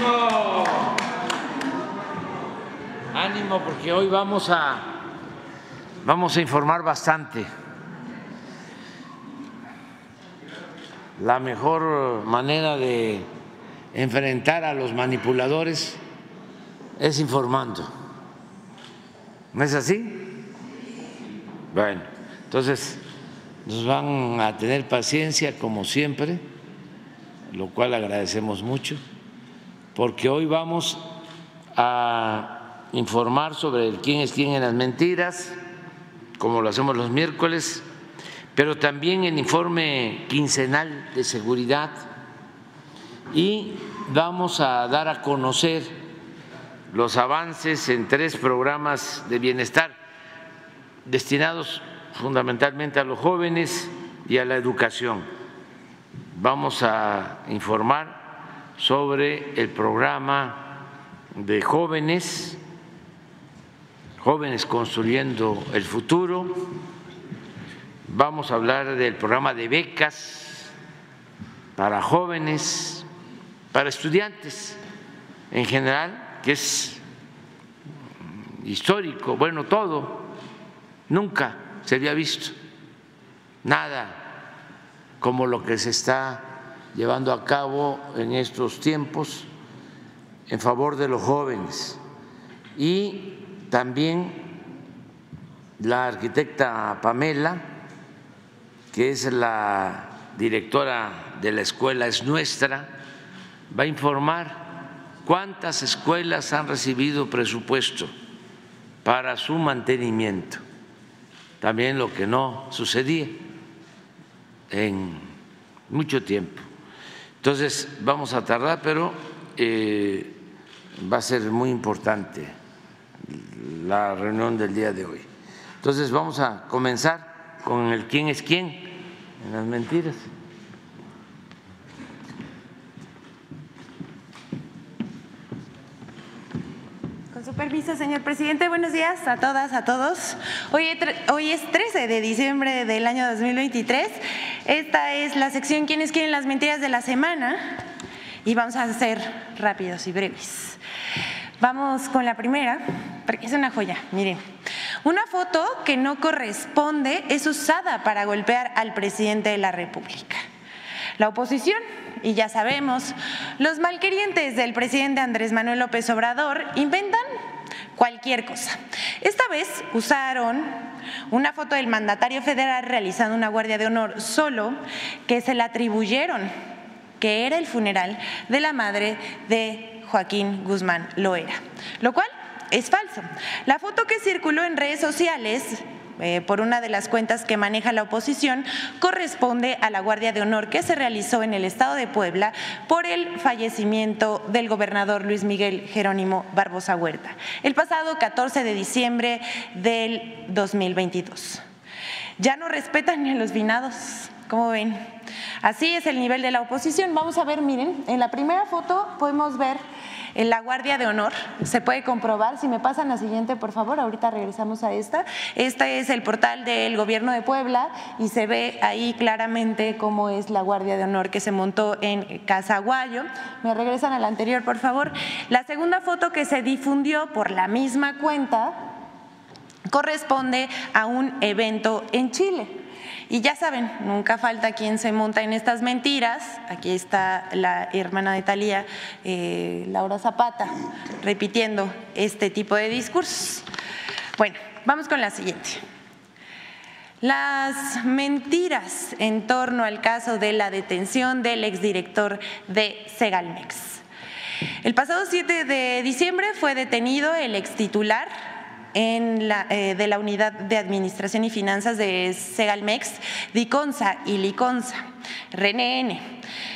ánimo. Ánimo porque hoy vamos a vamos a informar bastante. La mejor manera de enfrentar a los manipuladores es informando. ¿No es así? Bueno, entonces nos van a tener paciencia como siempre, lo cual agradecemos mucho, porque hoy vamos a informar sobre quién es quién en las mentiras, como lo hacemos los miércoles, pero también el informe quincenal de seguridad y vamos a dar a conocer los avances en tres programas de bienestar destinados fundamentalmente a los jóvenes y a la educación. Vamos a informar sobre el programa de jóvenes, jóvenes construyendo el futuro. Vamos a hablar del programa de becas para jóvenes, para estudiantes en general, que es histórico, bueno, todo, nunca se había visto nada como lo que se está llevando a cabo en estos tiempos en favor de los jóvenes. Y también la arquitecta Pamela, que es la directora de la escuela Es Nuestra, va a informar cuántas escuelas han recibido presupuesto para su mantenimiento también lo que no sucedía en mucho tiempo. Entonces vamos a tardar, pero eh, va a ser muy importante la reunión del día de hoy. Entonces vamos a comenzar con el quién es quién en las mentiras. Permiso, señor presidente. Buenos días a todas, a todos. Hoy, hoy es 13 de diciembre del año 2023. Esta es la sección ¿Quiénes quieren las mentiras de la semana? Y vamos a ser rápidos y breves. Vamos con la primera, porque es una joya, miren. Una foto que no corresponde es usada para golpear al presidente de la República. La oposición, y ya sabemos, los malquerientes del presidente Andrés Manuel López Obrador inventan cualquier cosa. Esta vez usaron una foto del mandatario federal realizando una guardia de honor solo que se le atribuyeron que era el funeral de la madre de Joaquín Guzmán Loera, lo cual es falso. La foto que circuló en redes sociales eh, por una de las cuentas que maneja la oposición corresponde a la Guardia de Honor que se realizó en el estado de Puebla por el fallecimiento del gobernador Luis Miguel Jerónimo Barbosa Huerta el pasado 14 de diciembre del 2022. Ya no respetan ni a los finados, como ven. Así es el nivel de la oposición. Vamos a ver, miren, en la primera foto podemos ver en la Guardia de Honor. Se puede comprobar, si me pasan la siguiente, por favor, ahorita regresamos a esta. Este es el portal del Gobierno de Puebla y se ve ahí claramente cómo es la Guardia de Honor que se montó en Casaguayo. Me regresan a la anterior, por favor. La segunda foto que se difundió por la misma cuenta corresponde a un evento en Chile. Y ya saben, nunca falta quien se monta en estas mentiras. Aquí está la hermana de Talía, eh, Laura Zapata, repitiendo este tipo de discursos. Bueno, vamos con la siguiente. Las mentiras en torno al caso de la detención del exdirector de Segalmex. El pasado 7 de diciembre fue detenido el extitular en la, eh, de la Unidad de Administración y Finanzas de Segalmex, Diconsa y Liconsa, René N.,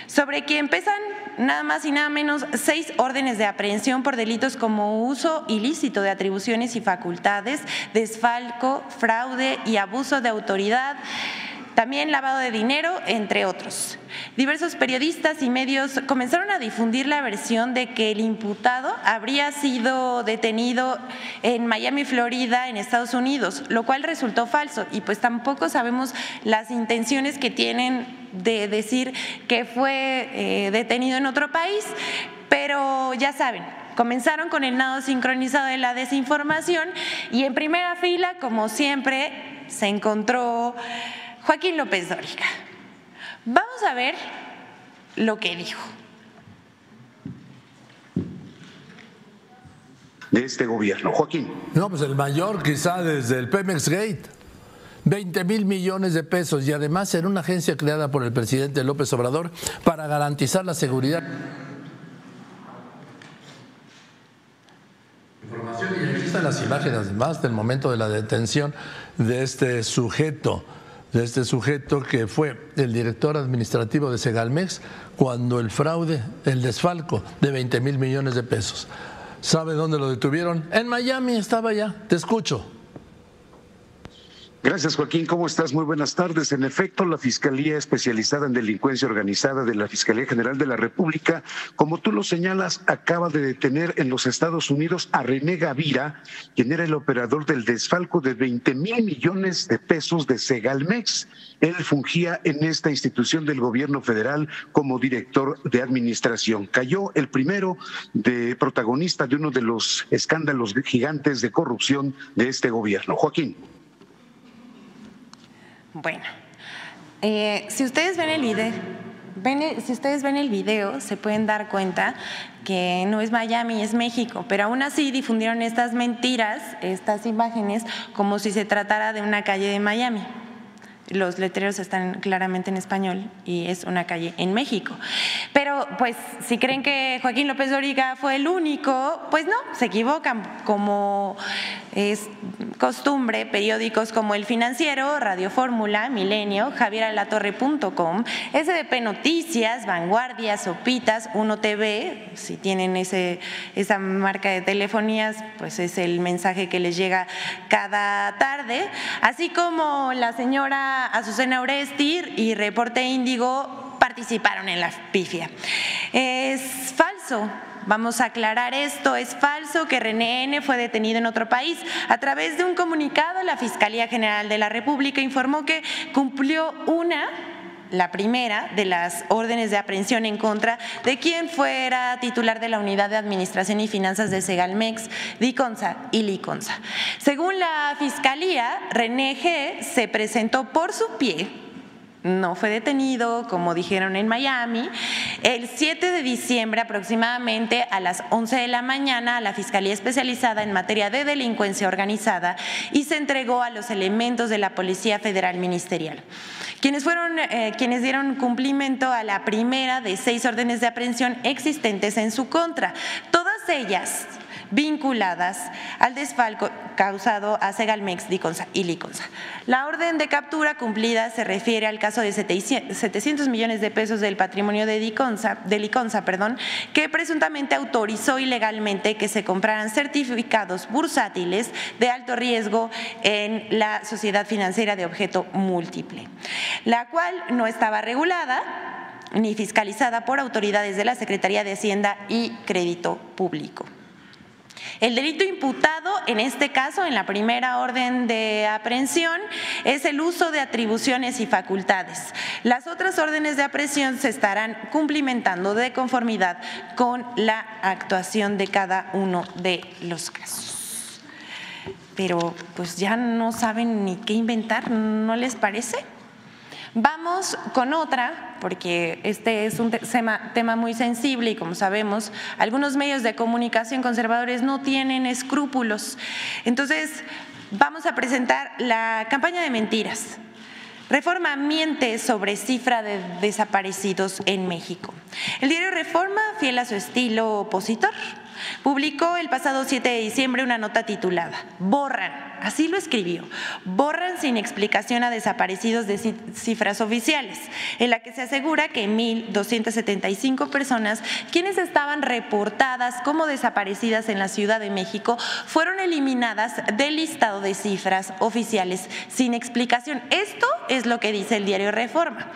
sobre quien pesan nada más y nada menos seis órdenes de aprehensión por delitos como uso ilícito de atribuciones y facultades, desfalco, fraude y abuso de autoridad también lavado de dinero, entre otros. Diversos periodistas y medios comenzaron a difundir la versión de que el imputado habría sido detenido en Miami, Florida, en Estados Unidos, lo cual resultó falso y pues tampoco sabemos las intenciones que tienen de decir que fue eh, detenido en otro país. Pero ya saben, comenzaron con el nado sincronizado de la desinformación y en primera fila, como siempre, se encontró Joaquín López Dóriga. Vamos a ver lo que dijo. de este gobierno. Joaquín. No, pues el mayor quizá desde el Pemex Gate. 20 mil millones de pesos y además en una agencia creada por el presidente López Obrador para garantizar la seguridad. Información y aquí están las imágenes además del momento de la detención de este sujeto, de este sujeto que fue el director administrativo de Segalmex cuando el fraude, el desfalco de 20 mil millones de pesos. ¿Sabe dónde lo detuvieron? En Miami estaba ya. Te escucho. Gracias, Joaquín. ¿Cómo estás? Muy buenas tardes. En efecto, la Fiscalía Especializada en Delincuencia Organizada de la Fiscalía General de la República, como tú lo señalas, acaba de detener en los Estados Unidos a René Gavira, quien era el operador del desfalco de 20 mil millones de pesos de Segalmex. Él fungía en esta institución del gobierno federal como director de administración. Cayó el primero de protagonista de uno de los escándalos gigantes de corrupción de este gobierno. Joaquín. Bueno, eh, si ustedes ven el video, si ustedes ven el video, se pueden dar cuenta que no es Miami, es México, pero aún así difundieron estas mentiras, estas imágenes, como si se tratara de una calle de Miami los letreros están claramente en español y es una calle en México. Pero pues si creen que Joaquín López Dóriga fue el único, pues no, se equivocan. Como es costumbre, periódicos como El Financiero, Radio Fórmula, Milenio, javieralatorre.com, SDP Noticias, Vanguardia, Sopitas, Uno TV, si tienen ese, esa marca de telefonías, pues es el mensaje que les llega cada tarde, así como la señora Azucena Oresti y Reporte Índigo participaron en la pifia. Es falso. Vamos a aclarar esto. Es falso que René N. fue detenido en otro país. A través de un comunicado, la Fiscalía General de la República informó que cumplió una la primera de las órdenes de aprehensión en contra de quien fuera titular de la Unidad de Administración y Finanzas de Segalmex, Diconsa y Liconsa. Según la Fiscalía, René G. se presentó por su pie no fue detenido, como dijeron en Miami. El 7 de diciembre, aproximadamente a las 11 de la mañana, a la Fiscalía Especializada en Materia de Delincuencia Organizada y se entregó a los elementos de la Policía Federal Ministerial quienes fueron eh, quienes dieron cumplimiento a la primera de seis órdenes de aprehensión existentes en su contra. Todas ellas vinculadas al desfalco causado a Segalmex y Liconza. La orden de captura cumplida se refiere al caso de 700 millones de pesos del patrimonio de, Liconza, de Liconza, perdón, que presuntamente autorizó ilegalmente que se compraran certificados bursátiles de alto riesgo en la sociedad financiera de objeto múltiple, la cual no estaba regulada ni fiscalizada por autoridades de la Secretaría de Hacienda y Crédito Público. El delito imputado en este caso, en la primera orden de aprehensión, es el uso de atribuciones y facultades. Las otras órdenes de aprehensión se estarán cumplimentando de conformidad con la actuación de cada uno de los casos. Pero pues ya no saben ni qué inventar, ¿no les parece? Vamos con otra, porque este es un tema, muy sensible y como sabemos, algunos medios de comunicación conservadores no tienen escrúpulos. Entonces, vamos a presentar la campaña de mentiras. Reforma miente sobre cifra de desaparecidos en México. El diario Reforma, fiel a su estilo opositor, publicó el pasado 7 de diciembre una nota titulada Borran así lo escribió, borran sin explicación a desaparecidos de cifras oficiales, en la que se asegura que 1.275 personas quienes estaban reportadas como desaparecidas en la Ciudad de México fueron eliminadas del listado de cifras oficiales sin explicación. Esto es lo que dice el diario Reforma.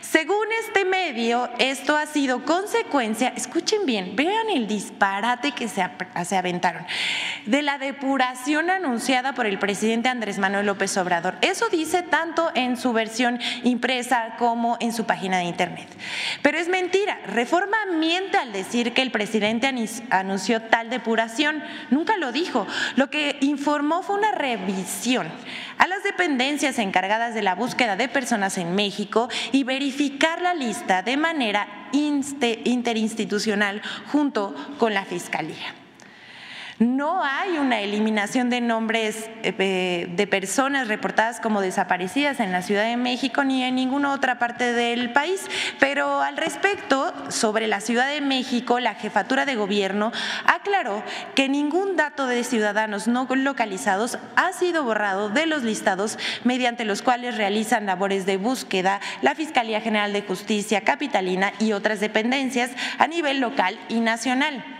Según este medio, esto ha sido consecuencia, escuchen bien, vean el disparate que se, se aventaron, de la depuración anunciada por por el presidente Andrés Manuel López Obrador. Eso dice tanto en su versión impresa como en su página de internet. Pero es mentira. Reforma miente al decir que el presidente anunció tal depuración. Nunca lo dijo. Lo que informó fue una revisión a las dependencias encargadas de la búsqueda de personas en México y verificar la lista de manera interinstitucional junto con la Fiscalía. No hay una eliminación de nombres eh, de personas reportadas como desaparecidas en la Ciudad de México ni en ninguna otra parte del país, pero al respecto, sobre la Ciudad de México, la jefatura de gobierno aclaró que ningún dato de ciudadanos no localizados ha sido borrado de los listados mediante los cuales realizan labores de búsqueda la Fiscalía General de Justicia Capitalina y otras dependencias a nivel local y nacional.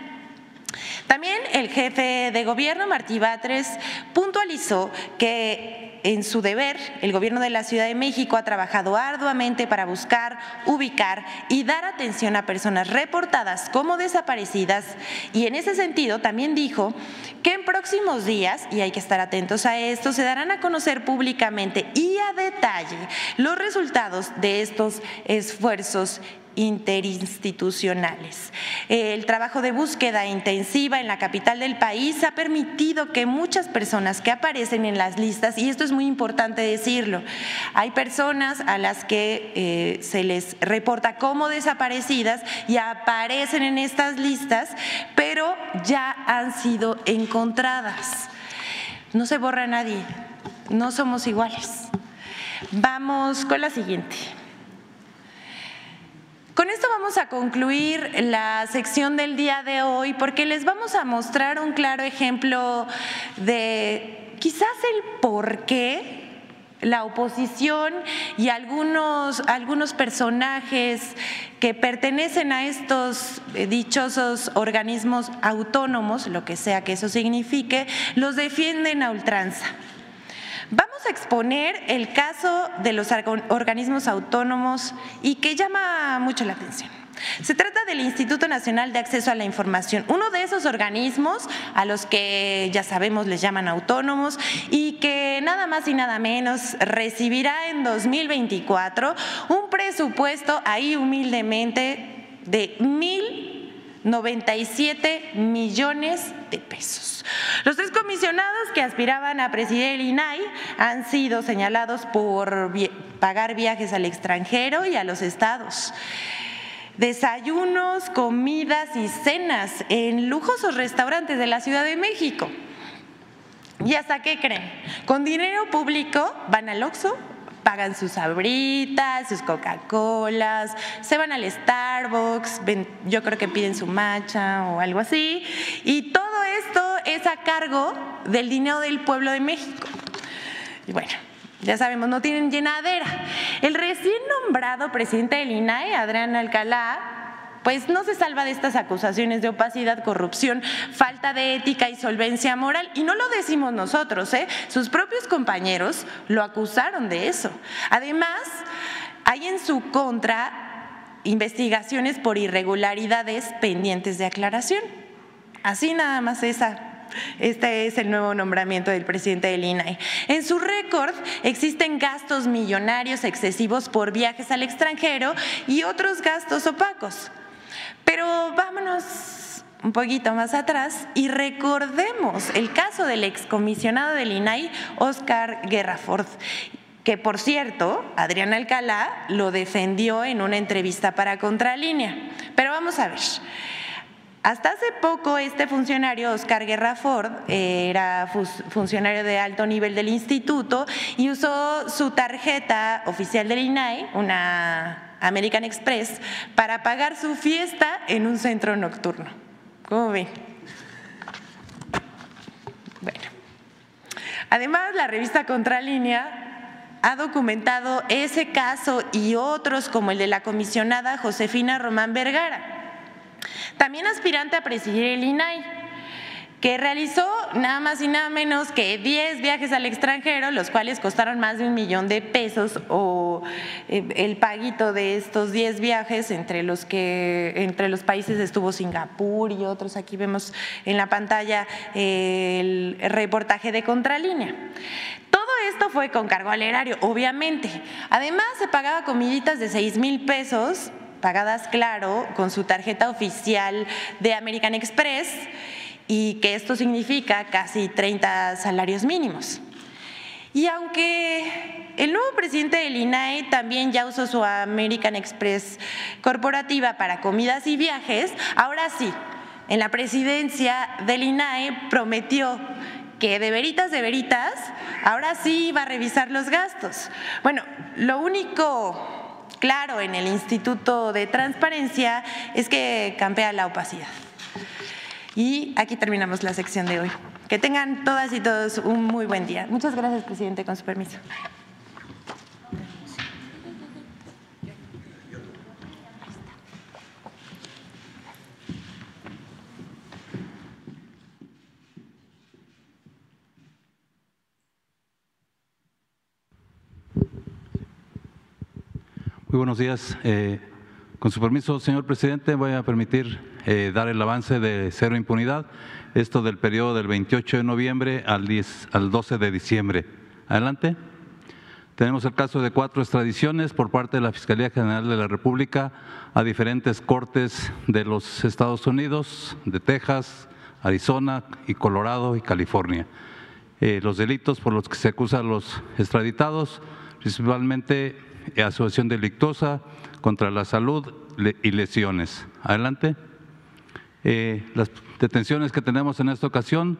También el jefe de gobierno, Martí Batres, puntualizó que en su deber, el gobierno de la Ciudad de México ha trabajado arduamente para buscar, ubicar y dar atención a personas reportadas como desaparecidas. Y en ese sentido también dijo que en próximos días, y hay que estar atentos a esto, se darán a conocer públicamente y a detalle los resultados de estos esfuerzos interinstitucionales. El trabajo de búsqueda intensiva en la capital del país ha permitido que muchas personas que aparecen en las listas, y esto es muy importante decirlo, hay personas a las que eh, se les reporta como desaparecidas y aparecen en estas listas, pero ya han sido encontradas. No se borra nadie, no somos iguales. Vamos con la siguiente. Con esto vamos a concluir la sección del día de hoy porque les vamos a mostrar un claro ejemplo de quizás el por qué la oposición y algunos, algunos personajes que pertenecen a estos dichosos organismos autónomos, lo que sea que eso signifique, los defienden a ultranza. Vamos a exponer el caso de los organismos autónomos y que llama mucho la atención. Se trata del Instituto Nacional de Acceso a la Información, uno de esos organismos a los que ya sabemos les llaman autónomos y que nada más y nada menos recibirá en 2024 un presupuesto ahí humildemente de mil 97 millones de pesos. Los tres comisionados que aspiraban a presidir el INAI han sido señalados por pagar viajes al extranjero y a los estados. Desayunos, comidas y cenas en lujosos restaurantes de la Ciudad de México. ¿Y hasta qué creen? Con dinero público van al Oxxo, pagan sus sabritas, sus Coca-Colas, se van al Starbucks, yo creo que piden su matcha o algo así, y todo esto es a cargo del dinero del pueblo de México. Y bueno, ya sabemos, no tienen llenadera. El recién nombrado presidente del INAE, Adrián Alcalá, pues no se salva de estas acusaciones de opacidad, corrupción, falta de ética y solvencia moral. Y no lo decimos nosotros, ¿eh? sus propios compañeros lo acusaron de eso. Además, hay en su contra investigaciones por irregularidades pendientes de aclaración. Así nada más esa este es el nuevo nombramiento del presidente del INAI. En su récord existen gastos millonarios excesivos por viajes al extranjero y otros gastos opacos. Pero vámonos un poquito más atrás y recordemos el caso del excomisionado del INAI, Oscar Guerraford, que por cierto, Adrián Alcalá lo defendió en una entrevista para Contralínea. Pero vamos a ver. Hasta hace poco este funcionario, Oscar Guerraford, era funcionario de alto nivel del instituto y usó su tarjeta oficial del INAI, una American Express para pagar su fiesta en un centro nocturno. ¿Cómo ven? Bueno. Además, la revista Contralínea ha documentado ese caso y otros como el de la comisionada Josefina Román Vergara, también aspirante a presidir el INAI. Que realizó nada más y nada menos que 10 viajes al extranjero, los cuales costaron más de un millón de pesos o eh, el paguito de estos 10 viajes entre los que entre los países estuvo Singapur y otros. Aquí vemos en la pantalla el reportaje de Contralínea. Todo esto fue con cargo al erario, obviamente. Además, se pagaba comiditas de 6 mil pesos, pagadas, claro, con su tarjeta oficial de American Express y que esto significa casi 30 salarios mínimos. Y aunque el nuevo presidente del INAE también ya usó su American Express corporativa para comidas y viajes, ahora sí, en la presidencia del INAE prometió que de veritas de veritas, ahora sí va a revisar los gastos. Bueno, lo único claro en el Instituto de Transparencia es que campea la opacidad. Y aquí terminamos la sección de hoy. Que tengan todas y todos un muy buen día. Muchas gracias, presidente, con su permiso. Muy buenos días. Eh, con su permiso, señor presidente, voy a permitir eh, dar el avance de cero impunidad, esto del periodo del 28 de noviembre al, 10, al 12 de diciembre. Adelante. Tenemos el caso de cuatro extradiciones por parte de la Fiscalía General de la República a diferentes cortes de los Estados Unidos, de Texas, Arizona y Colorado y California. Eh, los delitos por los que se acusan los extraditados, principalmente asociación delictuosa contra la salud y lesiones. Adelante. Eh, las detenciones que tenemos en esta ocasión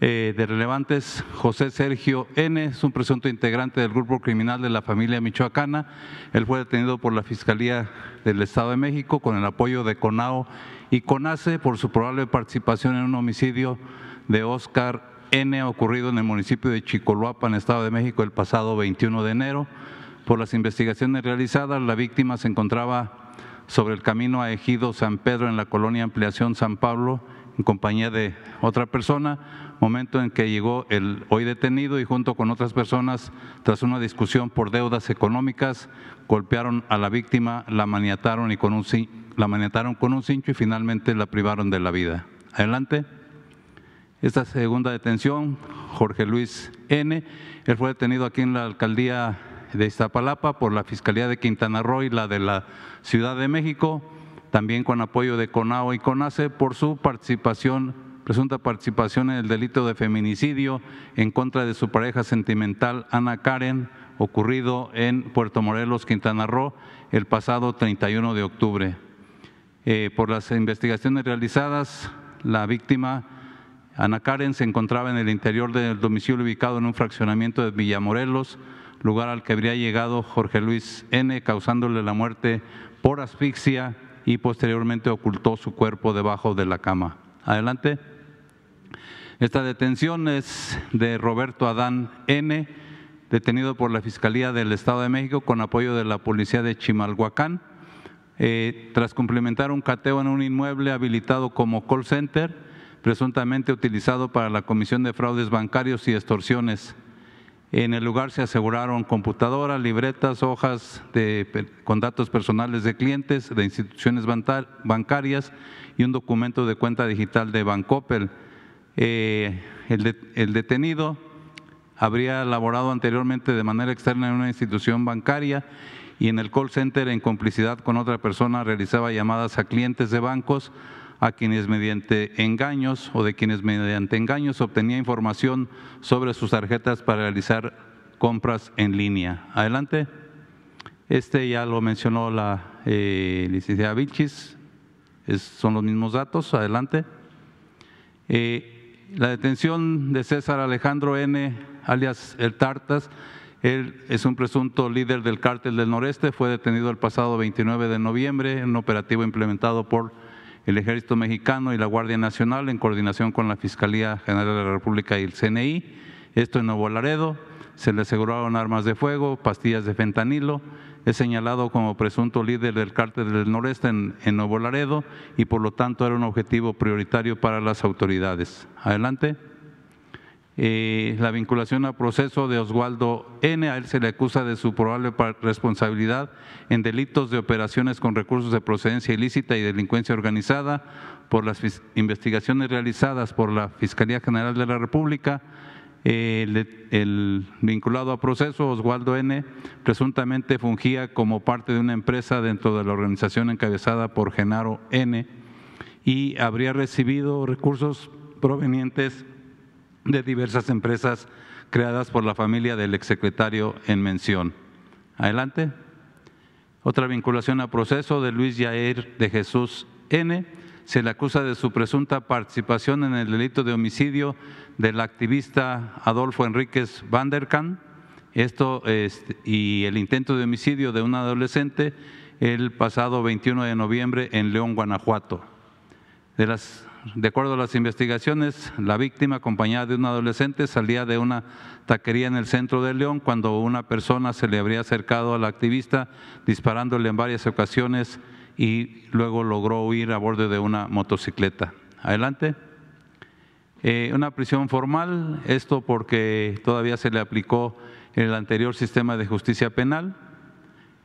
eh, de relevantes, José Sergio N. es un presunto integrante del grupo criminal de la familia michoacana. Él fue detenido por la Fiscalía del Estado de México con el apoyo de CONAO y CONACE por su probable participación en un homicidio de Oscar N. ocurrido en el municipio de en Estado de México, el pasado 21 de enero. Por las investigaciones realizadas, la víctima se encontraba sobre el camino a Ejido San Pedro en la colonia Ampliación San Pablo en compañía de otra persona, momento en que llegó el hoy detenido y junto con otras personas, tras una discusión por deudas económicas, golpearon a la víctima, la maniataron, y con un, la maniataron con un cincho y finalmente la privaron de la vida. Adelante. Esta segunda detención, Jorge Luis N., él fue detenido aquí en la alcaldía de Iztapalapa por la Fiscalía de Quintana Roo y la de la Ciudad de México, también con apoyo de CONAO y CONACE por su participación, presunta participación en el delito de feminicidio en contra de su pareja sentimental Ana Karen, ocurrido en Puerto Morelos, Quintana Roo, el pasado 31 de octubre. Eh, por las investigaciones realizadas, la víctima Ana Karen se encontraba en el interior del domicilio ubicado en un fraccionamiento de Villamorelos, lugar al que habría llegado Jorge Luis N., causándole la muerte por asfixia y posteriormente ocultó su cuerpo debajo de la cama. Adelante. Esta detención es de Roberto Adán N., detenido por la Fiscalía del Estado de México con apoyo de la Policía de Chimalhuacán, eh, tras complementar un cateo en un inmueble habilitado como call center, presuntamente utilizado para la comisión de fraudes bancarios y extorsiones en el lugar se aseguraron computadoras, libretas, hojas con datos personales de clientes, de instituciones bancarias y un documento de cuenta digital de Bancoppel. Eh, el, detenido habría laborado anteriormente de manera externa en una institución bancaria y en el call center en complicidad con otra persona realizaba llamadas a clientes de bancos a quienes mediante engaños o de quienes mediante engaños obtenía información sobre sus tarjetas para realizar compras en línea. Adelante. Este ya lo mencionó la eh, licenciada Vilchis, son los mismos datos. Adelante. Eh, la detención de César Alejandro N., alias El Tartas, él es un presunto líder del cártel del noreste, fue detenido el pasado 29 de noviembre en un operativo implementado por el Ejército Mexicano y la Guardia Nacional en coordinación con la Fiscalía General de la República y el CNI, esto en Nuevo Laredo. se le aseguraron armas de fuego, pastillas de fentanilo. Es señalado como presunto líder del cártel del noreste en, en Nuevo Laredo y por lo tanto era un objetivo prioritario para las autoridades. Adelante. Eh, la vinculación a proceso de Oswaldo N. A él se le acusa de su probable responsabilidad en delitos de operaciones con recursos de procedencia ilícita y delincuencia organizada por las investigaciones realizadas por la Fiscalía General de la República. el, el, vinculado a proceso, Oswaldo N., presuntamente fungía como parte de una empresa dentro de la organización encabezada por Genaro N. y habría recibido recursos provenientes de diversas empresas creadas por la familia del exsecretario en mención. Adelante. Otra vinculación a proceso de Luis Yair de Jesús N. Se le acusa de su presunta participación en el delito de homicidio del activista Adolfo Enríquez Vanderkan esto y el intento de homicidio de un adolescente el pasado 21 de noviembre en León, Guanajuato. De las de acuerdo a las investigaciones, la víctima, acompañada de un adolescente, salía de una taquería en el centro de León cuando una persona se le habría acercado al activista disparándole en varias ocasiones y luego logró huir a bordo de una motocicleta. Adelante. Eh, una prisión formal, esto porque todavía se le aplicó el anterior sistema de justicia penal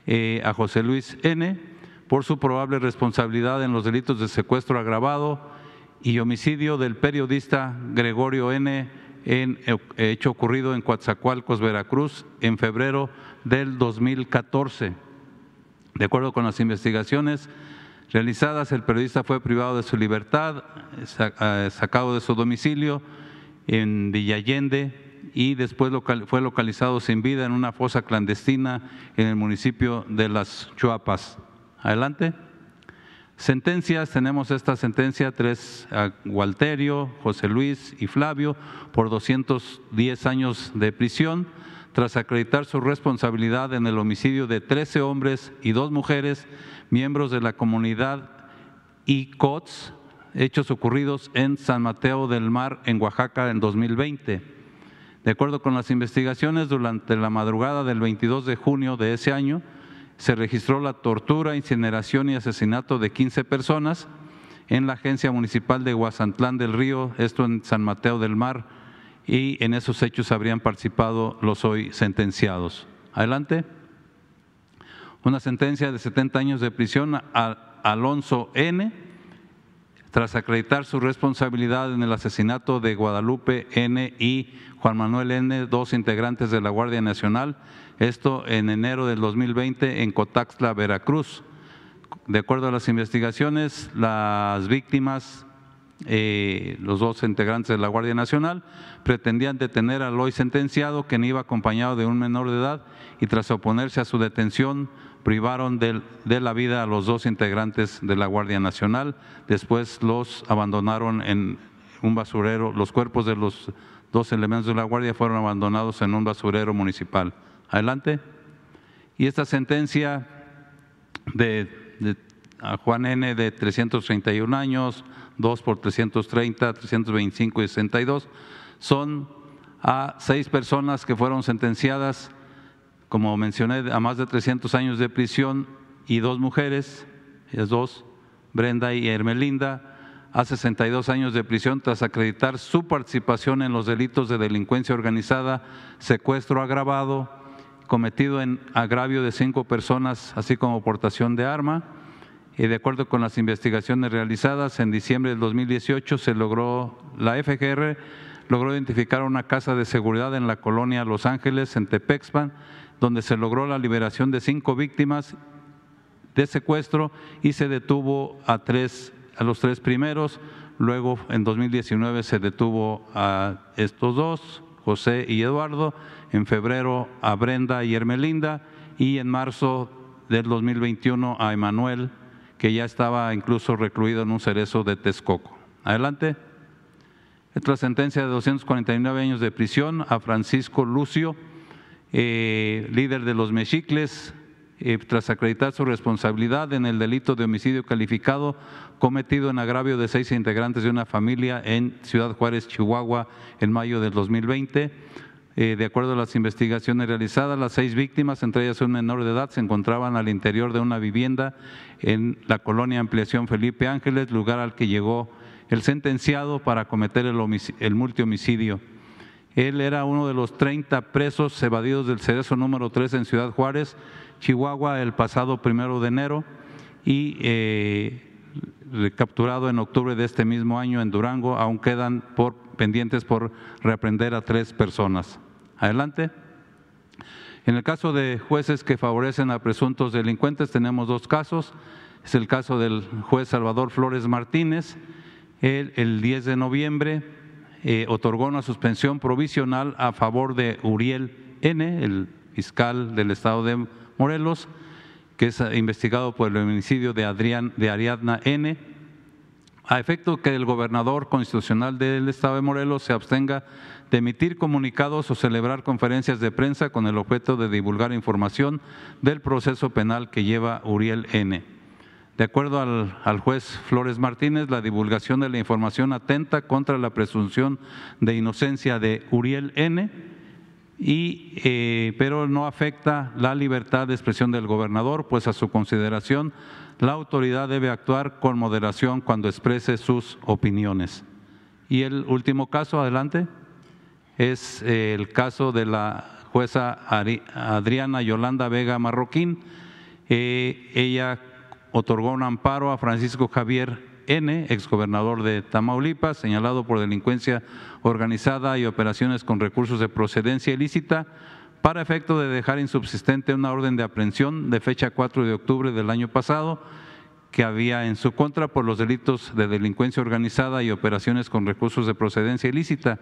eh, a José Luis N por su probable responsabilidad en los delitos de secuestro agravado, y homicidio del periodista Gregorio N. en hecho ocurrido en Coatzacoalcos, Veracruz, en febrero del 2014. De acuerdo con las investigaciones realizadas, el periodista fue privado de su libertad, eh, sacado de su domicilio en Villallende y después fue localizado sin vida en una fosa clandestina en el municipio de Las Chuapas. Adelante. Sentencias, tenemos esta sentencia, tres a Walterio, José Luis y Flavio, por 210 años de prisión, tras acreditar su responsabilidad en el homicidio de 13 hombres y dos mujeres, miembros de la comunidad ICOTS, hechos ocurridos en San Mateo del Mar, en Oaxaca, en 2020. De acuerdo con las investigaciones, durante la madrugada del 22 de junio de ese año, se registró la tortura, incineración y asesinato de 15 personas en la Agencia Municipal de Guasantlán del Río, esto en San Mateo del Mar, y en esos hechos habrían participado los hoy sentenciados. Adelante. Una sentencia de 70 años de prisión a Alonso N., tras acreditar su responsabilidad en el asesinato de Guadalupe N. y Juan Manuel N., dos integrantes de la Guardia Nacional, esto en enero del 2020 en Cotaxla, Veracruz. De acuerdo a las investigaciones, las víctimas, eh, los dos integrantes de la Guardia Nacional, pretendían detener al hoy sentenciado, quien iba acompañado de un menor de edad, y tras oponerse a su detención, privaron de la vida a los dos integrantes de la Guardia Nacional. Después los abandonaron en un basurero, los cuerpos de los dos elementos de la Guardia fueron abandonados en un basurero municipal. Adelante. Y esta sentencia de, a Juan N. de 331 años, 2 por 330, 325 y 62, son a seis personas que fueron sentenciadas, como mencioné, a más de 300 años de prisión y dos mujeres, es dos, Brenda y Hermelinda, a 62 años de prisión tras acreditar su participación en los delitos de delincuencia organizada, secuestro agravado, cometido en agravio de cinco personas, así como portación de arma. Y de acuerdo con las investigaciones realizadas, en diciembre del 2018 se logró, la FGR logró identificar una casa de seguridad en la colonia Los Ángeles, en Tepexpan, donde se logró la liberación de cinco víctimas de secuestro y se detuvo a, tres, a los tres primeros. Luego, en 2019, se detuvo a estos dos, José y Eduardo, en febrero a Brenda y Hermelinda y en marzo del 2021 a Emanuel, que ya estaba incluso recluido en un cerezo de Texcoco. Adelante. Otra sentencia de 249 años de prisión a Francisco Lucio, eh, líder de los Mexicles, eh, tras acreditar su responsabilidad en el delito de homicidio calificado cometido en agravio de seis integrantes de una familia en Ciudad Juárez, Chihuahua, en mayo del 2020. Eh, de acuerdo a las investigaciones realizadas, las seis víctimas, entre ellas un menor de edad, se encontraban al interior de una vivienda en la colonia Ampliación Felipe Ángeles, lugar al que llegó el sentenciado para cometer el, el multihomicidio. Él era uno de los 30 presos evadidos del Cerezo número 3 en Ciudad Juárez, Chihuahua, el pasado primero de enero y eh, capturado en octubre de este mismo año en Durango. Aún quedan por, pendientes por reaprender a tres personas. Adelante. En el caso de jueces que favorecen a presuntos delincuentes, tenemos dos casos. Es el caso del juez Salvador Flores Martínez. Él, el 10 de noviembre, eh, otorgó una suspensión provisional a favor de Uriel N., el fiscal del estado de Morelos, que es investigado por el homicidio de, Adrián, de Ariadna N., a efecto que el gobernador constitucional del estado de Morelos se abstenga de emitir comunicados o celebrar conferencias de prensa con el objeto de divulgar información del proceso penal que lleva Uriel N. De acuerdo al, juez Flores Martínez, la divulgación de la información atenta contra la presunción de inocencia de Uriel N., y, eh, pero no afecta la libertad de expresión del gobernador, pues a su consideración la autoridad debe actuar con moderación cuando exprese sus opiniones. Y el último caso, adelante, es eh, el caso de la jueza Adriana Yolanda Vega Marroquín. Eh, ella otorgó un amparo a Francisco Javier N., exgobernador de Tamaulipas, señalado por delincuencia organizada y operaciones con recursos de procedencia ilícita, para efecto de dejar insubsistente una orden de aprehensión de fecha 4 de octubre del año pasado que había en su contra por los delitos de delincuencia organizada y operaciones con recursos de procedencia ilícita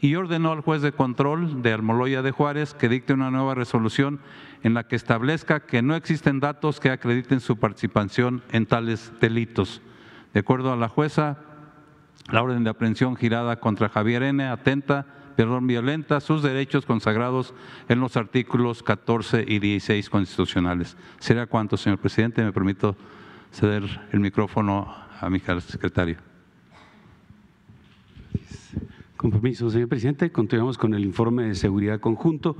y ordenó al juez de control de Almoloya de Juárez que dicte una nueva resolución en la que establezca que no existen datos que acrediten su participación en tales delitos. De acuerdo a la jueza, la orden de aprehensión girada contra Javier N. atenta, perdón, violenta sus derechos consagrados en los artículos 14 y 16 constitucionales. ¿Será cuánto, señor presidente? Me permito ceder el micrófono a mi secretario. Con señor presidente, continuamos con el informe de seguridad conjunto.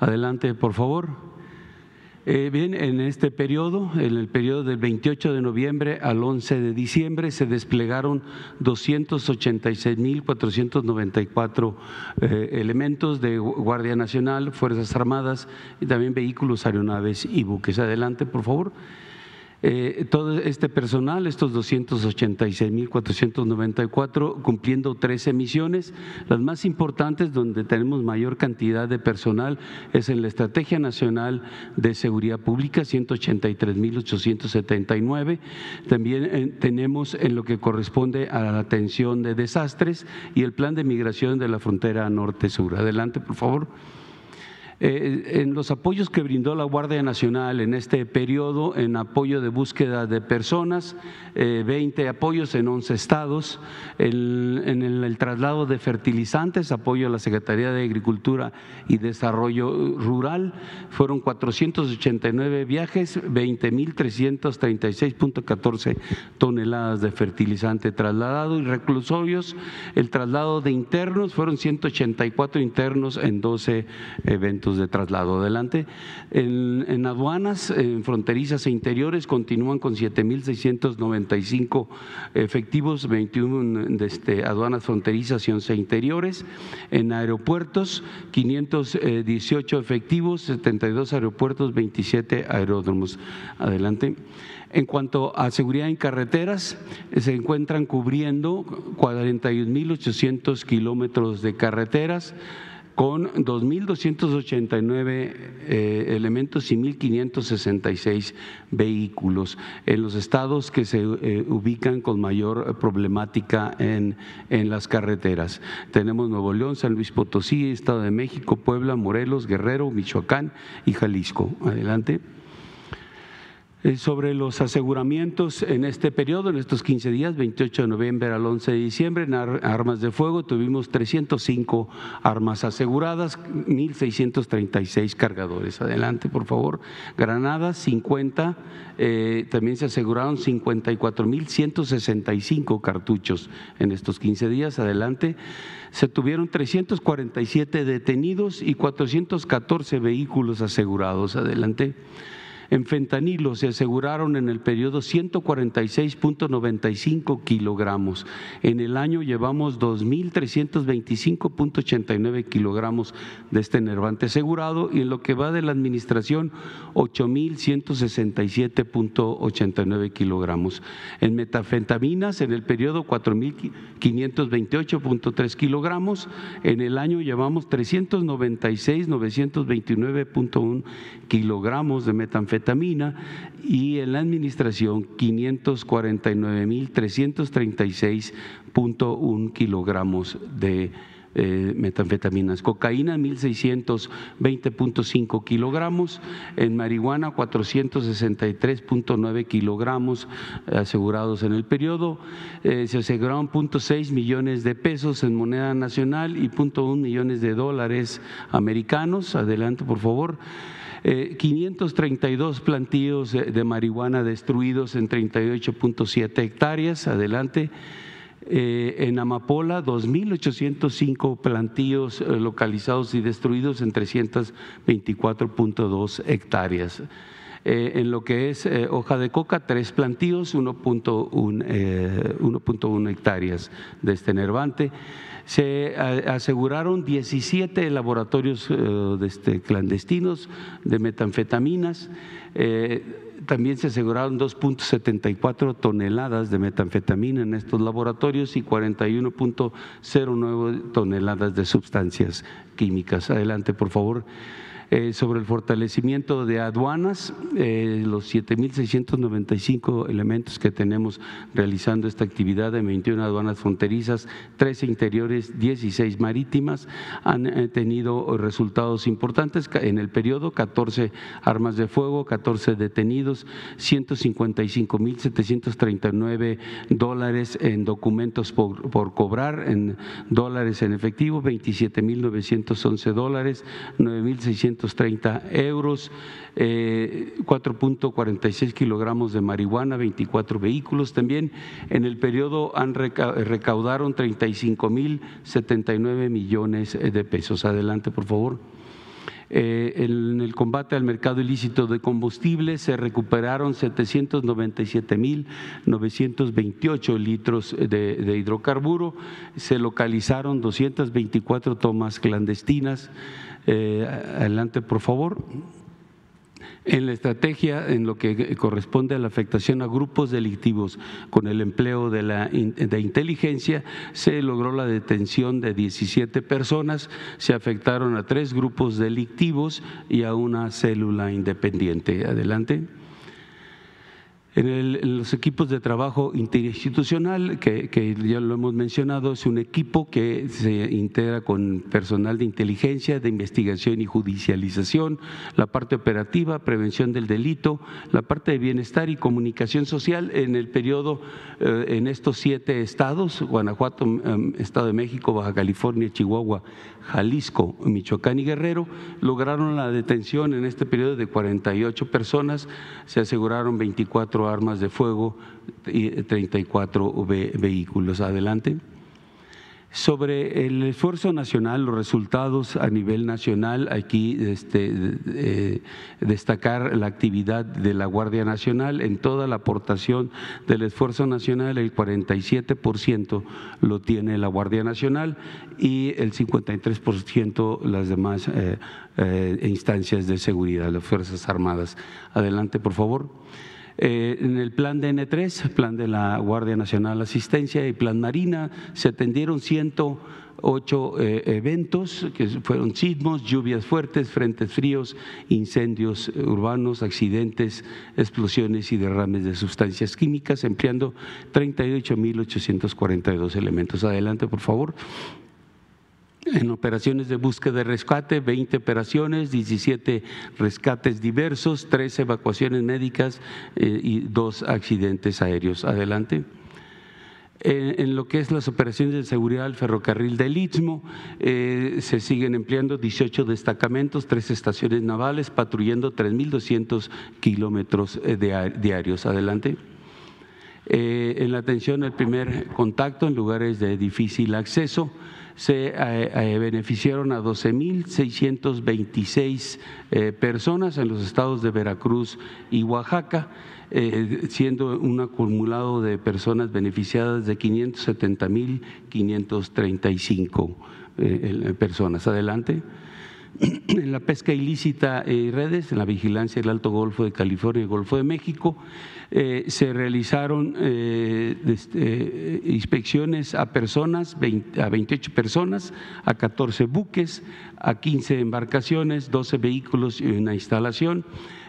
Adelante, por favor. Eh, bien, en este periodo, en el periodo del 28 de noviembre al 11 de diciembre, se desplegaron 286.494 eh, elementos de Guardia Nacional, Fuerzas Armadas y también vehículos, aeronaves y buques. Adelante, por favor. Eh, todo este personal, estos 286.494, cumpliendo 13 misiones. Las más importantes, donde tenemos mayor cantidad de personal, es en la Estrategia Nacional de Seguridad Pública, 183.879. También eh, tenemos en lo que corresponde a la atención de desastres y el plan de migración de la frontera norte-sur. Adelante, por favor. Eh, en los apoyos que brindó la Guardia Nacional en este periodo, en apoyo de búsqueda de personas, 20 eh, apoyos en 11 estados, en el, traslado de fertilizantes, apoyo a la Secretaría de Agricultura y Desarrollo Rural, fueron 489 viajes, 20.336.14 toneladas de fertilizante trasladado y reclusorios, el traslado de internos fueron 184 internos en 12 eventos de traslado. Adelante. En, aduanas, fronterizas e interiores continúan con 7.695 efectivos, 21 de este, aduanas fronterizas y 11 interiores. En aeropuertos, 518 efectivos, 72 aeropuertos, 27 aeródromos. Adelante. En cuanto a seguridad en carreteras, se encuentran cubriendo 41.800 kilómetros de carreteras, con 2.289 eh, elementos y 1.566 vehículos en los estados que se eh, ubican con mayor problemática en, en las carreteras. Tenemos Nuevo León, San Luis Potosí, Estado de México, Puebla, Morelos, Guerrero, Michoacán y Jalisco. Adelante. Eh, sobre los aseguramientos en este periodo, en estos 15 días, 28 de noviembre al 11 de diciembre, en armas de fuego tuvimos 305 armas aseguradas, 1.636 cargadores. Adelante, por favor. Granadas, 50. Eh, también se aseguraron 54.165 cartuchos en estos 15 días. Adelante. Se tuvieron 347 detenidos y 414 vehículos asegurados. Adelante. En fentanilo se aseguraron en el periodo 146.95 kilogramos. En el año llevamos 2.325.89 kilogramos de este enervante asegurado y en lo que va de la administración 8.167.89 kilogramos. En metafentaminas en el periodo 4.528.3 kilogramos. En el año llevamos 396.929.1 kilogramos de metanfetamina y en la administración 549.336.1 kilogramos de eh, metanfetaminas, cocaína 1.620.5 kilogramos, en marihuana 463.9 kilogramos asegurados en el periodo, eh, se aseguraron 0.6 millones de pesos en moneda nacional y 0.1 millones de dólares americanos, adelante por favor. 532 eh, plantíos de, marihuana destruidos en 38.7 hectáreas. Adelante. Eh, en Amapola, 2.805 plantíos eh, localizados y destruidos en 324.2 hectáreas. en lo que es hoja de coca, tres plantíos, 1.1 hectáreas de este nervante se aseguraron 17 laboratorios eh, este, clandestinos de metanfetaminas. Eh, también se aseguraron 2.74 toneladas de metanfetamina en estos laboratorios y 41.09 toneladas de sustancias químicas. Adelante, por favor. Eh, sobre el fortalecimiento de aduanas, eh, los 7.695 elementos que tenemos realizando esta actividad de 21 aduanas fronterizas, 13 interiores, 16 marítimas, han eh, tenido resultados importantes en el periodo, 14 armas de fuego, 14 detenidos, 155.739 dólares en documentos por, por cobrar, en dólares en efectivo, 27.911 dólares, 9.600 30 euros, 4.46 eh, kilogramos de marihuana, 24 vehículos. También en el periodo han recaudaron 35 mil 79 millones de pesos. Adelante, por favor. Eh, en el combate al mercado ilícito de combustibles se recuperaron 797.928 litros de, hidrocarburo, se localizaron 224 tomas clandestinas, eh, adelante, por favor. En la estrategia, en lo que corresponde a la afectación a grupos delictivos con el empleo de la de inteligencia, se logró la detención de 17 personas, se afectaron a tres grupos delictivos y a una célula independiente. Adelante. En, los equipos de trabajo interinstitucional, que, ya lo hemos mencionado, es un equipo que se integra con personal de inteligencia, de investigación y judicialización, la parte operativa, prevención del delito, la parte de bienestar y comunicación social en el periodo eh, en estos siete estados, Guanajuato, em, Estado de México, Baja California, Chihuahua, Jalisco, Michoacán y Guerrero, lograron la detención en este periodo de 48 personas, se aseguraron 24 armas de fuego y 34 vehículos. Adelante. Sobre el esfuerzo nacional, los resultados a nivel nacional, aquí este, eh, destacar la actividad de la Guardia Nacional en toda la aportación del esfuerzo nacional, el 47% lo tiene la Guardia Nacional y el 53% las demás eh, eh, instancias de seguridad, las Fuerzas Armadas. Adelante, por favor. Eh, en el plan de N3, plan de la Guardia Nacional Asistencia y plan Marina, se atendieron 108 eh, eventos que fueron sismos, lluvias fuertes, frentes fríos, incendios urbanos, accidentes, explosiones y derrames de sustancias químicas, empleando 38.842 elementos. Adelante, por favor. En operaciones de búsqueda y rescate, 20 operaciones, 17 rescates diversos, 3 evacuaciones médicas eh, y 2 accidentes aéreos. Adelante. En, lo que es las operaciones de seguridad del ferrocarril del Istmo, eh, se siguen empleando 18 destacamentos, tres estaciones navales, patrullando 3.200 kilómetros eh, diarios. Adelante. En la atención al primer contacto en lugares de difícil acceso, se beneficiaron a 12.626 personas en los estados de Veracruz y Oaxaca eh, siendo un acumulado de personas beneficiadas de 570.535 eh, personas. Adelante. En la pesca ilícita y redes, en la vigilancia del Alto Golfo de California y Golfo de México, eh, se realizaron este, inspecciones a personas, a 28 personas, a 14 buques, a 15 embarcaciones, 12 vehículos y una instalación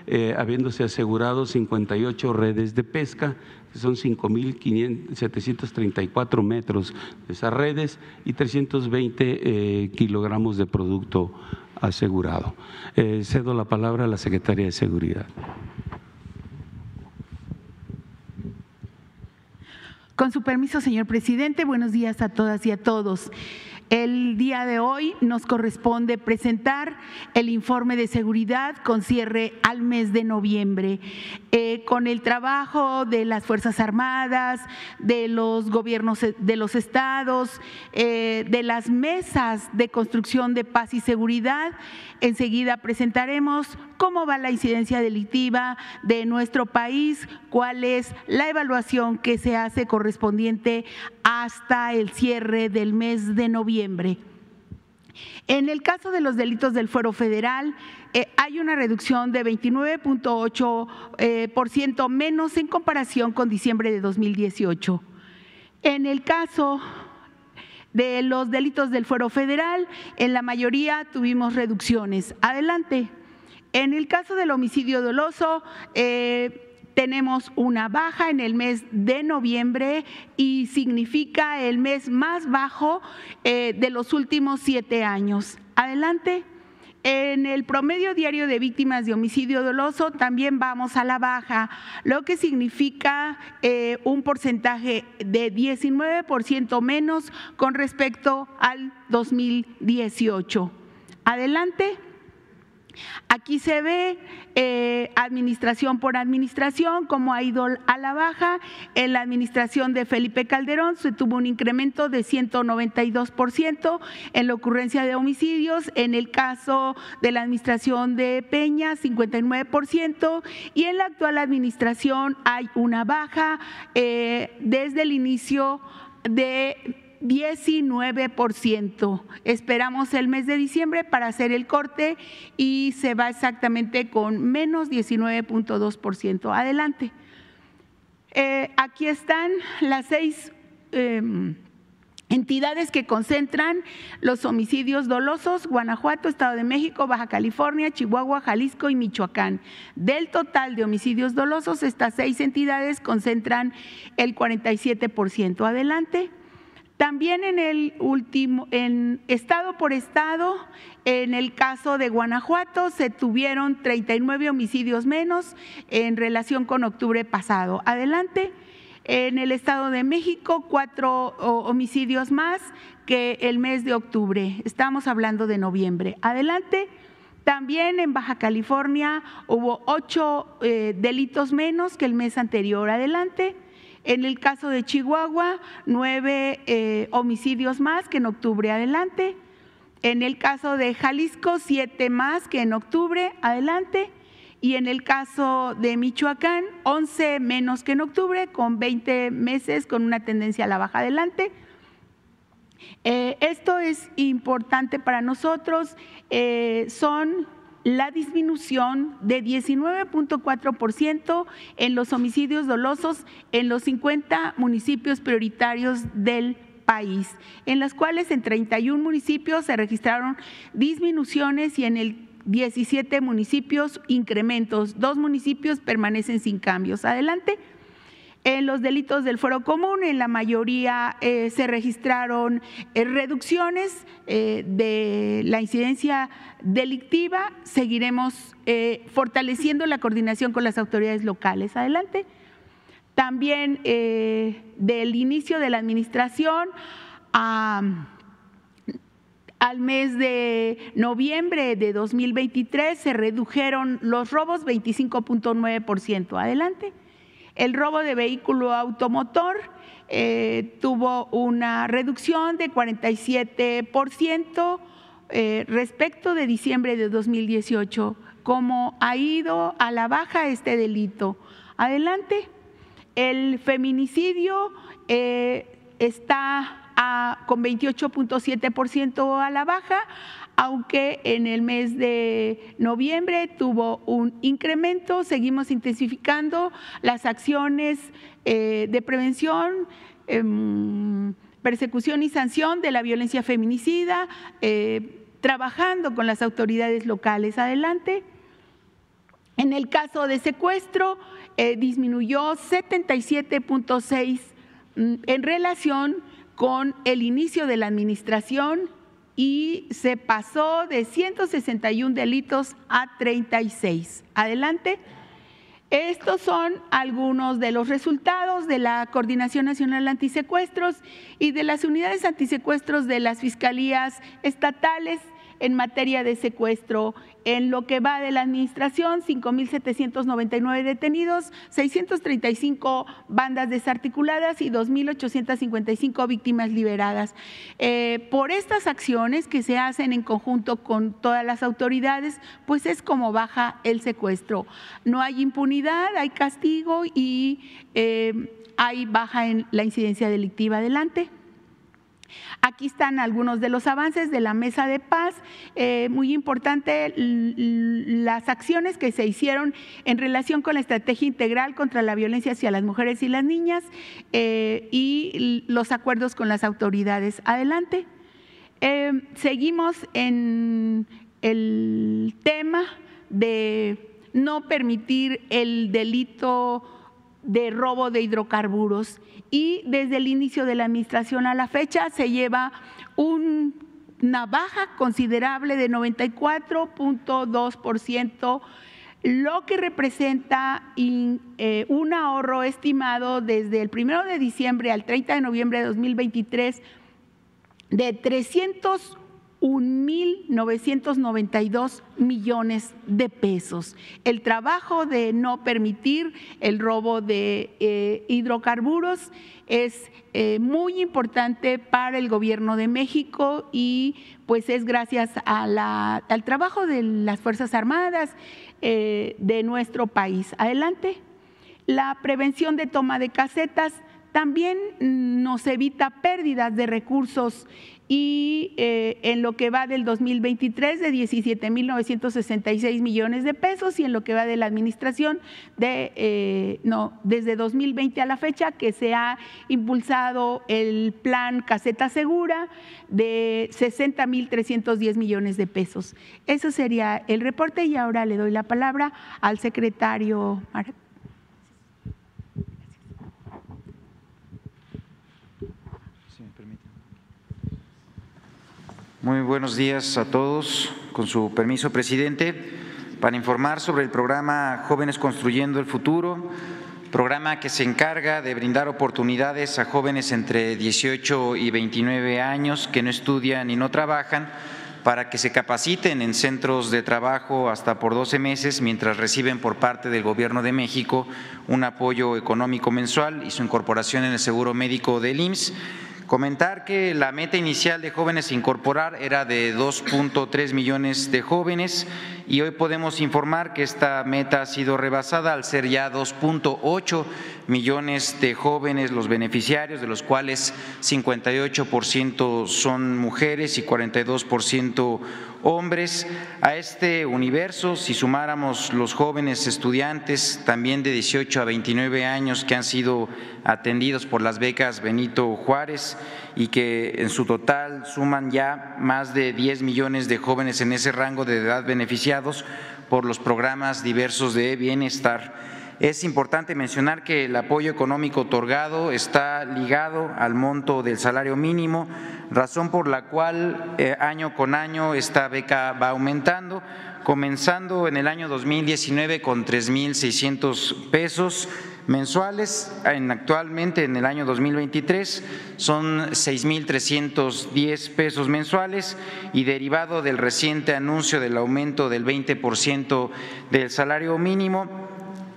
eh, habiéndose asegurado 58 redes de pesca, que son 5.734 metros de esas redes y 320 eh, kilogramos de producto asegurado. Eh, cedo la palabra a la Secretaría de Seguridad. Con su permiso, señor presidente, buenos días a todas y a todos. El día de hoy nos corresponde presentar el informe de seguridad con cierre al mes de noviembre, eh, con el trabajo de las Fuerzas Armadas, de los gobiernos de los estados, eh, de las mesas de construcción de paz y seguridad. Enseguida presentaremos cómo va la incidencia delictiva de nuestro país, cuál es la evaluación que se hace correspondiente hasta el cierre del mes de noviembre. En el caso de los delitos del fuero federal, eh, hay una reducción de 29.8% eh, menos en comparación con diciembre de 2018. En el caso de los delitos del fuero federal, en la mayoría tuvimos reducciones. Adelante. En el caso del homicidio doloso, eh, tenemos una baja en el mes de noviembre y significa el mes más bajo eh, de los últimos siete años. Adelante. En el promedio diario de víctimas de homicidio doloso también vamos a la baja, lo que significa eh, un porcentaje de 19% menos con respecto al 2018. Adelante. Aquí se ve eh, administración por administración, cómo ha ido a la baja. En la administración de Felipe Calderón se tuvo un incremento de 192% en la ocurrencia de homicidios. En el caso de la administración de Peña, 59%. Y en la actual administración hay una baja eh, desde el inicio de 19%. Esperamos el mes de diciembre para hacer el corte y se va exactamente con menos 19.2%. Adelante. Eh, aquí están las seis em, entidades que concentran los homicidios dolosos, Guanajuato, Estado de México, Baja California, Chihuahua, Jalisco y Michoacán. Del total de homicidios dolosos, estas seis entidades concentran el 47%. Adelante. También en el último, en estado por estado, en el caso de Guanajuato se tuvieron 39 homicidios menos en relación con octubre pasado. Adelante. En el Estado de México, cuatro homicidios más que el mes de octubre. Estamos hablando de noviembre. Adelante. También en Baja California hubo ocho eh, delitos menos que el mes anterior. Adelante. En el caso de Chihuahua, nueve eh, homicidios más que en octubre adelante. En el caso de Jalisco, siete más que en octubre adelante. Y en el caso de Michoacán, once menos que en octubre, con 20 meses con una tendencia a la baja adelante. Eh, esto es importante para nosotros. Eh, son la disminución de 19.4% en los homicidios dolosos en los 50 municipios prioritarios del país, en las cuales en 31 municipios se registraron disminuciones y en el 17 municipios incrementos. Dos municipios permanecen sin cambios. Adelante. En los delitos del fuero común, en la mayoría eh, se registraron eh, reducciones eh, de la incidencia delictiva. Seguiremos fortaleciendo la coordinación con las autoridades locales. Adelante. También del inicio de la administración al mes de noviembre de 2023 se redujeron los robos 25.9%. Adelante. El robo de vehículo automotor eh, tuvo una reducción de 47% eh, respecto de diciembre de 2018. ¿Cómo ha ido a la baja este delito? Adelante. El feminicidio eh, está con 28.7% a la baja, aunque en el mes de noviembre tuvo un incremento. Seguimos intensificando las acciones eh, de prevención. Em, persecución y sanción de la violencia feminicida, eh, trabajando con las autoridades locales. Adelante. En el caso de secuestro, eh, disminuyó 77.6 mm, en relación con el inicio de la administración y se pasó de 161 delitos a 36. Adelante. Estos son algunos de los resultados de la Coordinación Nacional Antisecuestros y de las unidades antisecuestros de las fiscalías estatales en materia de secuestro. En lo que va de la administración, 5.799 detenidos, 635 bandas desarticuladas y 2.855 víctimas liberadas. Eh, por estas acciones que se hacen en conjunto con todas las autoridades, pues es como baja el secuestro. No hay impunidad, hay castigo y eh, hay baja en la incidencia delictiva. Adelante. Aquí están algunos de los avances de la mesa de paz. Eh, muy importante las acciones que se hicieron en relación con la estrategia integral contra la violencia hacia las mujeres y las niñas eh, y los acuerdos con las autoridades. Adelante. Eh, seguimos en el tema de no permitir el delito de robo de hidrocarburos y desde el inicio de la administración a la fecha se lleva una baja considerable de 94.2%, lo que representa eh, un ahorro estimado desde el 1 de diciembre al 30 de noviembre de 2023 de 300 1.992 millones de pesos. El trabajo de no permitir el robo de eh, hidrocarburos es eh, muy importante para el gobierno de México y pues es gracias al trabajo de las Fuerzas Armadas eh, de nuestro país. Adelante. La prevención de toma de casetas también nos evita pérdidas de recursos y eh, en lo que va del 2023 de 17.966 millones de pesos y en lo que va de la administración de, eh, no, desde 2020 a la fecha que se ha impulsado el plan Caseta Segura de 60.310 millones de pesos. Eso sería el reporte y ahora le doy la palabra al secretario. Muy buenos días a todos. Con su permiso, presidente, para informar sobre el programa Jóvenes Construyendo el Futuro, programa que se encarga de brindar oportunidades a jóvenes entre 18 y 29 años que no estudian y no trabajan para que se capaciten en centros de trabajo hasta por 12 meses mientras reciben por parte del Gobierno de México un apoyo económico mensual y su incorporación en el seguro médico del IMSS Comentar que la meta inicial de jóvenes a incorporar era de 2.3 millones de jóvenes y hoy podemos informar que esta meta ha sido rebasada al ser ya 2.8 millones de jóvenes los beneficiarios, de los cuales 58% son mujeres y 42% hombres. A este universo, si sumáramos los jóvenes estudiantes también de 18 a 29 años que han sido atendidos por las becas Benito Juárez y que en su total suman ya más de 10 millones de jóvenes en ese rango de edad beneficiados por los programas diversos de bienestar Es importante mencionar que el apoyo económico otorgado está ligado al monto del salario mínimo, razón por la cual eh, año con año esta beca va aumentando, comenzando en el año 2019 con 3.600 pesos mensuales, en, actualmente en el año 2023 son 6.310 pesos mensuales y derivado del reciente anuncio del aumento del 20% del salario mínimo,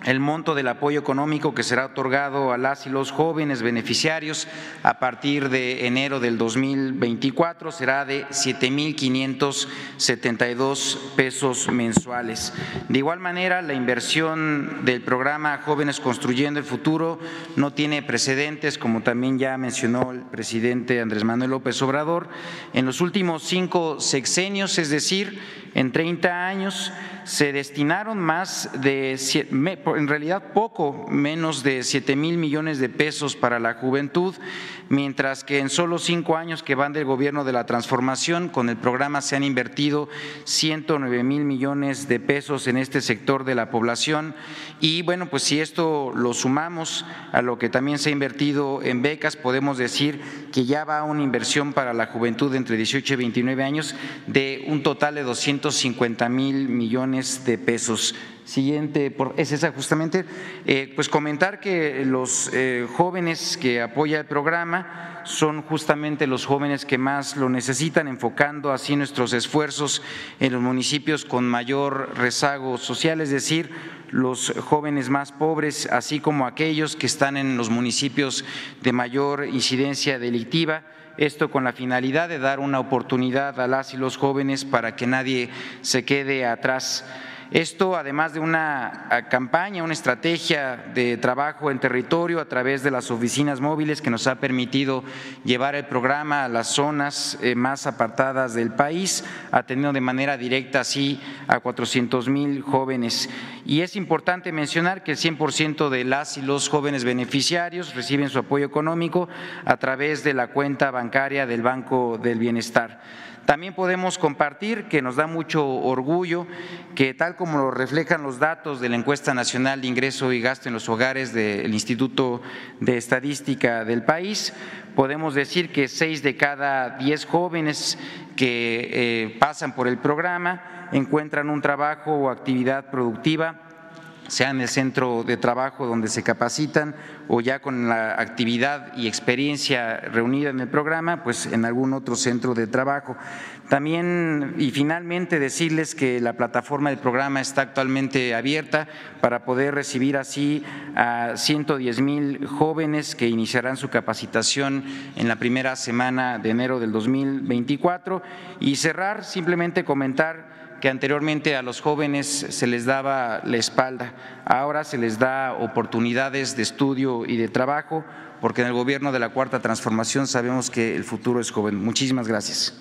el monto del apoyo económico que será otorgado a las y los jóvenes beneficiarios a partir de enero del 2024 será de 7.572 pesos mensuales. De igual manera, la inversión del programa Jóvenes Construyendo el Futuro no tiene precedentes, como también ya mencionó el presidente Andrés Manuel López Obrador. En los últimos cinco sexenios, es decir, en 30 años, se destinaron más de, en realidad poco menos de 7 mil millones de pesos para la juventud, mientras que en solo cinco años que van del gobierno de la transformación, con el programa se han invertido 109 mil millones de pesos en este sector de la población. Y bueno, pues si esto lo sumamos a lo que también se ha invertido en becas, podemos decir que ya va una inversión para la juventud entre 18 y 29 años de un total de 250 mil millones de pesos. Siguiente, es esa justamente, eh, pues comentar que los eh, jóvenes que apoya el son justamente los jóvenes que más lo necesitan, enfocando así nuestros esfuerzos en los municipios con mayor rezago social, es decir, los jóvenes más pobres, así como aquellos que están en los municipios de mayor incidencia delictiva esto con la finalidad de dar una oportunidad a las y los jóvenes para que nadie se quede atrás. Esto, además de una campaña, una estrategia de trabajo en territorio a través de las oficinas móviles que nos ha permitido llevar el programa a las zonas eh, más apartadas del país, atendiendo de manera directa así a 400 mil jóvenes. Y es importante mencionar que el 100% de las y los jóvenes beneficiarios reciben su apoyo económico a través de la cuenta bancaria del Banco del Bienestar. También podemos compartir que nos da mucho orgullo que tal como lo reflejan los datos de la encuesta nacional de ingreso y gasto en los hogares del Instituto de Estadística del país, podemos decir que seis de cada diez jóvenes que eh, pasan por el programa encuentran un trabajo o actividad productiva sea en el centro de trabajo donde se capacitan o ya con la actividad y experiencia reunida en el programa, pues en algún otro centro de trabajo. También y finalmente decirles que la plataforma del programa está actualmente abierta para poder recibir así a 110 mil jóvenes que iniciarán su capacitación en la primera semana de enero del 2024 y cerrar simplemente comentar que anteriormente a los jóvenes se les daba la espalda, ahora se les da oportunidades de estudio y de trabajo, porque en el gobierno de la Cuarta Transformación sabemos que el futuro es joven. Muchísimas gracias.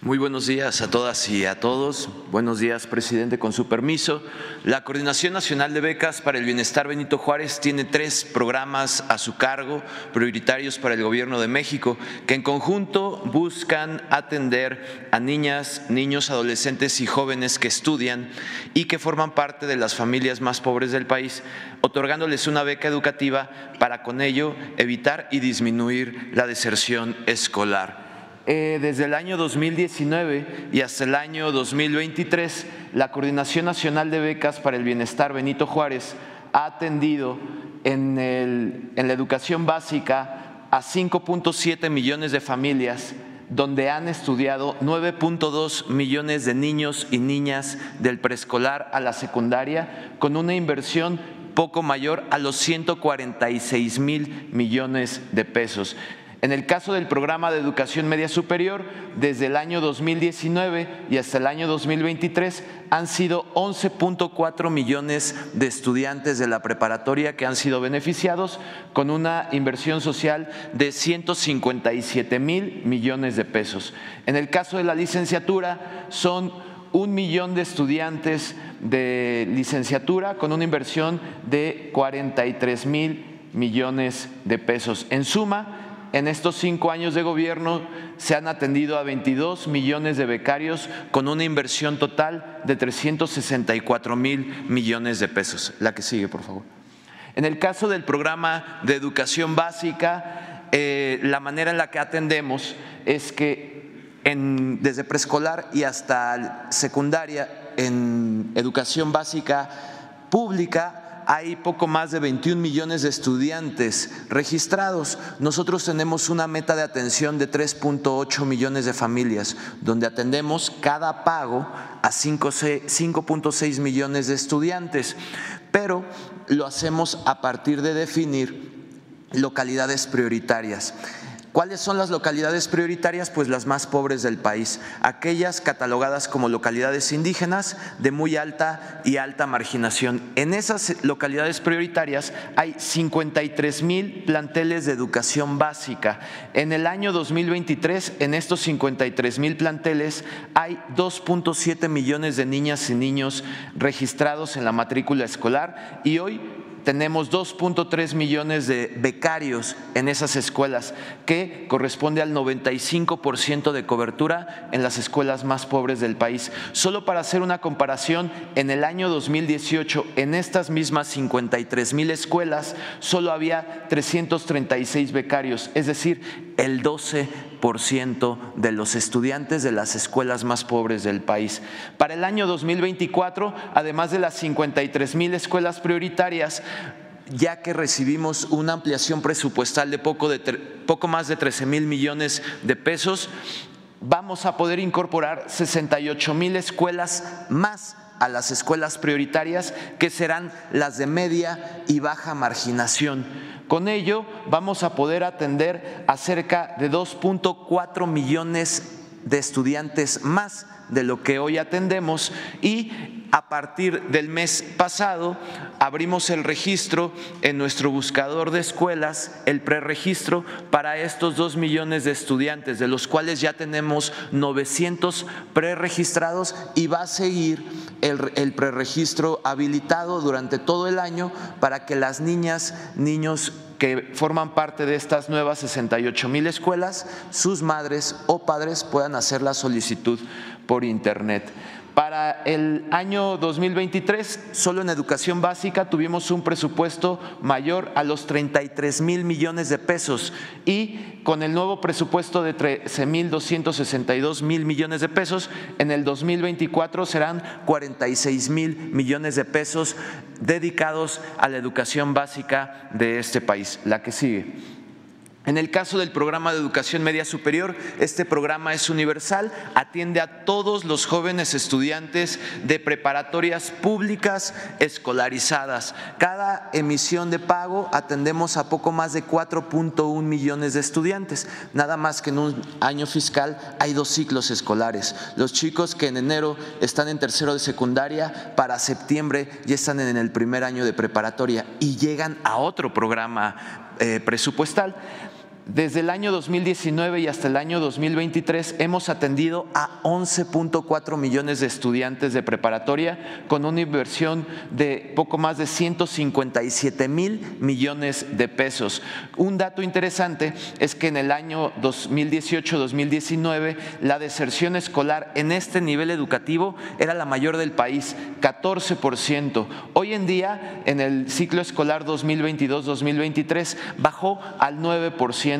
Muy buenos días a todas y a todos. Buenos días, presidente, con su permiso. La Coordinación Nacional de Becas para el Bienestar Benito Juárez tiene tres programas a su cargo, prioritarios para el Gobierno de México, que en conjunto buscan atender a niñas, niños, adolescentes y jóvenes que estudian y que forman parte de las familias más pobres del país, otorgándoles una beca educativa para con ello evitar y disminuir la deserción escolar. Eh, desde el año 2019 y hasta el año 2023, la Coordinación Nacional de Becas para el Bienestar Benito Juárez ha atendido en, en la educación básica a 5.7 millones de familias donde han estudiado 9.2 millones de niños y niñas del preescolar a la secundaria, con una inversión poco mayor a los 146 mil millones de pesos. En el caso del programa de educación media superior, desde el año 2019 y hasta el año 2023 han sido 11.4 millones de estudiantes de la preparatoria que han sido beneficiados con una inversión social de 157 mil millones de pesos. En el caso de la licenciatura son un millón de estudiantes de licenciatura con una inversión de 43 mil millones de pesos. En suma, en estos cinco años de gobierno se han atendido a 22 millones de becarios con una inversión total de 364 mil millones de pesos. La que sigue, por favor. En el caso del programa de educación básica, eh, la manera en la que atendemos es que desde preescolar y hasta secundaria en educación básica pública hay poco más de 21 millones de estudiantes registrados. Nosotros tenemos una meta de atención de 3.8 millones de familias, donde atendemos cada pago a 5.6 millones de estudiantes, pero lo hacemos a partir de definir localidades prioritarias. ¿Cuáles son las localidades prioritarias? Pues las más pobres del país, aquellas catalogadas como localidades indígenas de muy alta y alta marginación. En esas localidades prioritarias hay 53 mil planteles de educación básica. En el año 2023, en estos 53 mil planteles, hay 2.7 millones de niñas y niños registrados en la matrícula escolar y hoy tenemos 2.3 millones de becarios en esas escuelas, que corresponde al 95% de cobertura en las escuelas más pobres del país. Solo para hacer una comparación, en el año 2018, en estas mismas 53 mil escuelas, solo había 336 becarios, es decir, el 12% de los estudiantes de las escuelas más pobres del país. Para el año 2024, además de las 53 mil escuelas prioritarias, ya que recibimos una ampliación presupuestal de poco, más de 13 mil millones de pesos, vamos a poder incorporar 68 mil escuelas más a las escuelas prioritarias, que serán las de media y baja marginación. Con ello vamos a poder atender a cerca de 2.4 millones de estudiantes más de lo que hoy atendemos y a partir del mes pasado abrimos el registro en nuestro buscador de escuelas, el preregistro para estos dos millones de estudiantes, de los cuales ya tenemos 900 preregistrados y va a seguir el, el preregistro habilitado durante todo el año para que las niñas, niños que forman parte de estas nuevas 68 mil escuelas, sus madres o padres puedan hacer la solicitud por internet. Para el año 2023, solo en educación básica tuvimos un presupuesto mayor a los 33 mil millones de pesos y con el nuevo presupuesto de 13 mil 262 mil millones de pesos, en el 2024 serán 46 mil millones de pesos dedicados a la educación básica de este país. La que sigue. En el caso del programa de educación media superior, este programa es universal, atiende a todos los jóvenes estudiantes de preparatorias públicas escolarizadas. Cada emisión de pago atendemos a poco más de 4.1 millones de estudiantes, nada más que en un año fiscal hay dos ciclos escolares. Los chicos que en enero están en tercero de secundaria, para septiembre ya están en el primer año de preparatoria y llegan a otro programa eh, presupuestal. Desde el año 2019 y hasta el año 2023 hemos atendido a 11.4 millones de estudiantes de preparatoria con una inversión de poco más de 157 mil millones de pesos. Un dato interesante es que en el año 2018-2019 la deserción escolar en este nivel educativo era la mayor del país, 14%. Hoy en día, en el ciclo escolar 2022-2023, bajó al 9%.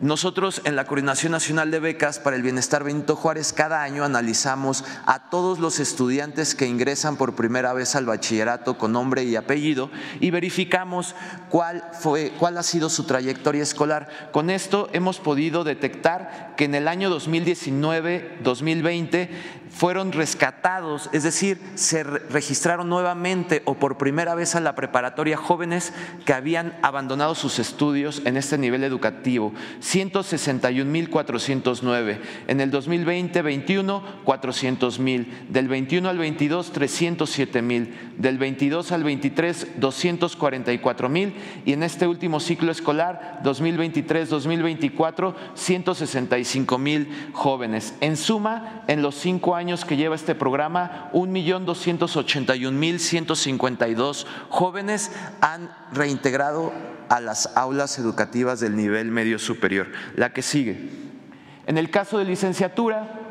Nosotros en la Coordinación Nacional de Becas para el Bienestar Benito Juárez cada año analizamos a todos los estudiantes que ingresan por primera vez al bachillerato con nombre y apellido y verificamos cuál fue cuál ha sido su trayectoria escolar. Con esto hemos podido detectar que en el año 2019-2020 fueron rescatados, es decir, se registraron nuevamente o por primera vez a la preparatoria jóvenes que habían abandonado sus estudios en este nivel educativo, 161.409. En el 2020-21, 400.000. Del 21 al 22, 307.000. Del 22 al 23, 244.000. Y en este último ciclo escolar, 2023-2024, 165.000 jóvenes. En suma, en los cinco años años que lleva este programa, 1.281.152 jóvenes han reintegrado a las aulas educativas del nivel medio superior. La que sigue. En el caso de licenciatura,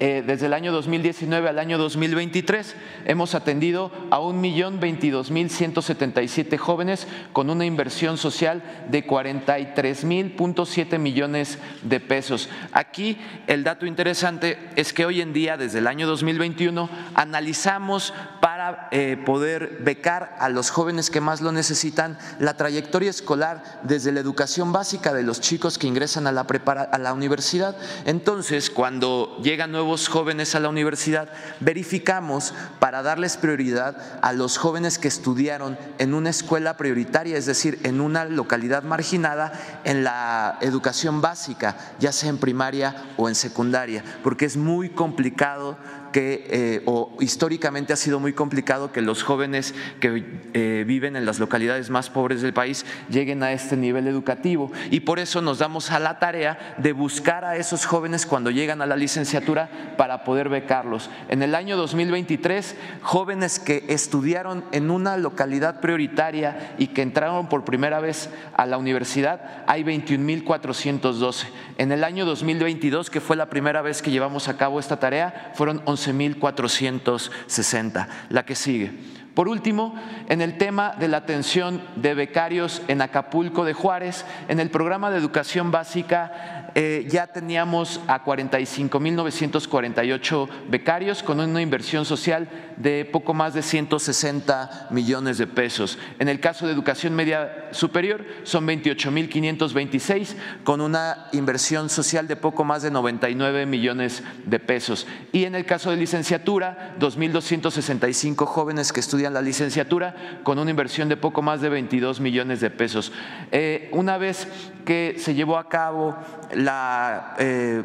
eh, desde el año 2019 al año 2023 hemos atendido a 1.022.177 jóvenes con una inversión social de 43.000.7 millones de pesos. Aquí el dato interesante es que hoy en día, desde el año 2021, analizamos para eh, poder becar a los jóvenes que más lo necesitan la trayectoria escolar desde la educación básica de los chicos que ingresan a la, a la universidad. Entonces, cuando llegan nuevos jóvenes a la universidad, verificamos para darles prioridad a los jóvenes que estudiaron en una escuela prioritaria, es decir, en una localidad marginada, en la educación básica, ya sea en primaria o en secundaria, porque es muy complicado que, eh, o históricamente ha sido muy complicado que los jóvenes que eh, viven en las localidades más pobres del país lleguen a este nivel educativo. Y por eso nos damos a la tarea de buscar a esos jóvenes cuando llegan a la licenciatura para poder becarlos. En el año 2023, jóvenes que estudiaron en una localidad prioritaria y que entraron por primera vez a la universidad, hay 21.412. En el año 2022, que fue la primera vez que llevamos a cabo esta tarea, fueron 11.460. La que sigue. Por último, en el tema de la atención de becarios en Acapulco de Juárez, en el programa de educación básica eh, ya teníamos a 45.948 becarios con una inversión social de poco más de 160 millones de pesos. En el caso de educación media superior son 28.526 con una inversión social de poco más de 99 millones de pesos. Y en el caso de licenciatura, 2.265 jóvenes que estudian la licenciatura con una inversión de poco más de 22 millones de pesos. Eh, una vez que se llevó a cabo la, eh,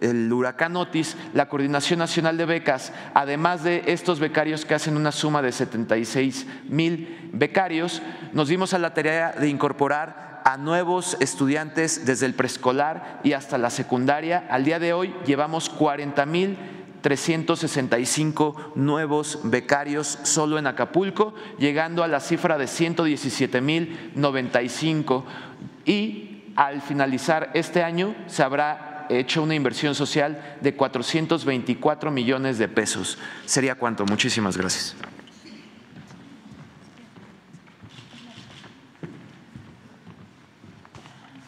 el, huracán Otis, la Coordinación Nacional de Becas, además de estos becarios que hacen una suma de 76 mil becarios, nos dimos a la tarea de incorporar a nuevos estudiantes desde el preescolar y hasta la secundaria. Al día de hoy llevamos 40 mil 365 nuevos becarios solo en Acapulco, llegando a la cifra de 117 mil 95 y al finalizar este año se habrá hecho una inversión social de 424 millones de pesos. ¿Sería cuánto? Muchísimas gracias.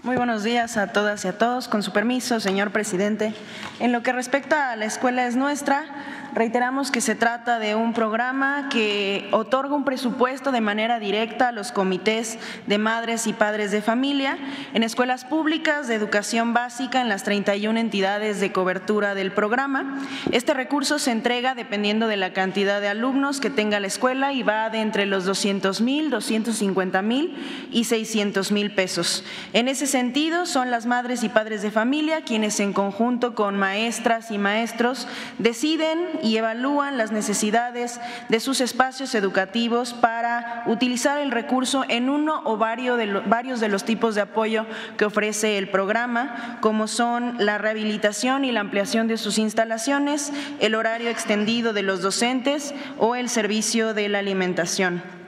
Muy buenos días a todas y a todos. Con su permiso, señor presidente, en lo que respecta a la escuela es nuestra, Reiteramos que se trata de un programa que otorga un presupuesto de manera directa a los comités de madres y padres de familia en escuelas públicas de educación básica en las 31 entidades de cobertura del programa. Este recurso se entrega dependiendo de la cantidad de alumnos que tenga la escuela y va de entre los 200 mil, 250 mil y 600 mil pesos. En ese sentido, son las madres y padres de familia quienes en conjunto con maestras y maestros deciden y evalúan las necesidades de sus espacios educativos para utilizar el recurso en uno o varios de los tipos de apoyo que ofrece el programa, como son la rehabilitación y la ampliación de sus instalaciones, el horario extendido de los docentes o el servicio de la alimentación.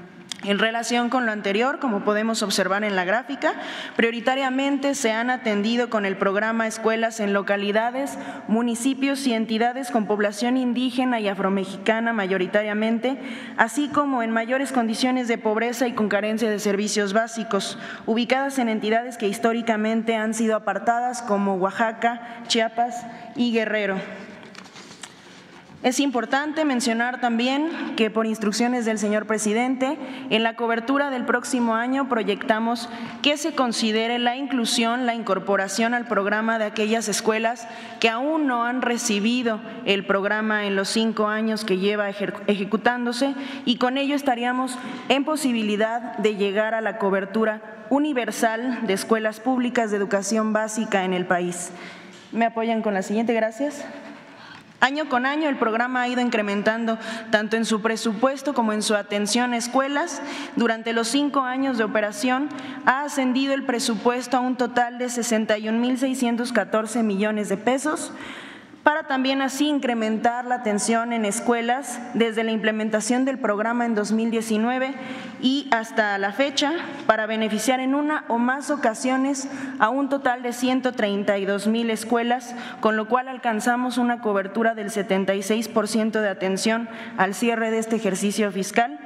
En relación con lo anterior, como podemos observar en la gráfica, prioritariamente se han atendido con el programa escuelas en localidades, municipios y entidades con población indígena y afromexicana mayoritariamente, así como en mayores condiciones de pobreza y con carencia de servicios básicos, ubicadas en entidades que históricamente han sido apartadas como Oaxaca, Chiapas y Guerrero. Es importante mencionar también que por instrucciones del señor presidente, en la cobertura del próximo año proyectamos que se considere la inclusión, la incorporación al programa de aquellas escuelas que aún no han recibido el programa en los cinco años que lleva ejecutándose y con ello estaríamos en posibilidad de llegar a la cobertura universal de escuelas públicas de educación básica en el país. ¿Me apoyan con la siguiente? Gracias. Año con año el programa ha ido incrementando tanto en su presupuesto como en su atención a escuelas. Durante los cinco años de operación ha ascendido el presupuesto a un total de 61.614 millones de pesos para también así incrementar la atención en escuelas desde la implementación del programa en 2019 y hasta la fecha para beneficiar en una o más ocasiones a un total de 132 mil escuelas, con lo cual alcanzamos una cobertura del 76% de atención al cierre de este ejercicio fiscal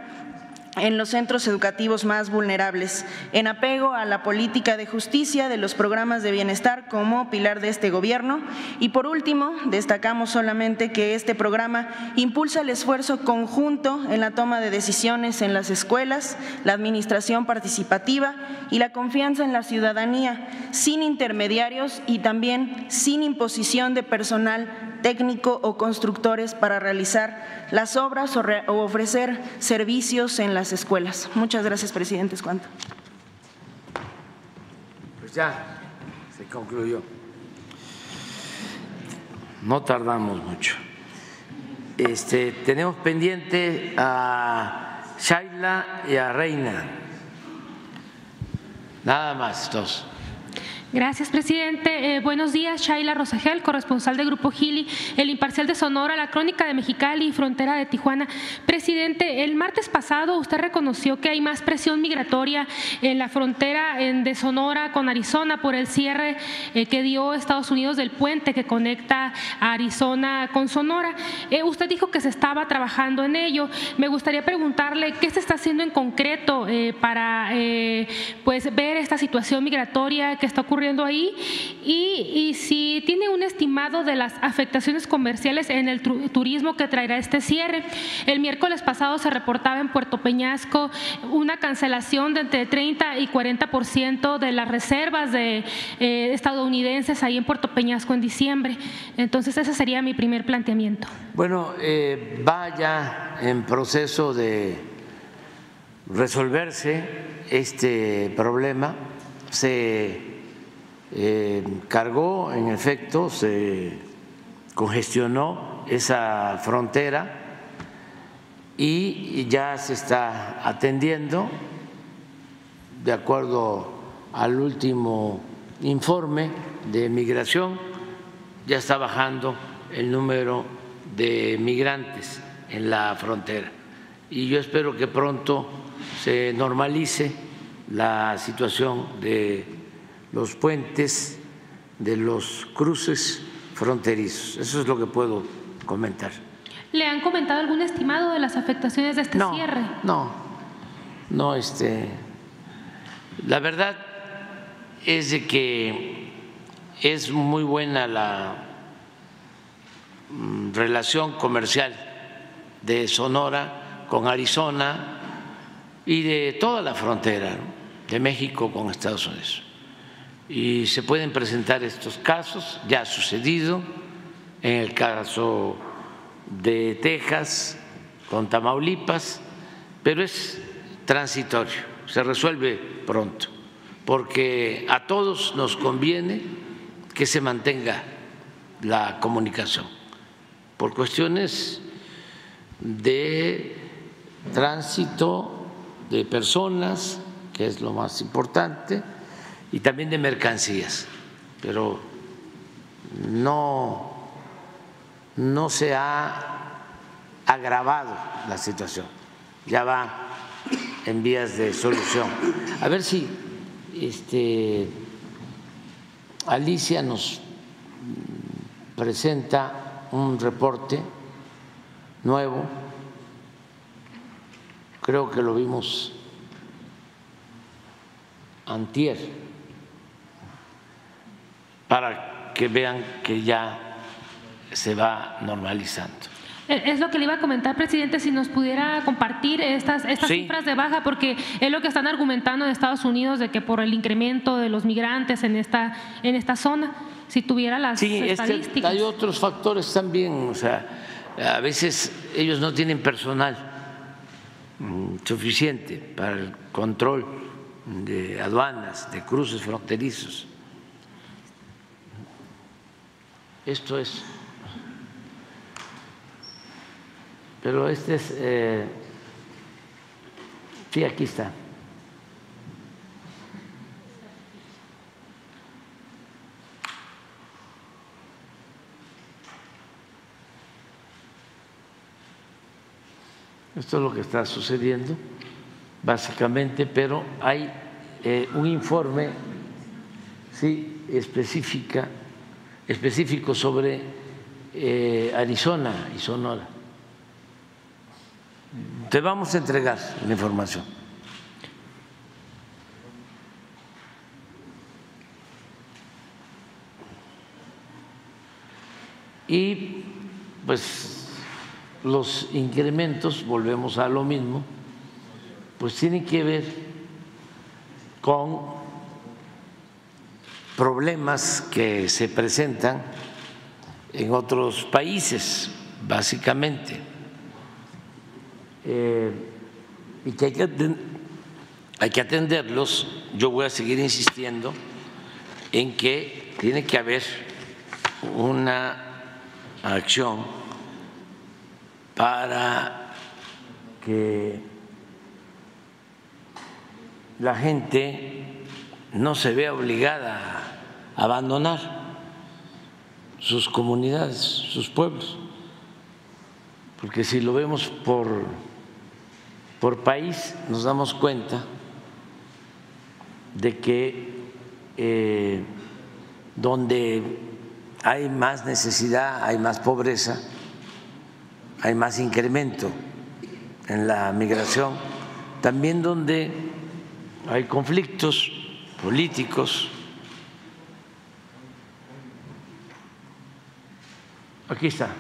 en los centros educativos más vulnerables, en apego a la política de justicia de los programas de bienestar como pilar de este gobierno. Y por último, destacamos solamente que este programa impulsa el esfuerzo conjunto en la toma de decisiones en las escuelas, la administración participativa y la confianza en la ciudadanía, sin intermediarios y también sin imposición de personal técnico o constructores para realizar las obras o, ofrecer servicios en las escuelas. Muchas gracias, presidente. Es cuanto. Pues ya se concluyó. No tardamos mucho. Este, tenemos pendiente a Shaila y a Reina. Nada más, dos. Gracias, presidente. Eh, buenos días, Shaila Rosagel, corresponsal de Grupo Gili, El Imparcial de Sonora, La Crónica de Mexicali y Frontera de Tijuana. Presidente, el martes pasado usted reconoció que hay más presión migratoria en la frontera de Sonora con Arizona por el cierre eh, que dio Estados Unidos del puente que conecta a Arizona con Sonora. Eh, usted dijo que se estaba trabajando en ello. Me gustaría preguntarle qué se está haciendo en concreto para pues, ver esta situación migratoria que está ocurriendo ahí y, si tiene un estimado de las afectaciones comerciales en el turismo que traerá este cierre. El miércoles pasado se reportaba en Puerto Peñasco una cancelación de entre 30 y 40% de las reservas de eh, estadounidenses ahí en Puerto Peñasco en diciembre. Entonces ese sería mi primer planteamiento. Bueno, eh, vaya en proceso de resolverse este problema. Se eh, cargó, en efecto, se congestionó esa frontera y ya se está atendiendo, de acuerdo al último informe de migración, ya está bajando el número de migrantes en la frontera. Y yo espero que pronto se normalice la situación de los puentes de los cruces fronterizos. Eso es lo que puedo comentar. ¿Le han comentado algún estimado de las afectaciones de este cierre? No, no, este, la verdad es de que es muy buena la mm, relación comercial de Sonora con Arizona y de toda la frontera de México con Estados Unidos y se pueden presentar estos casos, ya ha sucedido. En el caso de Texas con Tamaulipas, pero es transitorio, se resuelve pronto, porque a todos nos conviene que se mantenga la comunicación por cuestiones de tránsito de personas, que es lo más importante, y también de mercancías, pero no, no se ha agravado la situación, ya va en vías de solución. A ver si este, Alicia nos presenta un reporte nuevo, creo que lo vimos antier para que vean que ya se va normalizando. Es lo que le iba a comentar, presidente, si nos pudiera compartir estas, estas cifras de baja, porque es lo que están argumentando en Estados Unidos de que por el incremento de los migrantes en esta, en esta zona, si tuviera las sí, estadísticas. hay otros factores también, o sea, a veces ellos no tienen personal mm, suficiente para el control de aduanas, de cruces fronterizos Esto es. Pero este es. Eh, sí, aquí está. Esto es lo que está sucediendo, básicamente, pero hay eh, un informe, sí, específica específico sobre eh, Arizona y Sonora. Te vamos a entregar la información. Y pues los incrementos, volvemos a lo mismo, pues tienen que ver con problemas que se presentan en otros países, básicamente, eh, y que hay que, hay que atenderlos. Yo voy a seguir insistiendo en que tiene que haber una acción para que la gente no se vea obligada abandonar sus comunidades, sus pueblos, porque si lo vemos por, por país nos damos cuenta de que eh, donde hay más necesidad, hay más pobreza, hay más incremento en la migración, también donde hay conflictos políticos. Aquí está.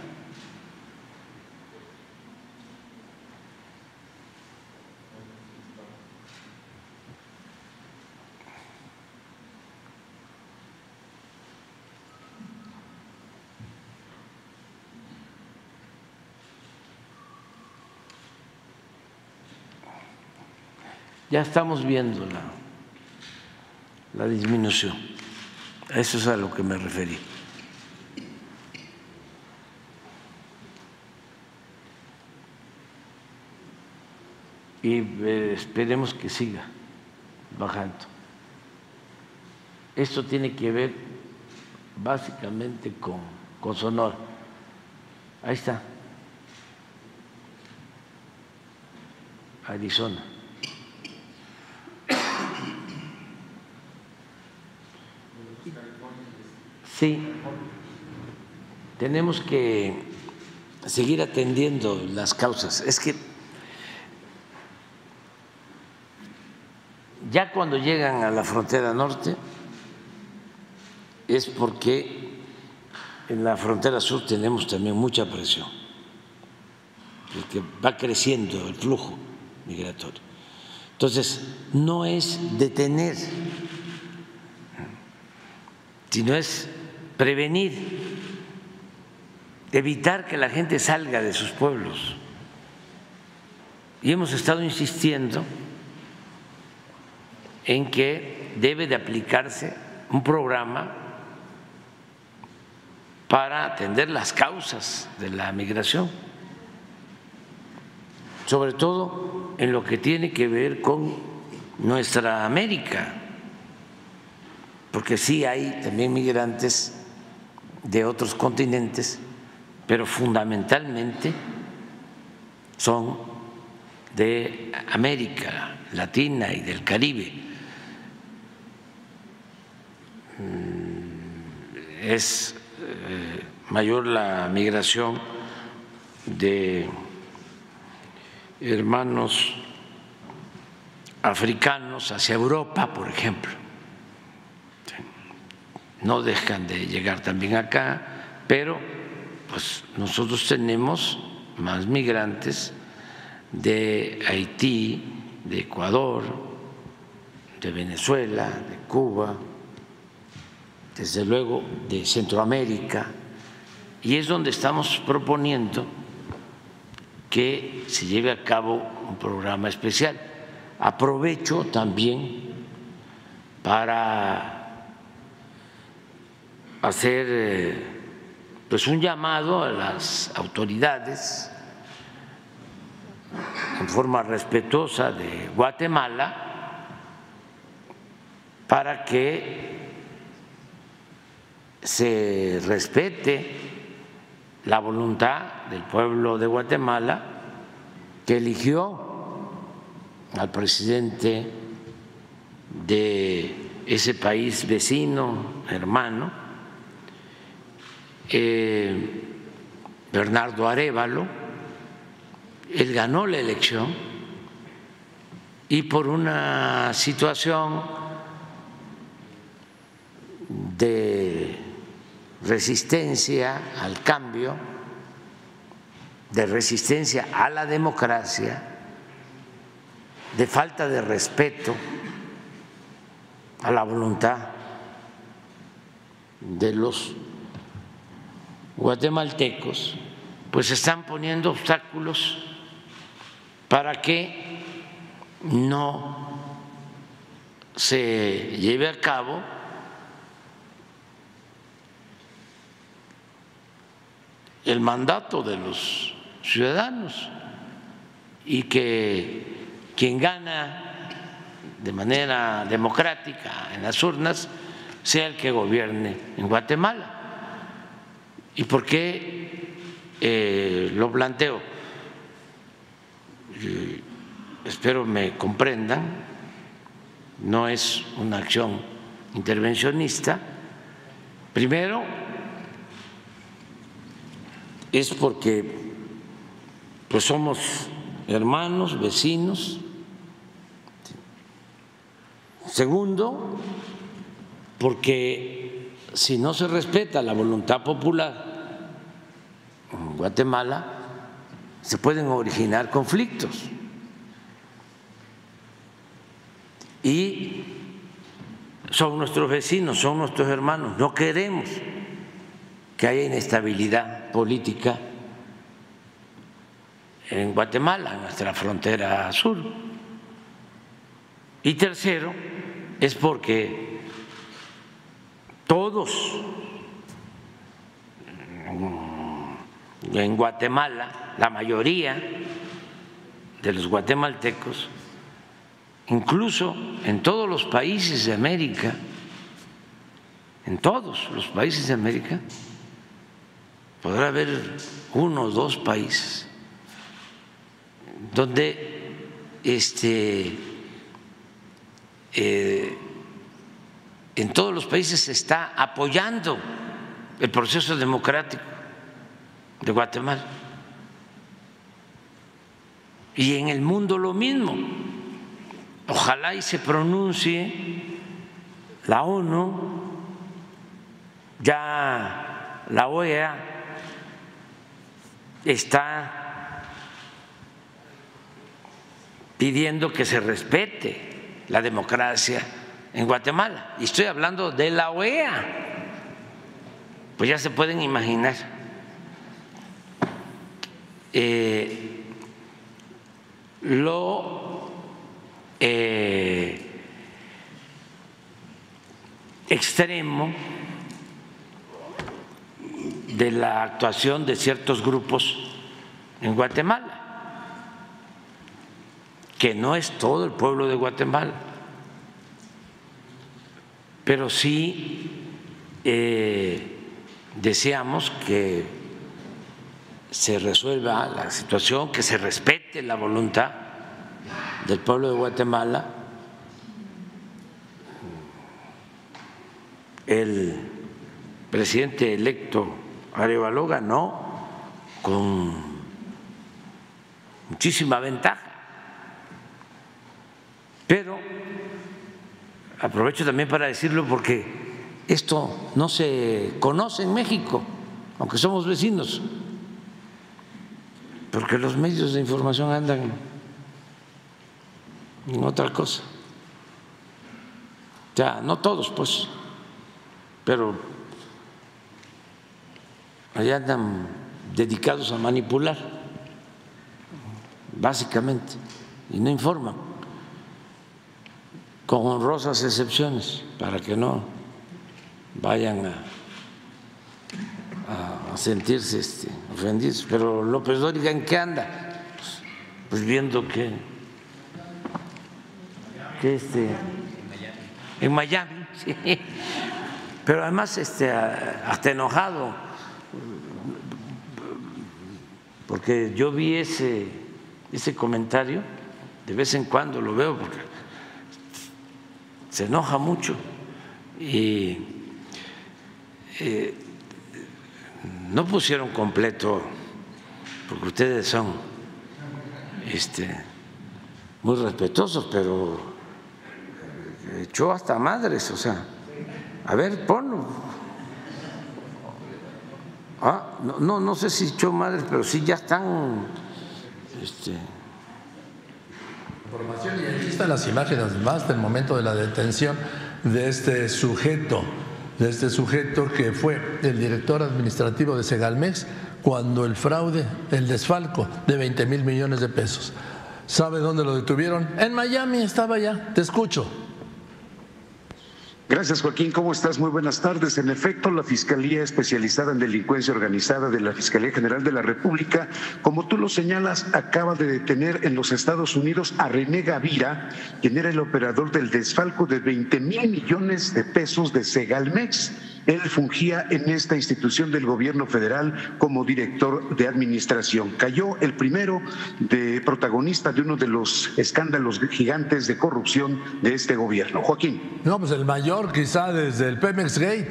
ya estamos viendo la, la disminución. Eso es a lo que me referí. Y eh, esperemos que siga bajando. Esto tiene que ver básicamente con, con Sonora. Ahí está. Arizona. Sí, tenemos que seguir atendiendo las causas. Es que ya cuando llegan a la frontera norte es porque en la frontera sur tenemos también mucha presión, porque va creciendo el flujo migratorio. Entonces, no es detener, sino es prevenir, evitar que la gente salga de sus pueblos. Y hemos estado insistiendo en que debe de aplicarse un programa para atender las causas de la migración, sobre todo en lo que tiene que ver con nuestra América, porque sí hay también migrantes de otros continentes, pero fundamentalmente son de América Latina y del Caribe. Mm, es eh, mayor la migración de hermanos africanos hacia Europa, por ejemplo. No dejan de llegar también acá, pero pues nosotros tenemos más migrantes de Haití, de Ecuador, de Venezuela, de Cuba, desde luego de Centroamérica, y es donde estamos proponiendo que se lleve a cabo un programa especial. Aprovecho también para hacer eh, pues un llamado a las autoridades en forma respetuosa de Guatemala para que se respete la voluntad del pueblo de Guatemala que eligió al presidente de ese país vecino, hermano, eh, Bernardo Arevalo, él ganó la elección y por una situación de resistencia al cambio, de resistencia a la democracia, de falta de respeto a la voluntad de los guatemaltecos, pues están poniendo obstáculos para que no se lleve a cabo el mandato de los ciudadanos y que quien gana de manera democrática en las urnas sea el que gobierne en Guatemala. ¿Y por qué eh, lo planteo? espero me comprendan, no es una acción intervencionista. Primero, es porque pues somos hermanos, vecinos. Segundo, porque si no se respeta la voluntad popular en Guatemala, se pueden originar conflictos. Y son nuestros vecinos, son nuestros hermanos. No queremos que haya inestabilidad política en Guatemala, en nuestra frontera sur. Y tercero, es porque todos en Guatemala, la mayoría de los guatemaltecos, incluso en todos los países de América, en todos los países de América, podrá haber uno o dos países donde este, eh, en todos los países se está apoyando el proceso democrático de Guatemala. Y en el mundo lo mismo. Ojalá y se pronuncie la ONU, ya la OEA está pidiendo que se respete la democracia en Guatemala. Y estoy hablando de la OEA. Pues ya se pueden imaginar. Eh, lo eh, extremo de la actuación de ciertos grupos en Guatemala, que no es todo el pueblo de Guatemala, pero sí eh, deseamos que se resuelva la situación, que se respete la voluntad del pueblo de Guatemala. El presidente electo Arevalo ganó con muchísima ventaja, pero aprovecho también para decirlo porque esto no se conoce en México, aunque somos vecinos, porque los medios de información andan en otra cosa. Ya, no todos, pues, pero allá andan dedicados a manipular, básicamente, y no informan, con honrosas excepciones, para que no vayan a, sentirse este, ofendidos. Pero López Dóriga, ¿en qué anda? Pues, pues viendo que, que este, en Miami, sí. pero además este, hasta enojado porque yo vi ese ese comentario, de vez en cuando lo veo porque se enoja mucho y eh, no pusieron completo, porque ustedes son este, muy respetuosos, pero echó hasta madres, o sea, a ver, ponlo. No, no, sé si echó madres, pero sí ya están. Este, Información y aquí están las imágenes más del momento de la detención de este sujeto, de este sujeto que fue el director administrativo de Segalmex cuando el fraude, el desfalco de 20 mil millones de pesos. ¿Sabe dónde lo detuvieron? En Miami estaba ya. Te escucho. Gracias, Joaquín. ¿Cómo estás? Muy buenas tardes. En efecto, la Fiscalía Especializada en Delincuencia Organizada de la Fiscalía General de la República, como tú lo señalas, acaba de detener en los Estados Unidos a René Gavira, quien era el operador del desfalco de 20 mil millones de pesos de Segalmex él fungía en esta institución del gobierno federal como director de administración. Cayó el primero de protagonista de uno de los escándalos gigantes de corrupción de este gobierno. Joaquín. No, pues el mayor quizá desde el Pemex Gate.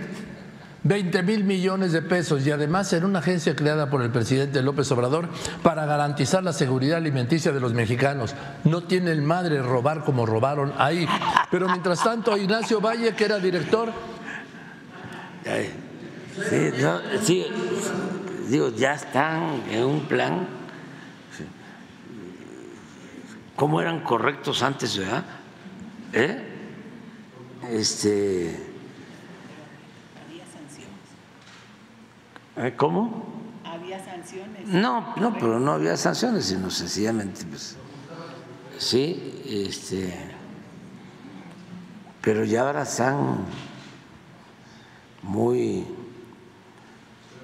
20 mil millones de pesos y además en una agencia creada por el presidente López Obrador para garantizar la seguridad alimenticia de los mexicanos. No tiene el madre robar como robaron ahí. Pero mientras tanto, Ignacio Valle, que era director Sí, sí, digo, ya están en un plan. ¿Cómo eran correctos antes, verdad? ¿Eh? Este. Había sanciones. ¿Eh? ¿Cómo? Había sanciones. No, no, pero no había sanciones, sino sencillamente, pues. Sí, este. Pero ya ahora están muy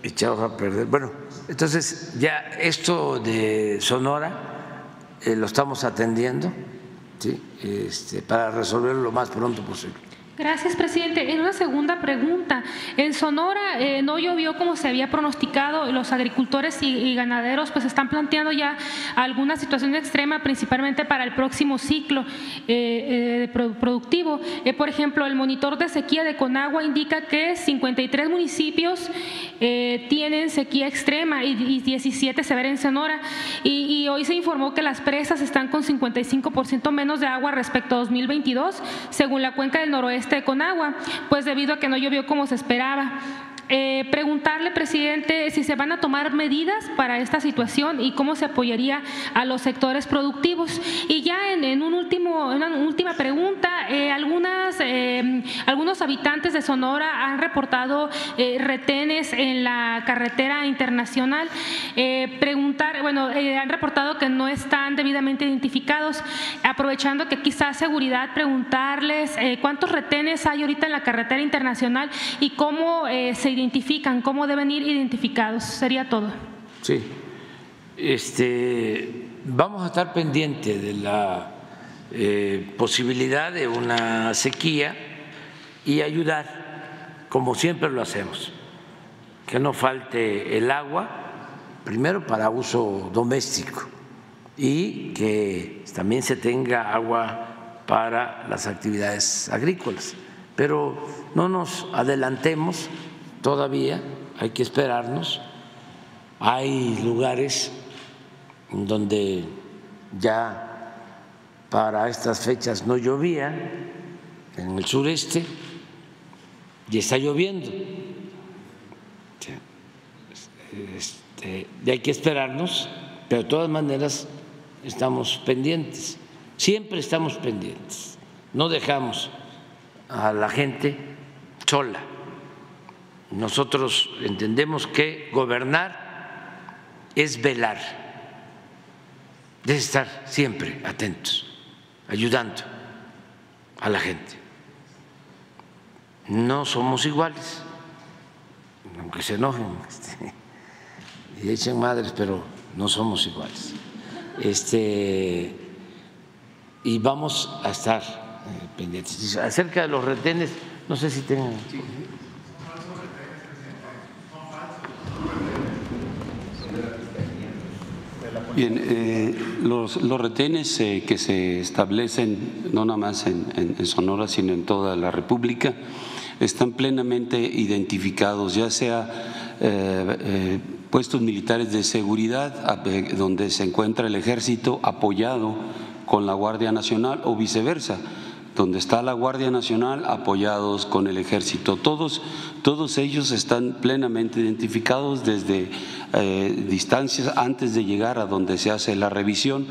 echados a perder. Bueno, entonces ya esto de Sonora eh, lo estamos atendiendo ¿sí? este, para resolverlo lo más pronto posible. Gracias, presidente. En una segunda pregunta, en Sonora eh, no llovió como se había pronosticado. Los agricultores y, ganaderos pues están planteando ya alguna situación extrema, principalmente para el próximo ciclo eh, eh, productivo. por ejemplo, el monitor de sequía de Conagua indica que 53 municipios tienen sequía extrema y, 17 se ven en Sonora. Y, y hoy se informó que las presas están con 55% menos de agua respecto a 2022, según la cuenca del noroeste con agua, pues debido a que no llovió como se esperaba. Eh, preguntarle, presidente, si se van a tomar medidas para esta situación y cómo se apoyaría a los sectores productivos. Y ya en, un último, una última pregunta, eh, algunas, eh, algunos habitantes de Sonora han reportado retenes en la carretera internacional. preguntar, bueno, han reportado que no están debidamente identificados. Aprovechando que quizás seguridad, preguntarles cuántos retenes hay ahorita en la carretera internacional y cómo se identifican, cómo deben ir identificados. Sería todo. Sí. Este, vamos a estar pendientes de la eh, posibilidad de una sequía y ayudar, como siempre lo hacemos, que no falte el agua, primero para uso doméstico y que también se tenga agua para las actividades agrícolas. Pero no nos adelantemos todavía, hay que esperarnos. Hay lugares donde ya para estas fechas no llovía, en el sureste, y está lloviendo. Este, y hay que esperarnos, pero de todas maneras estamos pendientes, siempre estamos pendientes, no dejamos a la gente sola. Nosotros entendemos que gobernar es velar, es estar siempre atentos, ayudando a la gente. No somos iguales, aunque se enojen este, y echen madres, pero no somos iguales. Este, y vamos a estar eh, pendientes. Acerca de los retenes, no sé si tengan. Bien, eh, los, retenes eh, que se establecen no nada más en, Sonora, sino en toda la República, están plenamente identificados, ya sea eh, puestos militares de seguridad, donde se encuentra el ejército apoyado con la Guardia Nacional o viceversa donde está la Guardia Nacional apoyados con el ejército. Todos, todos ellos están plenamente identificados desde eh, distancias antes de llegar a donde se hace la revisión.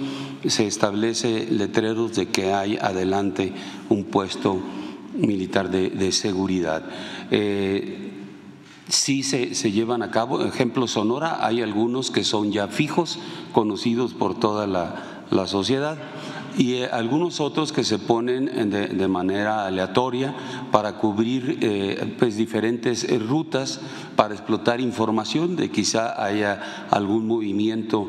Se establece letreros de que hay adelante un puesto militar de, seguridad. Eh, sí se, llevan a cabo, ejemplo Sonora, hay algunos que son ya fijos, conocidos por toda la sociedad y eh, algunos otros que se ponen de, manera aleatoria para cubrir eh, pues diferentes eh, rutas para explotar información de quizá haya algún movimiento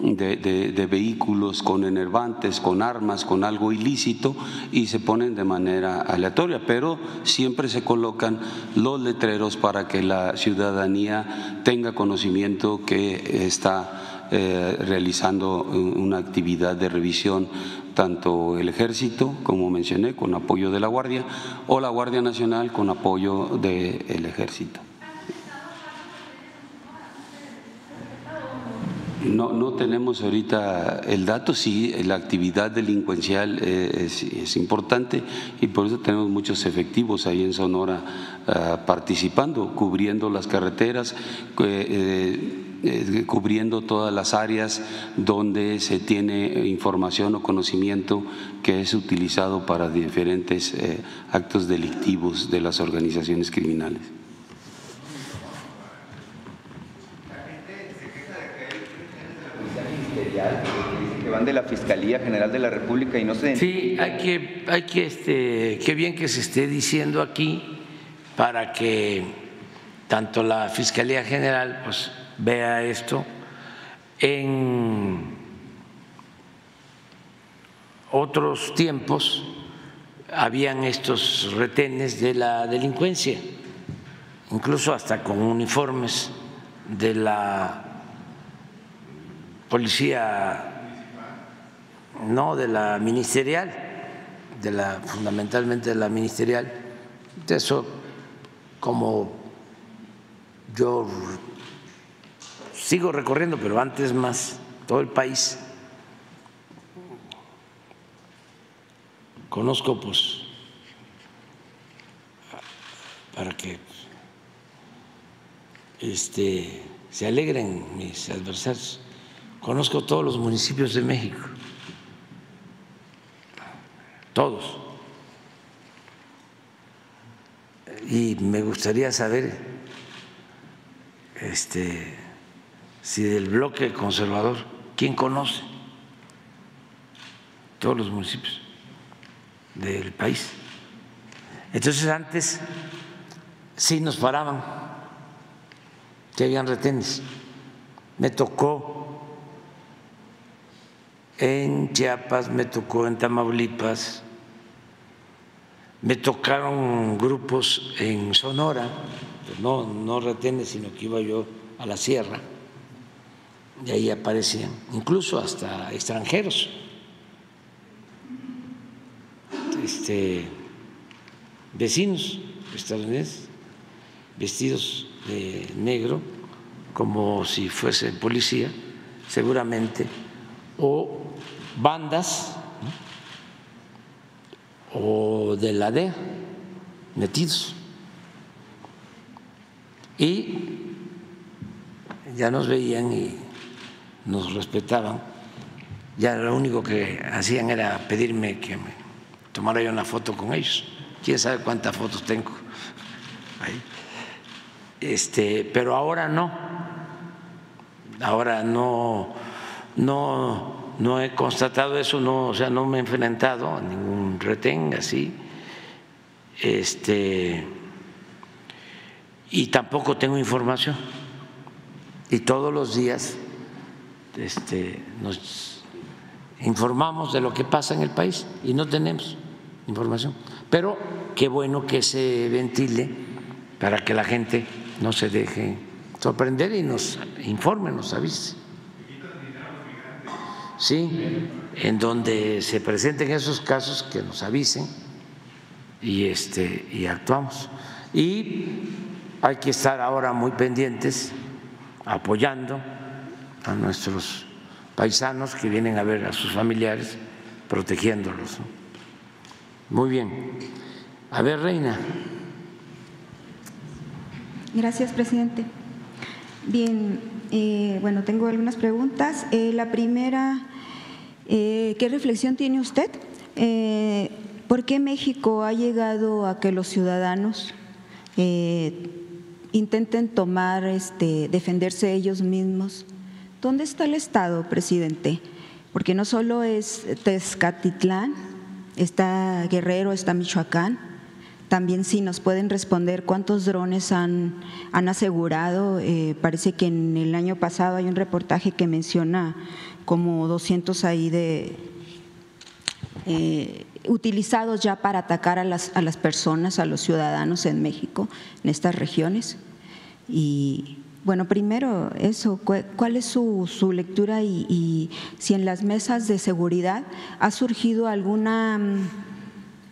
de, vehículos con enervantes, con armas, con algo ilícito y se ponen de manera aleatoria, pero siempre se colocan los letreros para que la ciudadanía tenga conocimiento que está realizando una actividad de revisión tanto el ejército, como mencioné, con apoyo de la Guardia, o la Guardia Nacional con apoyo del ejército. No, no tenemos ahorita el dato, sí, la actividad delincuencial eh, es, importante y por eso tenemos muchos efectivos ahí en Sonora ah, participando, cubriendo las carreteras. Eh, eh, cubriendo todas las áreas donde se tiene información o conocimiento que es utilizado para diferentes eh, actos delictivos de las organizaciones criminales. que van de la Fiscalía General de la República y no se Sí, hay que, hay que, este, qué bien que se esté diciendo aquí para que tanto la Fiscalía General pues vea esto. En otros tiempos habían estos retenes de la delincuencia, incluso hasta con uniformes de la policía, no de la ministerial, de la fundamentalmente de la ministerial. Eso como yo Sigo recorriendo, pero antes más, todo el país. Conozco, pues, para que este, se alegren mis adversarios. Conozco todos los municipios de México, todos. Y me gustaría saber este, si del bloque conservador, ¿quién conoce todos los municipios del país? Entonces antes sí nos paraban, que habían retenes. Me tocó en Chiapas, me tocó en Tamaulipas, me tocaron grupos en Sonora, no, no retenes, sino que iba yo a la sierra y ahí aparecían incluso hasta extranjeros, este, vecinos estadounidenses vestidos de negro como si fuese policía, seguramente, o bandas o de la DEA metidos. Y ya nos veían y nos respetaban, ya lo único que hacían era pedirme que me tomara yo una foto con ellos. Quién sabe cuántas fotos tengo. Este, pero ahora no. Ahora no, no, no he constatado eso, no, o sea, no me he enfrentado a ningún retén así. Este, y tampoco tengo información. Y todos los días este, nos informamos de lo que pasa en el país y no tenemos información. Pero qué bueno que se ventile para que la gente no se deje sorprender y nos informe, nos avise. ¿sí? En donde se presenten esos casos, que nos avisen y, este, y actuamos. Y hay que estar ahora muy pendientes, apoyando a nuestros paisanos que vienen a ver a sus familiares, protegiéndolos. Muy bien. A ver, Reina. Gracias, presidente. Bien, eh, bueno, tengo algunas preguntas. Eh, la primera, eh, ¿qué reflexión tiene usted? ¿Por qué México ha llegado a que los ciudadanos intenten tomar, este, defenderse ellos mismos? ¿Dónde está el Estado, presidente? Porque no solo es Tezcatitlán, está Guerrero, está Michoacán, también si nos pueden responder cuántos drones han, han asegurado. Eh, parece que en el año pasado hay un reportaje que menciona como 200 ahí de eh, utilizados ya para atacar a las, a las personas, a los ciudadanos en México, en estas regiones. Y bueno, primero eso, ¿cuál es su, su lectura y, si en las mesas de seguridad ha surgido alguna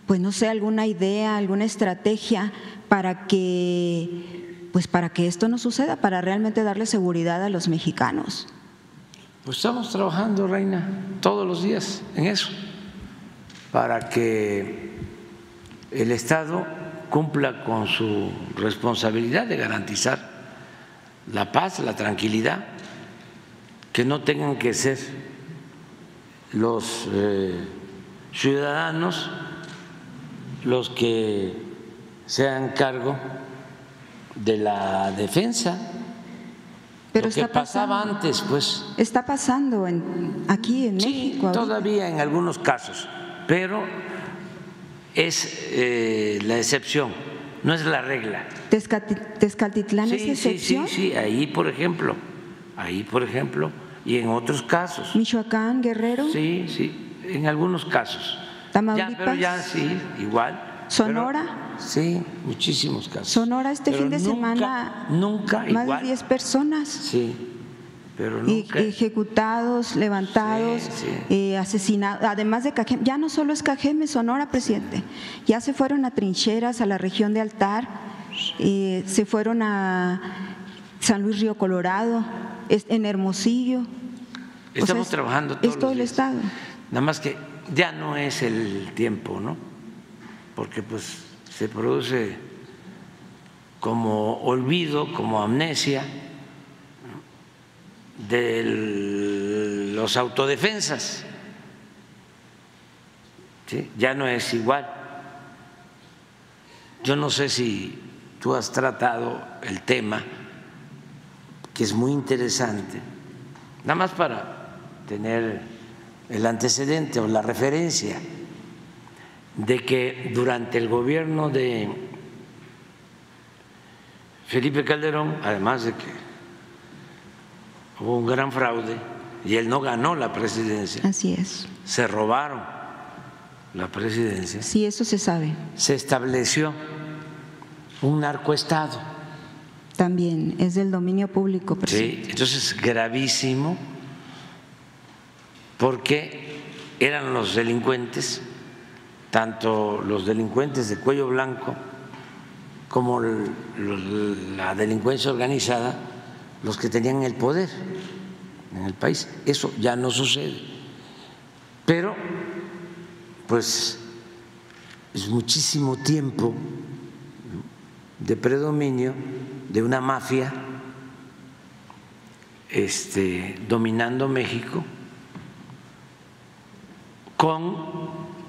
pues no sé, alguna idea, alguna estrategia para que, pues para que esto no suceda, para realmente darle seguridad a los mexicanos. Pues estamos trabajando, Reina, todos los días en eso, para que el Estado cumpla con su responsabilidad de garantizar la paz, la tranquilidad, que no tengan que ser los eh, ciudadanos los que sean cargo de la defensa. Pero Lo pasaba antes, pues. Está pasando en, aquí en sí, Todavía en algunos casos, pero es eh, la excepción, no es la regla. Tezcatitlán es excepción. Sí, sí, sí, ahí por ejemplo, ahí por ejemplo, y en otros casos. Michoacán, Guerrero. Sí, sí, en algunos casos. Tamaulipas. Ya, pero ya sí, igual. Sonora. sí, muchísimos casos. Sonora este fin de semana. Nunca Más de 10 personas. Sí, pero nunca. ejecutados, levantados, eh, asesinados. Además de Cajeme, ya no solo es Cajeme, Sonora, presidente. Ya se fueron a trincheras, a la región de Altar, eh, se fueron a San Luis Río Colorado, en Hermosillo. Estamos trabajando todos Es todo el Estado. Nada más que ya no es el tiempo, ¿no? Porque pues se produce como olvido, como amnesia de los autodefensas. Ya no es igual. Yo no sé si tú has tratado el tema, que es muy interesante, nada más para tener el antecedente o la referencia de que durante el gobierno de Felipe Calderón, además de que hubo un gran fraude y él no ganó la presidencia. Así es. Se robaron la presidencia. Sí, eso se sabe. Se estableció un narcoestado. También es del dominio público. Sí, entonces gravísimo porque eran los delincuentes, tanto los delincuentes de cuello blanco como la delincuencia organizada, los que tenían el poder en el país. Eso ya no sucede. Pero, pues, es muchísimo tiempo de predominio de una mafia este, dominando México con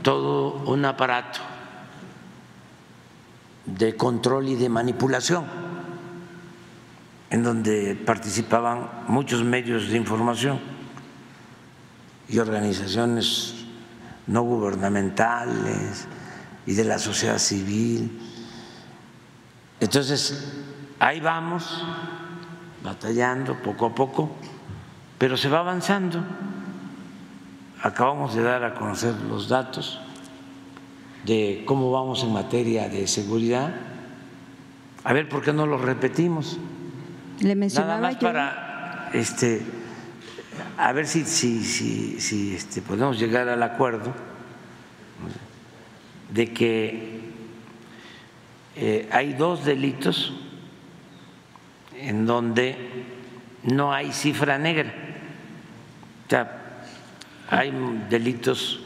todo un aparato de control y de manipulación, en donde participaban muchos medios de información y organizaciones no gubernamentales y de la sociedad civil. Entonces, ahí vamos, batallando poco a poco, pero se va avanzando acabamos de dar a conocer los datos de cómo vamos en materia de seguridad. A ver, ¿por qué no los repetimos? Le mencionaba Nada más para este, a ver si, si, si, si este, podemos llegar al acuerdo de que eh, hay dos delitos en donde no hay cifra negra. O sea, hay delitos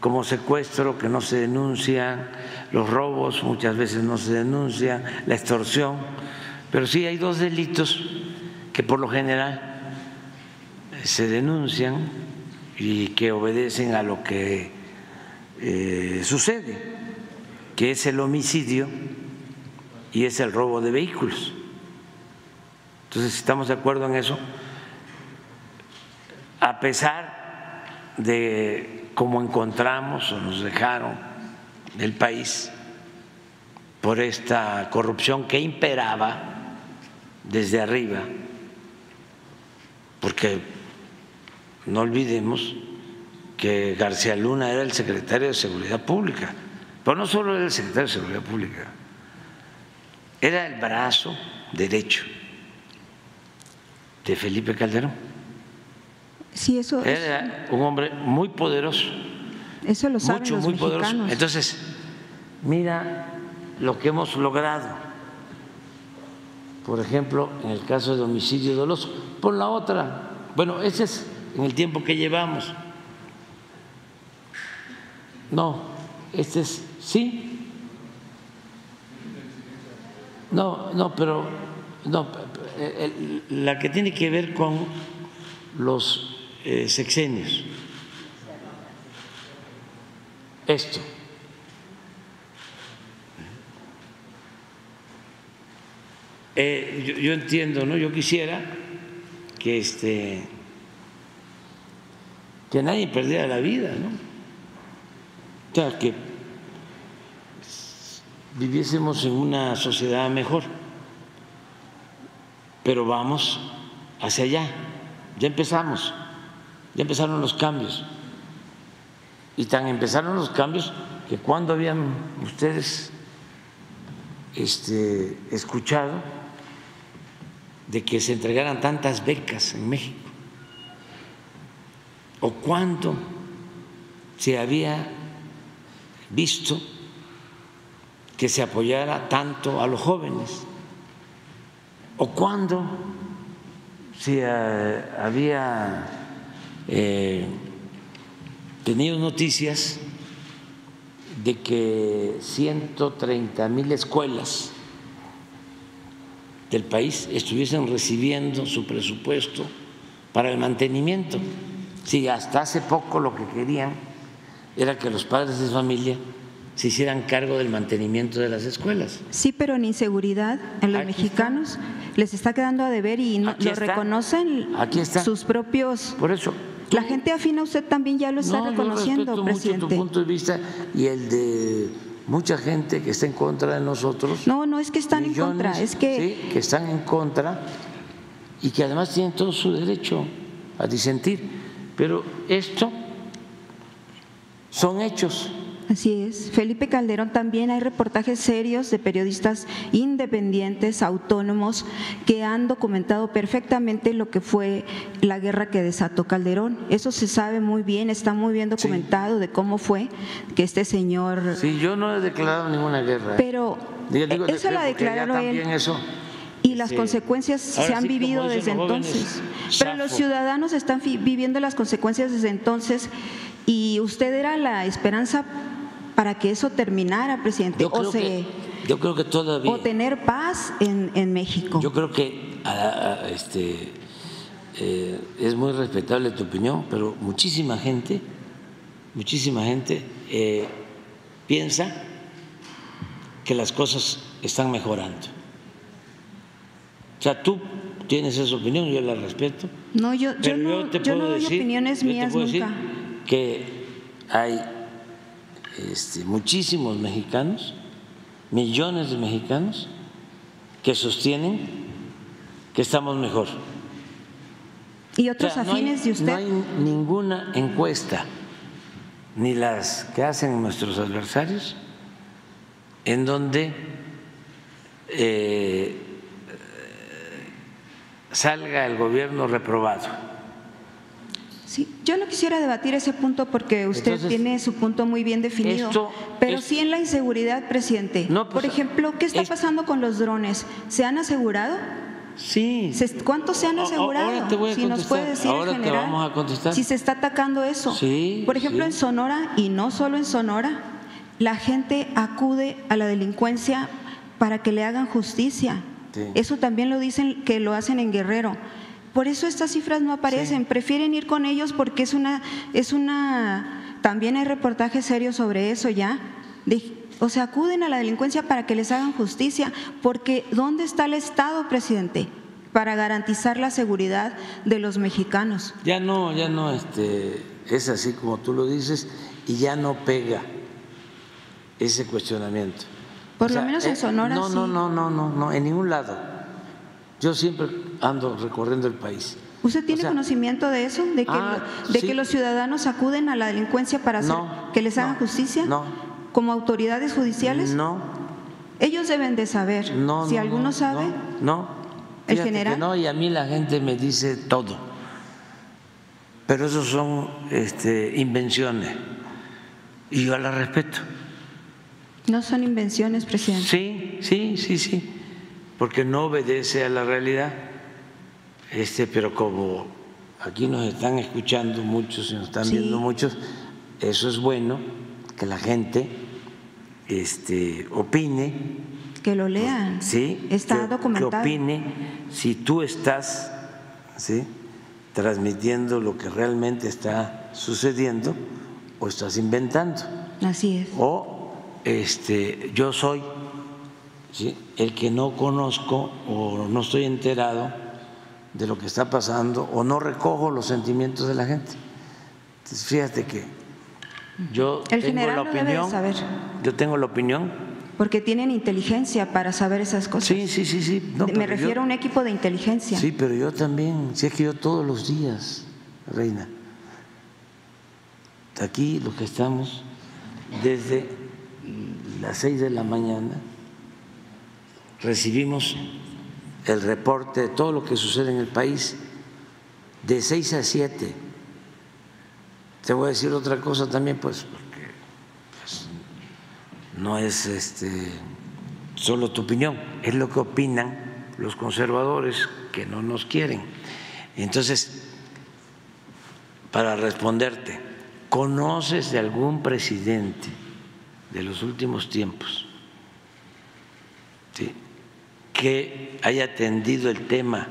como secuestro que no se denuncian, los robos muchas veces no se denuncian, la extorsión, pero sí hay dos delitos que por lo general se denuncian y que obedecen a lo que eh, sucede, que es el homicidio y es el robo de vehículos. Entonces, estamos de acuerdo en eso, a pesar de cómo encontramos o nos dejaron el país por esta corrupción que imperaba desde arriba, porque no olvidemos que García Luna era el secretario de Seguridad Pública, pero no solo era el secretario de Seguridad Pública, era el brazo derecho de Felipe Calderón. Sí, eso era un hombre muy poderoso. Eso lo saben mucho, los muy poderoso. mexicanos. Entonces, mira lo que hemos logrado. Por ejemplo, en el caso de homicidio doloso. Por la otra, bueno, ese es en el tiempo que llevamos. No, este es, sí. No, no, pero no, la que tiene que ver con los eh, sexenios. Esto. Eh, yo, entiendo, ¿no? Yo quisiera que este que nadie perdiera la vida, ¿no? O sea, que viviésemos en una sociedad mejor. Pero vamos hacia allá. Ya empezamos. Ya empezaron los cambios. Y tan empezaron los cambios que cuando habían ustedes este, escuchado de que se entregaran tantas becas en México? ¿O cuándo se había visto que se apoyara tanto a los jóvenes? ¿O cuándo se eh, había eh, tenido noticias de que 130 mil escuelas del país estuviesen recibiendo su presupuesto para el mantenimiento. Si hasta hace poco lo que querían era que los padres de familia se hicieran cargo del mantenimiento de las escuelas. Sí, pero en inseguridad, en los mexicanos les está quedando a deber y no, lo está. reconocen Aquí está. sus propios. Por eso. La gente afina usted también ya lo está No, yo reconociendo, respeto presidente. mucho tu punto de vista y el de mucha gente que está en contra de nosotros. No, no es que están en contra, es que sí, que están en contra y que además tienen todo su derecho a disentir. Pero esto son hechos. Así es. Felipe Calderón también hay reportajes serios de periodistas independientes, autónomos, que han documentado perfectamente lo que fue la guerra que desató Calderón. Eso se sabe muy bien, está muy bien documentado de cómo fue que este señor... Sí, yo no he declarado ninguna guerra. ¿eh? Pero Digo, digo, eso la declaró él. eso, Y las consecuencias ahora se han sí, vivido desde jóvenes, entonces. Pero los ciudadanos están viviendo las consecuencias desde entonces y usted era la esperanza para que eso terminara, presidente, Yo o, se, que, yo creo que todavía. o tener paz en, en México. Yo creo que a- a- este, eh, es muy respetable tu opinión, pero muchísima gente, muchísima gente eh, piensa que las cosas están mejorando. O sea, tú tienes esa opinión, yo la respeto. No, yo, yo Pero no, yo te yo puedo no doy decir, opiniones yo te mías puedo decir nunca. que hay este, muchísimos mexicanos, millones de mexicanos, que sostienen que estamos mejor. Y O otros sea, no hay- afines de usted. No hay ninguna encuesta, ni las que hacen nuestros adversarios, en donde eh, salga el gobierno reprobado. Yo no quisiera debatir ese punto porque usted Entonces, tiene su punto muy bien definido, esto pero sí en la inseguridad, presidente. No, pues, Por ejemplo, ¿qué está es- pasando con los drones? ¿Se han asegurado? Sí. ¿Cuántos se han asegurado? ahora te voy a si nos puede decir Ahora en te general. vamos a contestar. Si se está atacando eso. Sí, Por ejemplo, sí. en Sonora, y no solo en Sonora, la gente acude a la delincuencia para que le hagan justicia. Sí. Eso también lo dicen que lo hacen en Guerrero. Por eso estas cifras no aparecen. Prefieren ir con ellos porque es una, es una, también hay reportajes serios sobre eso ya. De- o sea, acuden a la delincuencia para que les hagan justicia. Porque ¿dónde está el Estado, presidente? Para garantizar la seguridad de los mexicanos. Ya no, ya no, este, es así como tú lo dices y ya no pega ese cuestionamiento. Por lo menos en Sonora No, no, sí. no, no, no, no, en ningún lado. Yo siempre ando recorriendo el país. ¿Usted tiene O sea, conocimiento de eso? ¿De, que, Ah, lo- de sí. que los ciudadanos acuden a la delincuencia para hacer, No, que les hagan justicia? No, ¿Como autoridades judiciales? no, Ellos deben de saber. no. si no, alguno no, sabe, No. ¿El general? No, y a mí la gente me dice todo. Pero eso son este, invenciones. Y yo las respeto. no son invenciones, presidente. Sí, sí, sí, sí, porque no obedece a la realidad. Este, pero como aquí nos están escuchando muchos y nos están Sí. viendo muchos, eso es bueno que la gente este, opine, Que lo lean. sí, Está que- documentado. que opine si tú estás, sí, transmitiendo lo que realmente está sucediendo o estás inventando Así es. o este, yo soy ¿sí? el que no conozco o no estoy enterado de lo que está pasando o no recojo los sentimientos de la gente. Entonces, fíjate que yo El tengo la opinión, saber. yo tengo la opinión, Porque tienen inteligencia para saber esas cosas. sí, sí, sí, sí. no, Me refiero yo- a un equipo de inteligencia. Sí, pero yo también, si es que yo todos los días, Reina, aquí los que estamos desde las seis de la mañana, recibimos el reporte de todo lo que sucede en el país de seis a siete. Te voy a decir otra cosa también, pues, porque pues, no es este, solo tu opinión, es lo que opinan los conservadores que no nos quieren. Entonces, para responderte, ¿conoces de algún presidente de los últimos tiempos que haya atendido el tema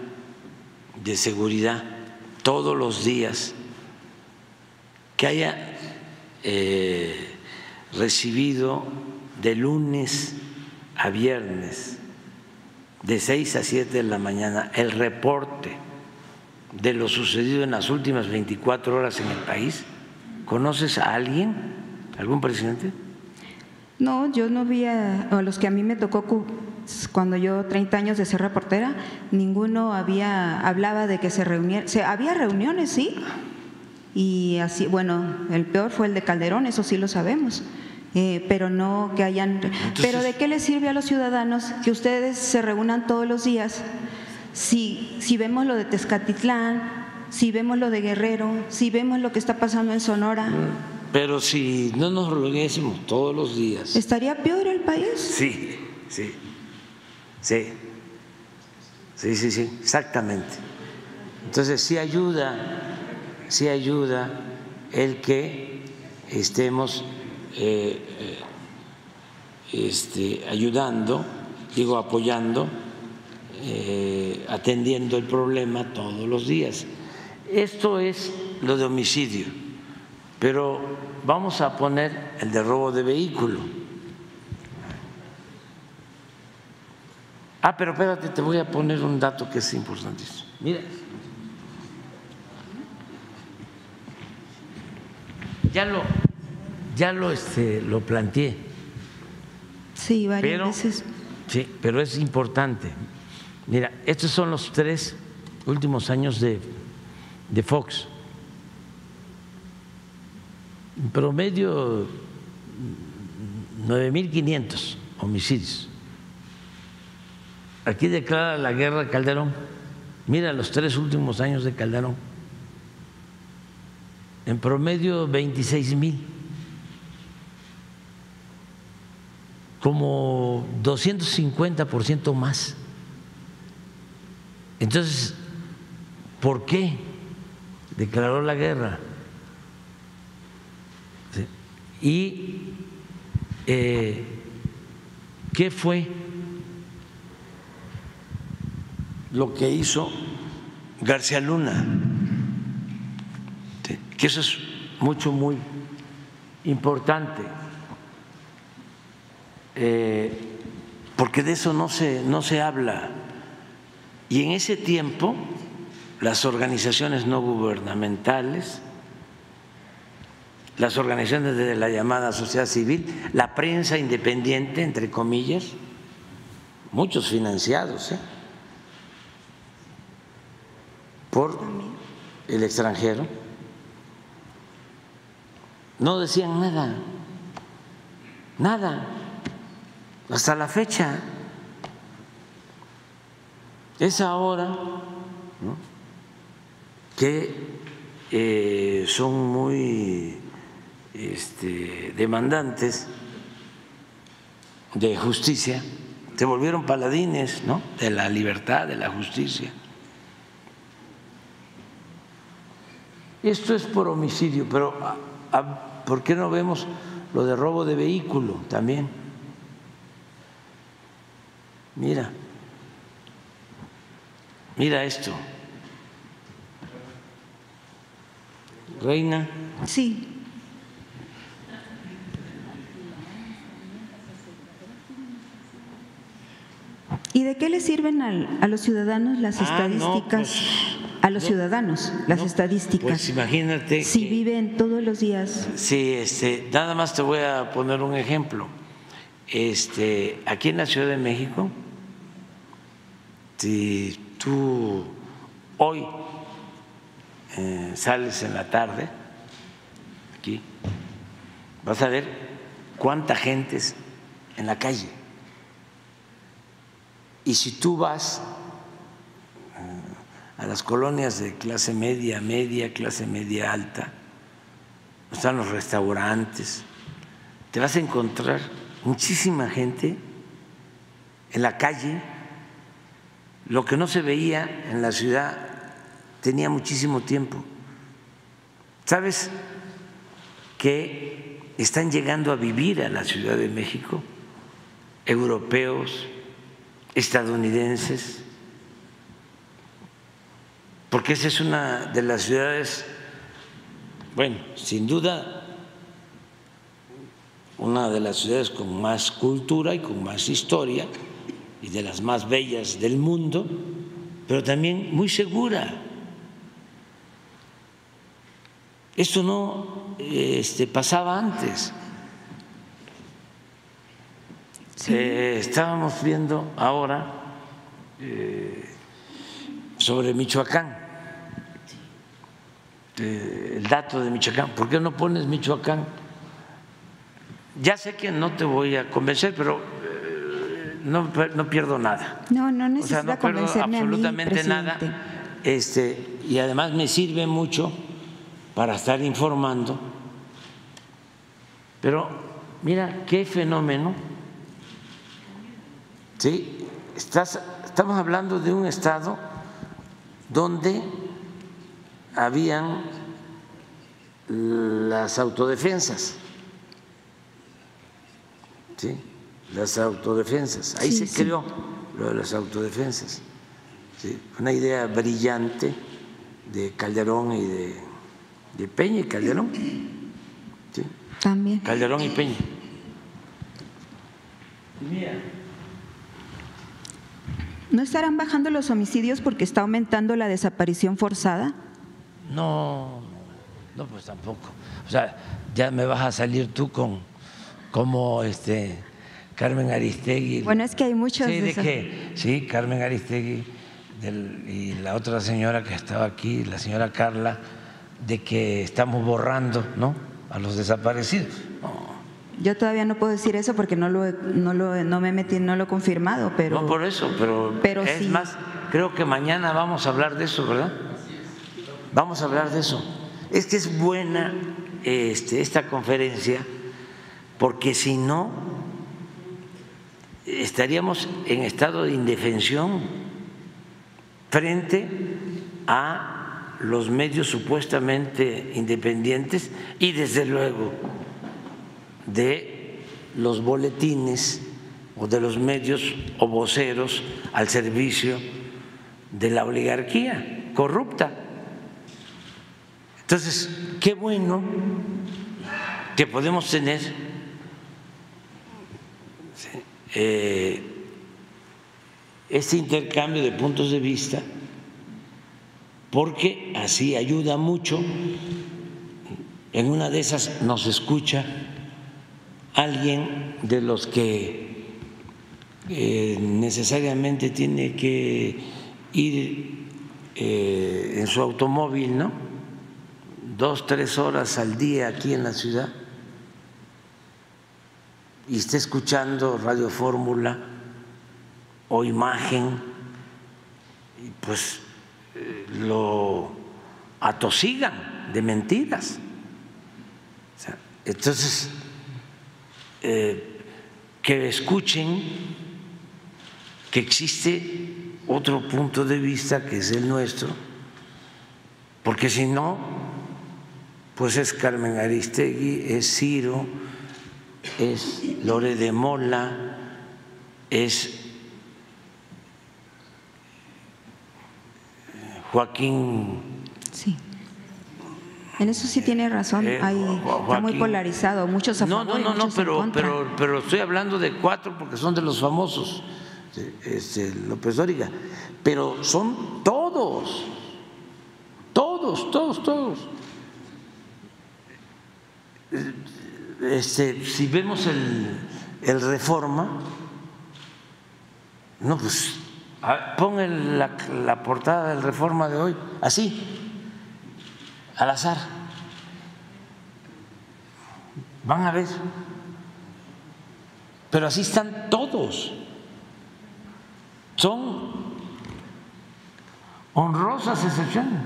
de seguridad todos los días, que haya eh, recibido de lunes a viernes, de 6 a 7 de la mañana, el reporte de lo sucedido en las últimas 24 horas en el país? ¿Conoces a alguien, algún presidente? No, yo no vi a, a los que a mí me tocó cuando yo 30 años de ser reportera, ninguno había hablaba de que se reuniera, se, había reuniones, sí, y así, bueno, el peor fue el de Calderón, eso sí lo sabemos, eh, pero no que hayan. pero ¿de qué les sirve a los ciudadanos que ustedes se reúnan todos los días si, si vemos lo de Tezcatitlán, si vemos lo de Guerrero, si vemos lo que está pasando en Sonora? Pero si no nos reuniésemos todos los días. ¿Estaría peor el país? Sí, sí, sí, sí, sí, sí, exactamente. Entonces sí ayuda, sí ayuda el que estemos eh, eh, este, ayudando, digo apoyando, eh, atendiendo el problema todos los días. Esto es lo de homicidio, pero vamos a poner el de robo de vehículo. Ah, pero espérate, te voy a poner un dato que es importantísimo. Mira, ya lo, ya lo, este, lo planteé, Sí, varias pero, veces. sí, pero es importante. Mira, estos son los tres últimos años de, de Fox. En promedio, 9.500 homicidios. Aquí declara la guerra Calderón. Mira los tres últimos años de Calderón. en promedio 26 mil, como 250% más. Entonces, ¿por qué declaró la guerra? ¿Y eh, qué fue lo que hizo García Luna? Que eso es mucho, muy importante, eh, porque de eso no se, no se habla. Y en ese tiempo, las organizaciones no gubernamentales, las organizaciones de la llamada sociedad civil, la prensa independiente, entre comillas, muchos financiados ¿eh? Por el extranjero, no decían nada, nada, hasta la fecha. Es ahora que eh, son muy este, demandantes de justicia, se volvieron paladines ¿no? de la libertad, de la justicia. Esto es por homicidio, pero ¿por qué no vemos lo de robo de vehículo también? Mira, mira esto. Reina. Sí. ¿Y de qué le sirven a los ciudadanos las Ah, estadísticas? pues, a los ciudadanos, las estadísticas. Pues imagínate. si viven todos los días. Sí, este, nada más te voy a poner un ejemplo. Este, aquí en la Ciudad de México, si tú hoy eh, sales en la tarde, aquí, vas a ver cuánta gente es en la calle. Y si tú vas a las colonias de clase media, media, clase media alta, están los restaurantes, te vas a encontrar muchísima gente en la calle, lo que no se veía en la ciudad tenía muchísimo tiempo. ¿Sabes que están llegando a vivir a la Ciudad de México europeos, estadounidenses? Porque esa es una de las ciudades, bueno, sin duda, una de las ciudades con más cultura y con más historia y de las más bellas del mundo, pero también muy segura. Esto no este, pasaba antes. Eh, estábamos viendo ahora eh, sobre Michoacán, el dato de Michoacán. ¿Por qué no pones Michoacán? Ya sé que no te voy a convencer, pero eh, no, no pierdo nada. No, no O sea, no pierdo convencerme a mí, absolutamente nada. Este, y además me sirve mucho para estar informando. Pero mira qué fenómeno. Sí, estás, estamos hablando de un estado donde habían las autodefensas. ¿sí? las autodefensas. Ahí Sí, se sí. creó lo de las autodefensas. ¿sí? Una idea brillante de Calderón y de, de Peña y Calderón. ¿sí? También. Calderón y Peña. ¿No estarán bajando los homicidios porque está aumentando la desaparición forzada? No, no, pues tampoco. O sea, ya me vas a salir tú con como este Carmen Aristegui. Bueno, es que hay muchos Sí, de esas- que sí, Carmen Aristegui del- y la otra señora que estaba aquí, la señora Carla, de que estamos borrando, ¿no? A los desaparecidos. Yo todavía no puedo decir eso porque no lo, he- no lo, no me metí, no lo he confirmado, pero No por eso, pero, Pero es sí. más, creo que mañana vamos a hablar de eso, ¿verdad? Vamos a hablar de eso. es que es buena este, esta conferencia porque si no estaríamos en estado de indefensión frente a los medios supuestamente independientes y desde luego de los boletines o de los medios o voceros al servicio de la oligarquía corrupta. Entonces, qué bueno que podemos tener eh, este intercambio de puntos de vista, porque así ayuda mucho. En una de esas nos escucha alguien de los que eh, necesariamente tiene que ir eh, en su automóvil, ¿no? Dos, tres horas al día aquí en la ciudad y está escuchando Radio Fórmula o imagen, pues eh, lo atosigan de mentiras. entonces, eh, que escuchen que existe otro punto de vista que es el nuestro, porque si no, pues es Carmen Aristegui, es Ciro, es Lore de Mola, es Joaquín. Sí. En eso sí tiene razón, eh, Hay, está muy polarizado, muchos a no, favor No, no, no, pero, pero, pero estoy hablando de cuatro porque son de los famosos, este, López Dóriga, pero son todos, todos, todos, todos este, si vemos el, reforma, no, pues pon la, la portada del reforma de hoy, así, al azar. Van a ver. Pero así están todos. Son honrosas excepciones.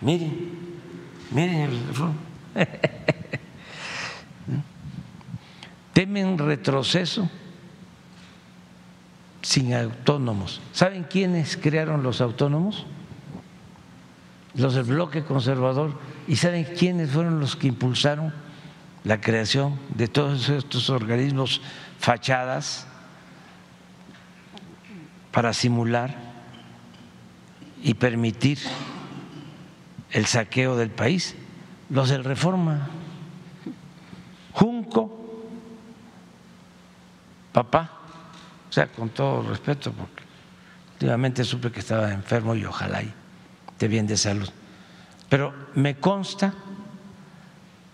Miren, miren el. Temen retroceso sin autónomos. ¿Saben quiénes crearon los autónomos? Los del bloque conservador. ¿Y saben quiénes fueron los que impulsaron la creación de todos estos organismos fachadas para simular y permitir el saqueo del país? los del Reforma, Junco, papá, o sea, con todo respeto, porque últimamente supe que estaba enfermo y ojalá y esté bien de salud. Pero me consta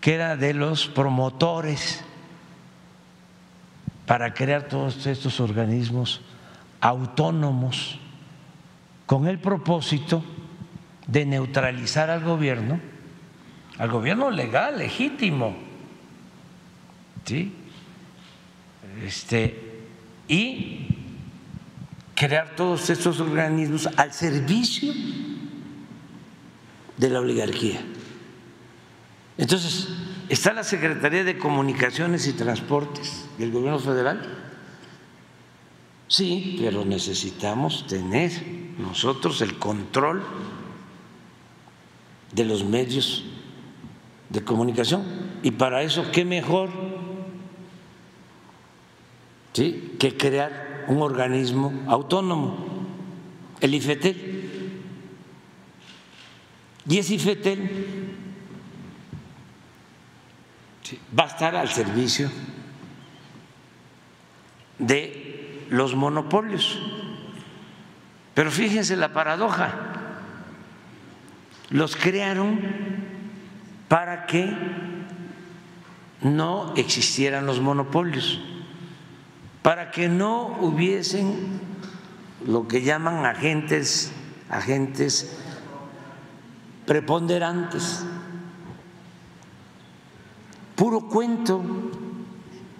que era de los promotores para crear todos estos organismos autónomos con el propósito de neutralizar al gobierno al gobierno legal, legítimo. ¿Sí? Este, y crear todos estos organismos al servicio de la oligarquía. Entonces, está la Secretaría de Comunicaciones y Transportes del gobierno federal. Sí, pero necesitamos tener nosotros el control de los medios de comunicación. Y para eso, ¿qué mejor ¿sí? que crear un organismo autónomo, el IFETEL? Y ese IFETEL va a estar al servicio de los monopolios. Pero fíjense la paradoja, los crearon para que no existieran los monopolios, para que no hubiesen lo que llaman agentes, agentes preponderantes. Puro cuento.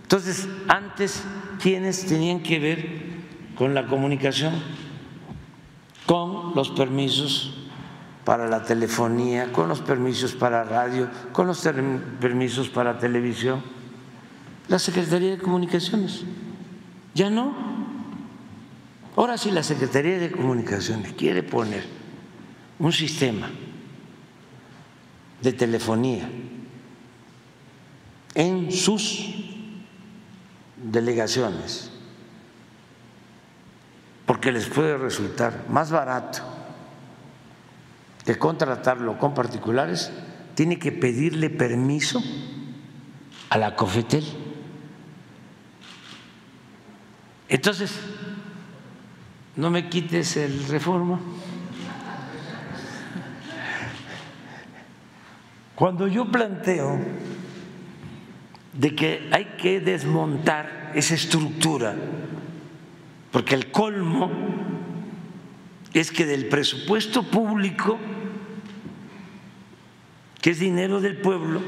Entonces, antes, ¿quiénes tenían que ver con la comunicación? Con los permisos para la telefonía, con los permisos para radio, con los permisos para televisión. La Secretaría de Comunicaciones. Ya no. Ahora si la Secretaría de Comunicaciones quiere poner un sistema de telefonía en sus delegaciones, porque les puede resultar más barato que contratarlo con particulares, tiene que pedirle permiso a la COFETEL. Entonces, no me quites el reforma. Cuando yo planteo de que hay que desmontar esa estructura, porque el colmo es que del presupuesto público, que es dinero del pueblo,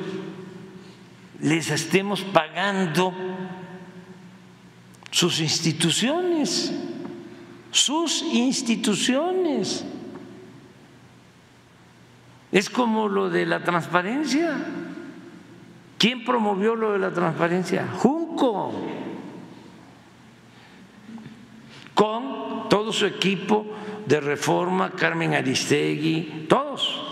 les estemos pagando sus instituciones, sus instituciones. Es como lo de la transparencia. ¿Quién promovió lo de la transparencia? Junco. Con todo su equipo de reforma, Carmen Aristegui, todos.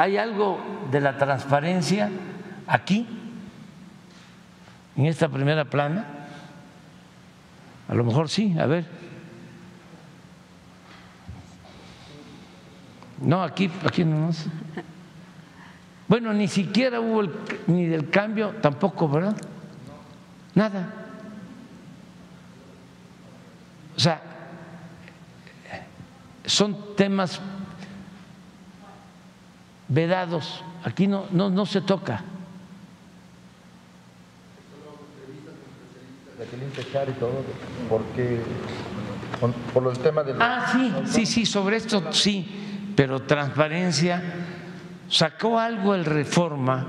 ¿Hay algo de la transparencia aquí, en esta primera plana? A lo mejor sí, a ver. No, aquí, aquí no. Bueno, ni siquiera hubo ni del cambio, tampoco, ¿verdad? Nada. O sea, son temas vedados. Aquí no, no, no se toca. porque por los temas de Ah, sí, sí, sí, sobre esto sí, pero transparencia sacó algo el reforma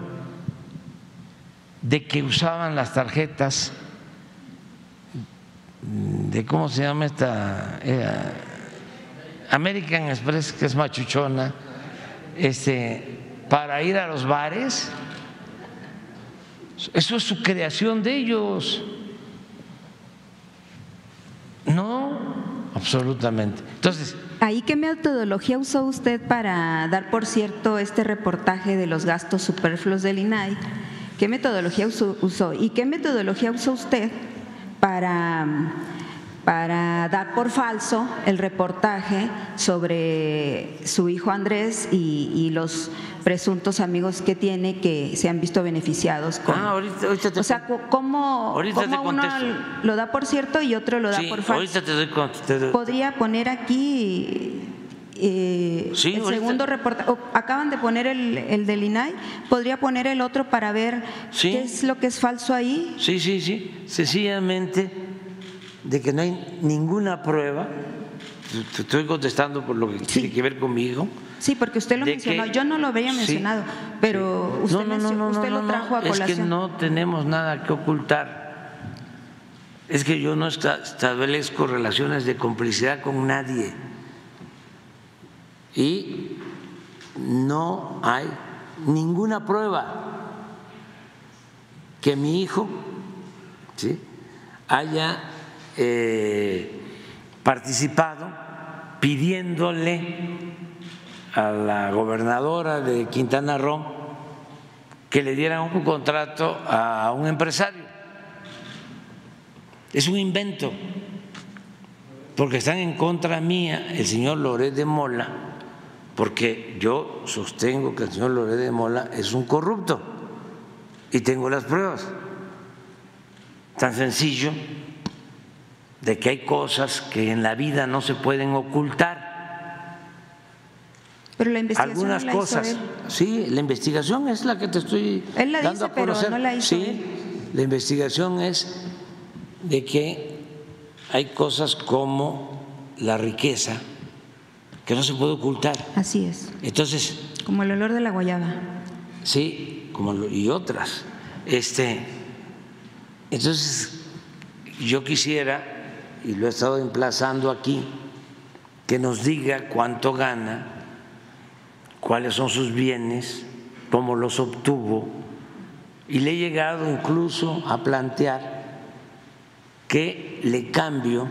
de que usaban las tarjetas de cómo se llama esta American Express que es machuchona este para ir a los bares eso es su creación de ellos no absolutamente entonces ¿Ahí qué metodología usó usted para dar por cierto este reportaje de los gastos superfluos del INAI? ¿Qué metodología usó? ¿Y qué metodología usó usted para, para dar por falso el reportaje sobre su hijo Andrés y, los presuntos amigos que tiene que se han visto beneficiados con. Ah, ahorita, ahorita te o sea, ¿cómo, uno lo da por cierto y otro lo da por falso? Ahorita te doy Podría poner aquí eh, el segundo reportaje, acaban de poner el, el, del INAI, podría poner el otro para ver qué es lo que es falso ahí. Sí, sí, sí, sencillamente de que no hay ninguna prueba, te estoy contestando por lo que tiene que ver conmigo. Sí, porque usted lo mencionó, yo no lo había mencionado, pero usted, usted lo trajo a colación. Es que no tenemos nada que ocultar. Es que yo no establezco relaciones de complicidad con nadie. Y no hay ninguna prueba que mi hijo haya eh, participado pidiéndole a la gobernadora de Quintana Roo que le dieran un contrato a un empresario. Es un invento, porque están en contra mía el señor Loret de Mola porque yo sostengo que el señor Loret de Mola es un corrupto y tengo las pruebas. Tan sencillo de que hay cosas que en la vida no se pueden ocultar. Pero la investigación Algunas la cosas, hizo él. sí, la investigación es la que te estoy él la dando dice, a conocer. Pero no la hizo sí, él. la investigación es de que hay cosas como la riqueza que no se puede ocultar. Así es. Entonces. Como el olor de la guayaba. Sí, como y otras. Este, entonces, yo quisiera, y lo he estado emplazando aquí, que nos diga cuánto gana, cuáles son sus bienes, cómo los obtuvo, y le he llegado incluso a plantear que le cambio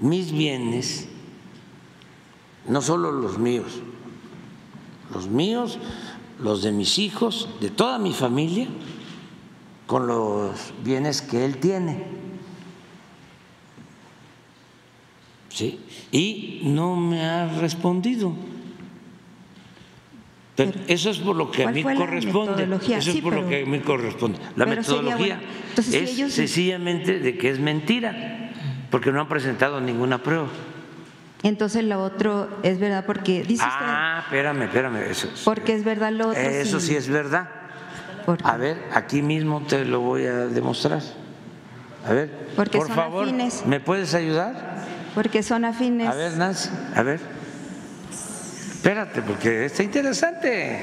mis bienes, no solo los míos, los míos, los de mis hijos, de toda mi familia, con los bienes que él tiene. ¿Sí? Y no me ha respondido. Pero eso es por lo que a mí corresponde. Eso es por lo que a mí corresponde. La metodología es sencillamente de que es mentira, porque no han presentado ninguna prueba. Entonces lo otro es verdad porque dice Ah, espérame, espérame. Eso, porque es verdad lo otro. Eso sí, es verdad. A ver, aquí mismo te lo voy a demostrar. A ver, porque por favor, afines. ¿me puedes ayudar? Porque son afines. A ver, Nancy, a ver. Espérate, porque está interesante.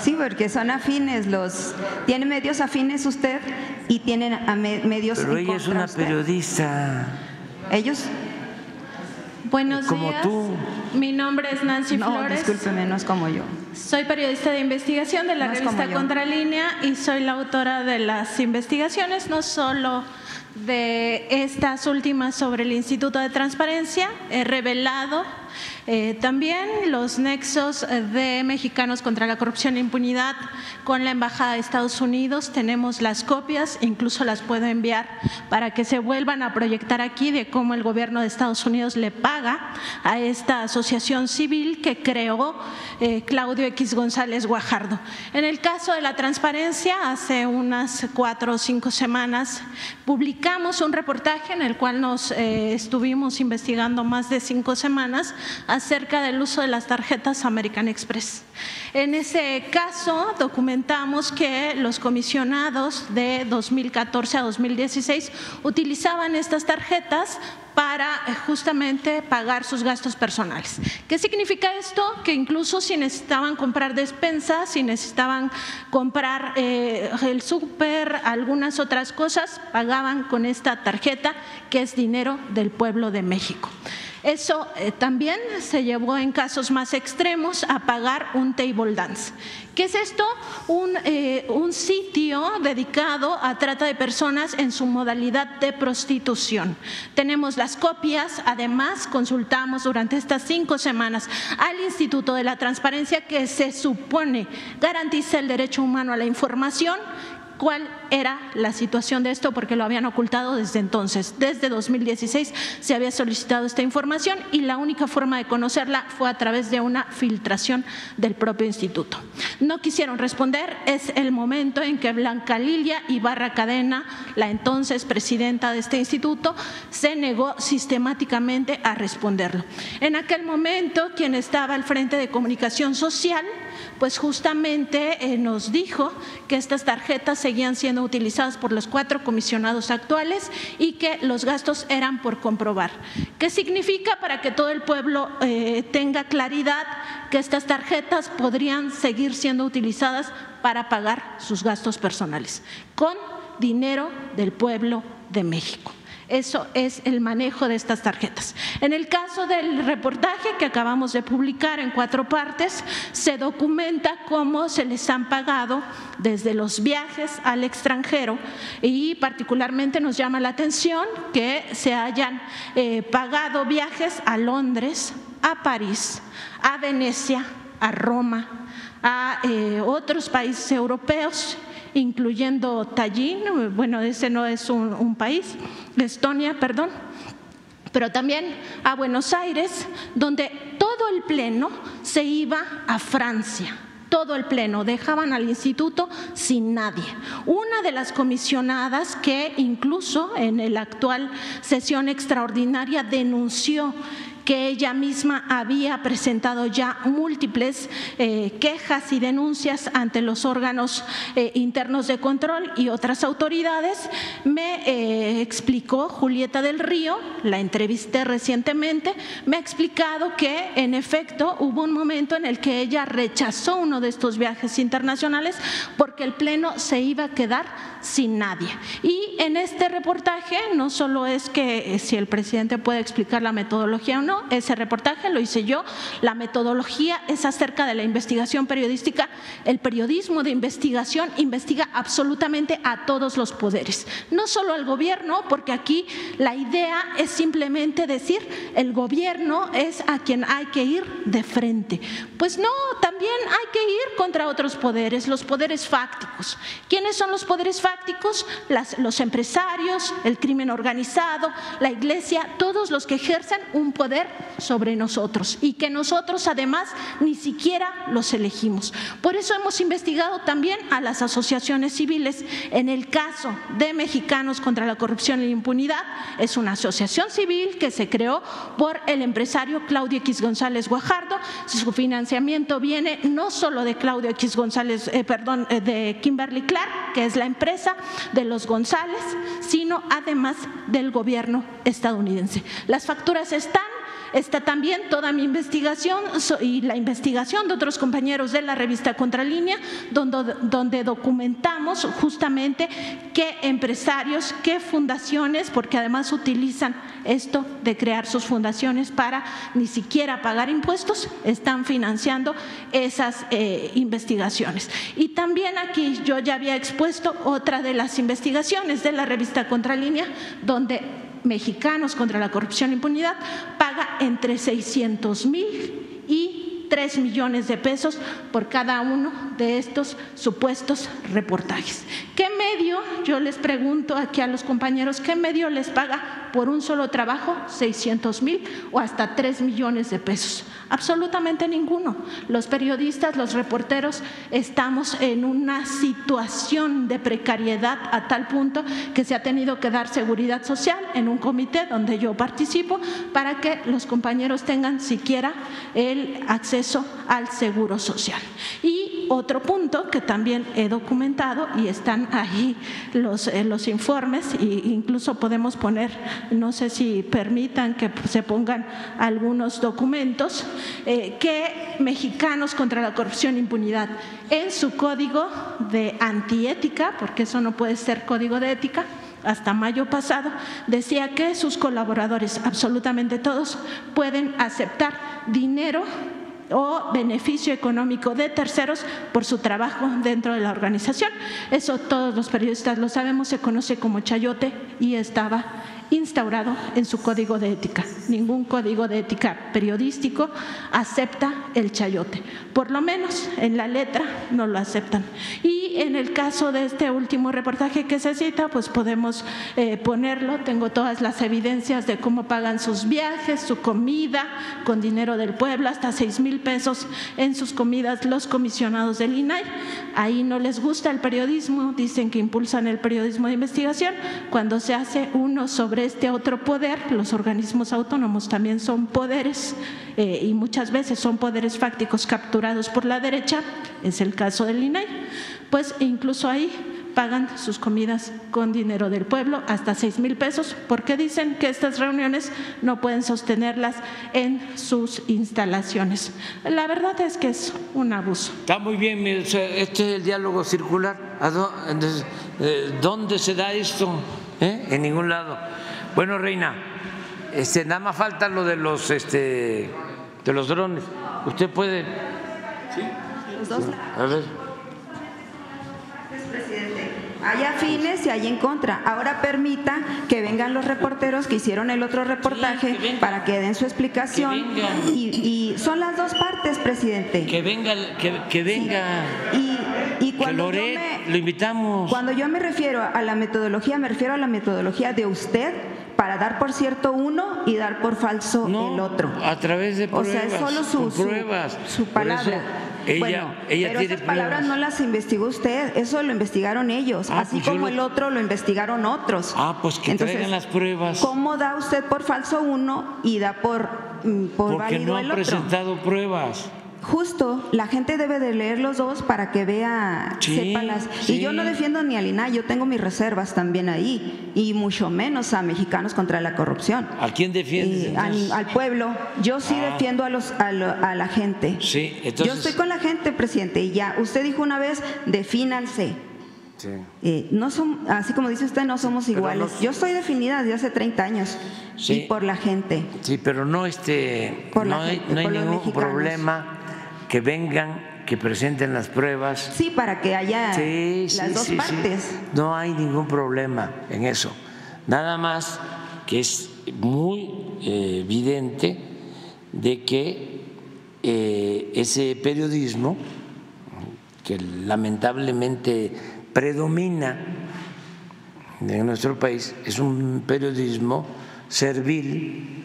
Sí, porque son afines los. Tiene medios afines usted y tienen a me- medios. Pero ella es una usted. periodista. Ellos. Buenos Como días. tú. Mi nombre es Nancy No, Flores. discúlpeme, no es como yo. Soy periodista de investigación de la No revista. Contralínea y soy la autora de las investigaciones, no solo de estas últimas sobre el Instituto de Transparencia. He revelado eh, también los nexos de mexicanos contra la corrupción e impunidad con la Embajada de Estados Unidos. Tenemos las copias, incluso las puedo enviar para que se vuelvan a proyectar aquí de cómo el gobierno de Estados Unidos le paga a esta asociación civil que creó eh, Claudio X González Guajardo. En el caso de la transparencia, hace unas cuatro o cinco semanas publicamos un reportaje en el cual nos eh, estuvimos investigando más de cinco semanas acerca del uso de las tarjetas American Express. En ese caso documentamos que los comisionados de 2014 a 2016 utilizaban estas tarjetas para eh, justamente pagar sus gastos personales. ¿Qué significa esto? Que incluso si necesitaban comprar despensas, si necesitaban comprar eh, el súper, algunas otras cosas, pagaban con esta tarjeta que es dinero del pueblo de México. Eso eh, también se llevó en casos más extremos a pagar un table dance. ¿Qué es esto? Un, eh, un sitio dedicado a trata de personas en su modalidad de prostitución. Tenemos las copias, además consultamos durante estas cinco semanas al Instituto de la Transparencia que se supone garantiza el derecho humano a la información cuál era la situación de esto porque lo habían ocultado desde entonces. Desde 2016 se había solicitado esta información y la única forma de conocerla fue a través de una filtración del propio instituto. No quisieron responder, es el momento en que Blanca Lilia Ibarra Cadena, la entonces presidenta de este instituto, se negó sistemáticamente a responderlo. En aquel momento, quien estaba al frente de comunicación social, pues justamente eh, nos dijo que estas tarjetas seguían siendo utilizadas por los cuatro comisionados actuales y que los gastos eran por comprobar. ¿Qué significa para que todo el pueblo eh, tenga claridad que estas tarjetas podrían seguir siendo utilizadas para pagar sus gastos personales con dinero del pueblo de México? Eso es el manejo de estas tarjetas. En el caso del reportaje que acabamos de publicar en cuatro partes, se documenta cómo se les han pagado desde los viajes al extranjero y particularmente nos llama la atención que se hayan eh, pagado viajes a Londres, a París, a Venecia, a Roma, a eh, otros países europeos incluyendo Tallinn, bueno, ese no es un, un país, Estonia, perdón, pero también a Buenos Aires, donde todo el pleno se iba a Francia. Todo el pleno, dejaban al instituto sin nadie. Una de las comisionadas que incluso en la actual sesión extraordinaria denunció que ella misma había presentado ya múltiples eh, quejas y denuncias ante los órganos eh, internos de control y otras autoridades, me eh, explicó Julieta del Río, la entrevisté recientemente, me ha explicado que en efecto hubo un momento en el que ella rechazó uno de estos viajes internacionales porque el Pleno se iba a quedar sin nadie. Y en este reportaje no solo es que si el presidente puede explicar la metodología o no, ese reportaje, lo hice yo. La metodología es acerca de la investigación periodística. El periodismo de investigación investiga absolutamente a todos los poderes, no solo al gobierno, porque aquí la idea es simplemente decir el gobierno es a quien hay que ir de frente. Pues no, también hay que ir contra otros poderes, los poderes fácticos. ¿Quiénes son los poderes fácticos? los empresarios, el crimen organizado, la iglesia, todos los que ejercen un poder sobre nosotros y que nosotros además ni siquiera los elegimos. Por eso hemos investigado también a las asociaciones civiles. En el caso de Mexicanos contra la Corrupción y la Impunidad, es una asociación civil que se creó por el empresario Claudio X González Guajardo. Su financiamiento viene no solo de Claudio X González, eh, perdón, eh, de Kimberly Clark, que es la empresa de los González, sino además del gobierno estadounidense. Las facturas están Está también toda mi investigación y la investigación de otros compañeros de la revista Contralínea, donde, donde documentamos justamente qué empresarios, qué fundaciones, porque además utilizan esto de crear sus fundaciones para ni siquiera pagar impuestos, están financiando esas eh, investigaciones. Y también aquí yo ya había expuesto otra de las investigaciones de la revista Contralínea, donde Mexicanos contra la Corrupción e Impunidad paga entre 600 mil y 3 millones de pesos por cada uno de estos supuestos reportajes. ¿Qué medio, yo les pregunto aquí a los compañeros, qué medio les paga por un solo trabajo 600 mil o hasta 3 millones de pesos? Absolutamente ninguno. Los periodistas, los reporteros, estamos en una situación de precariedad a tal punto que se ha tenido que dar seguridad social en un comité donde yo participo para que los compañeros tengan siquiera el acceso al seguro social. Y otro punto que también he documentado y están ahí los, eh, los informes e incluso podemos poner, no sé si permitan que se pongan algunos documentos, eh, que Mexicanos contra la Corrupción e Impunidad en su código de antiética, porque eso no puede ser código de ética, hasta mayo pasado, decía que sus colaboradores, absolutamente todos, pueden aceptar dinero o beneficio económico de terceros por su trabajo dentro de la organización. Eso todos los periodistas lo sabemos, se conoce como chayote y estaba instaurado en su código de ética. Ningún código de ética periodístico acepta el chayote. Por lo menos en la letra no lo aceptan. Y en el caso de este último reportaje que se cita, pues podemos eh, ponerlo. Tengo todas las evidencias de cómo pagan sus viajes, su comida, con dinero del pueblo, hasta seis mil pesos en sus comidas los comisionados del INAI. Ahí no les gusta el periodismo, dicen que impulsan el periodismo de investigación. Cuando se hace uno sobre este otro poder, los organismos autónomos también son poderes eh, y muchas veces son poderes fácticos capturados por la derecha, es el caso del INAI, pues incluso ahí pagan sus comidas con dinero del pueblo, hasta seis mil pesos, porque dicen que estas reuniones no pueden sostenerlas en sus instalaciones. La verdad es que es un abuso. Está muy bien, este es el diálogo circular. Eh, ¿Dónde se da esto? ¿Eh? En ningún lado. Bueno, Reina, este, nada más falta lo de los, este, de los drones. Usted puede. Sí. Los dos. A ver. Presidente, hay afines y hay en contra. Ahora permita que vengan los reporteros que hicieron el otro reportaje para que den su explicación. y, son las dos partes, presidente. Que venga, que, venga. Y, y cuando lo invitamos. Cuando yo me refiero a la metodología, me refiero a la metodología de usted para dar por cierto uno y dar por falso el otro. A través de pruebas. O sea, es solo su, pruebas. su, palabra. ella, bueno, ella pero esas palabras no las investigó usted, eso lo investigaron ellos, ah, así pues como el otro lo investigaron otros. Ah, pues que traigan las pruebas. ¿Cómo da usted por falso uno y da por, mm, por Porque no han presentado pruebas justo la gente debe de leer los dos para que vea, sepa las. Y yo no defiendo ni al INAI, yo tengo mis reservas también ahí, y mucho menos a mexicanos contra la corrupción. ¿A quién defiendes? Al, pueblo. Yo sí ah. defiendo a, los, a, la gente. Sí, Yo estoy con la gente, presidente, y ya. Usted dijo una vez, defínanse. Eh, no son, así como dice usted, no somos iguales. Yo estoy definida desde hace 30 años y por la gente. Sí, pero no, este, no, hay, no hay ningún problema que vengan que presenten las pruebas. Sí, para que haya las dos partes. No hay ningún problema en eso. Nada más que es muy eh, evidente de que eh, ese periodismo, que lamentablemente predomina en nuestro país, es un periodismo servil.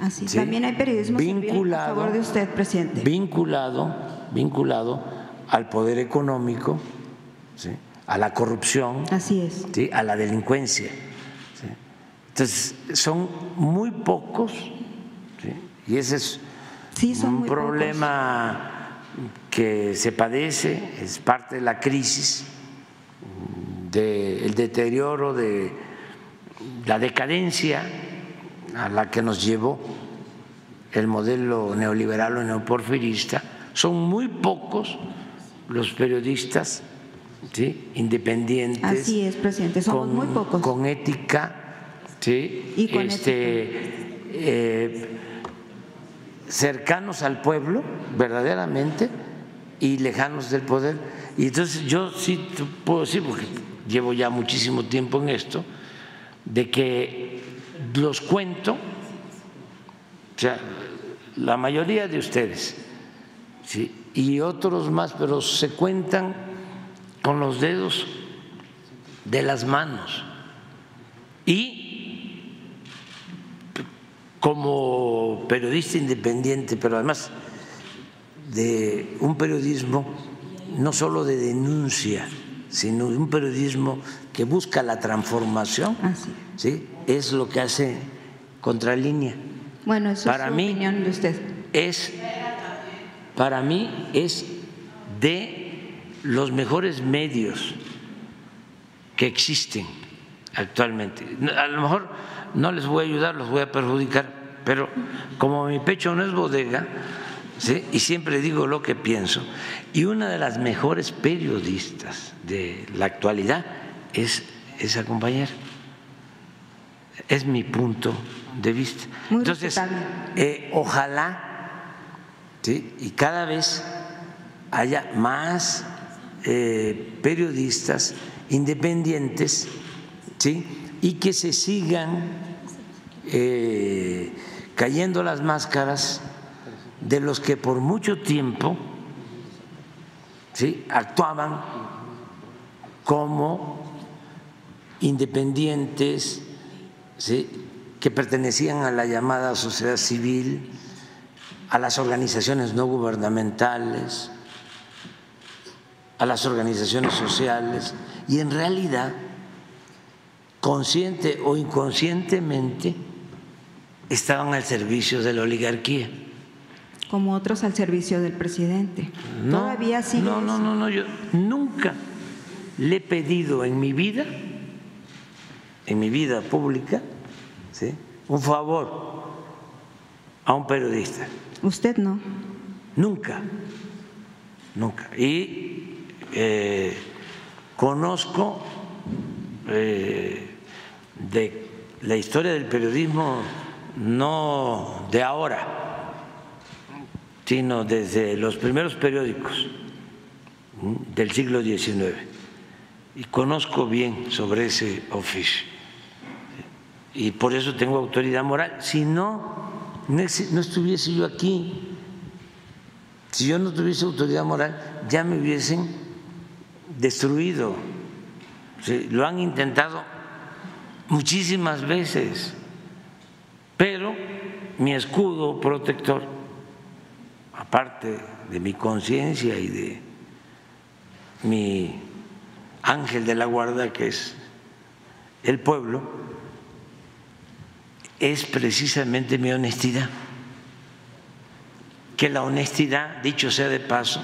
Así, también hay periodismo vinculado, a favor de usted, presidente. Vinculado, vinculado al poder económico, a la corrupción, Así es. a la delincuencia. Entonces, son muy pocos, y ese es un problema que se padece, es parte de la crisis, del deterioro, de la decadencia a la que nos llevó el modelo neoliberal o neoporfirista. Son muy pocos los periodistas independientes. Así es, presidente, somos muy pocos. Con ética ¿sí? este, eh, cercanos al pueblo, verdaderamente, y lejanos del poder. Y entonces yo sí puedo decir, porque llevo ya muchísimo tiempo en esto, de que los cuento, o sea, la mayoría de ustedes, ¿sí? y otros más, pero se cuentan con los dedos de las manos. Y como periodista independiente, pero además de un periodismo no solo de denuncia, sino de un periodismo que busca la transformación. Es lo que hace Contralínea. Bueno, eso para es mí opinión de usted. Es, para mí es de los mejores medios que existen actualmente. A lo mejor no les voy a ayudar, los voy a perjudicar, pero como mi pecho no es bodega, y siempre digo lo que pienso, y una de las mejores periodistas de la actualidad es esa compañera. Es mi punto de vista. Entonces, eh, ojalá, y cada vez haya más eh, periodistas independientes, ¿sí? y que se sigan eh, cayendo las máscaras de los que por mucho tiempo ¿sí? actuaban como independientes ¿sí? que pertenecían a la llamada sociedad civil, a las organizaciones no gubernamentales, a las organizaciones sociales, y en realidad consciente o inconscientemente, estaban al servicio de la oligarquía. Como otros al servicio del presidente. No, Todavía sigue. No, no, no, no, yo nunca le he pedido en mi vida, en mi vida pública, ¿sí? un favor a un periodista. Usted no. Nunca, nunca. Y eh, conozco eh, de la historia del periodismo no de ahora, sino desde los primeros periódicos del siglo XIX. Y conozco bien sobre ese oficio. Y por eso tengo autoridad moral. Si no, no estuviese yo aquí. Si yo no tuviese autoridad moral, ya me hubiesen destruido. lo han intentado muchísimas veces, pero mi escudo protector, aparte de mi conciencia y de mi ángel de la guarda, que es el pueblo, es precisamente mi honestidad. Que la honestidad, dicho sea de paso,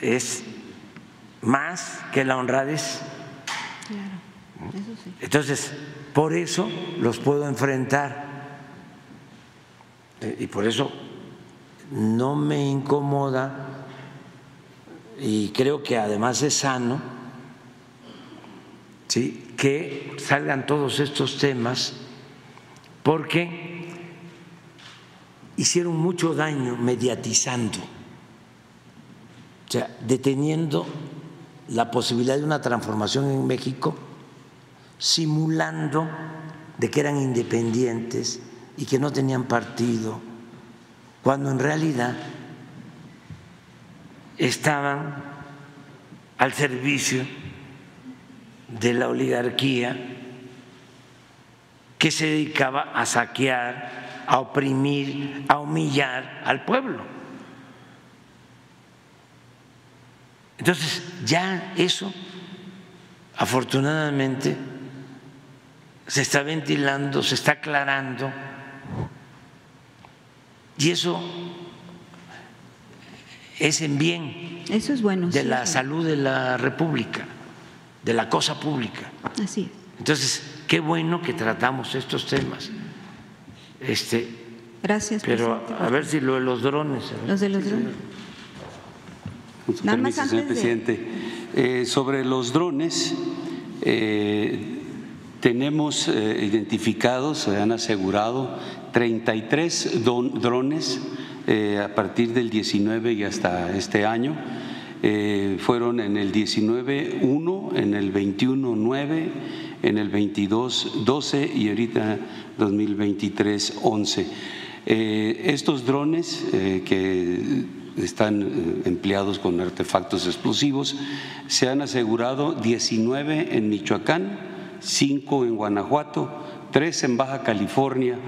es más que la honradez. Entonces, por eso los puedo enfrentar y por eso no me incomoda y creo que además es sano ¿sí? Que salgan todos estos temas porque hicieron mucho daño mediatizando, o sea, deteniendo la posibilidad de una transformación en México, simulando de que eran independientes y que no tenían partido, cuando en realidad estaban al servicio de la oligarquía que se dedicaba a saquear, a oprimir, a humillar al pueblo. Entonces, ya eso, afortunadamente, se está ventilando, se está aclarando, y eso es en bien eso es bueno, de la salud de la República, de la cosa pública. Así es. Entonces, qué bueno que tratamos estos temas. Este, Gracias. Pero a ver si lo de los drones. Los de los drones. Con su Nada más permiso, señor de- presidente. Eh, sobre los drones, eh, tenemos eh, identificados, se han asegurado 33 don- drones eh, a partir del 19 y hasta este año. Eh, fueron en el 19 1, en el 21 9, en el 22 12 y ahorita 2023 11. Eh, estos drones eh, que están eh, empleados con artefactos explosivos se han asegurado 19 en Michoacán, 5 en Guanajuato, 3 en Baja California,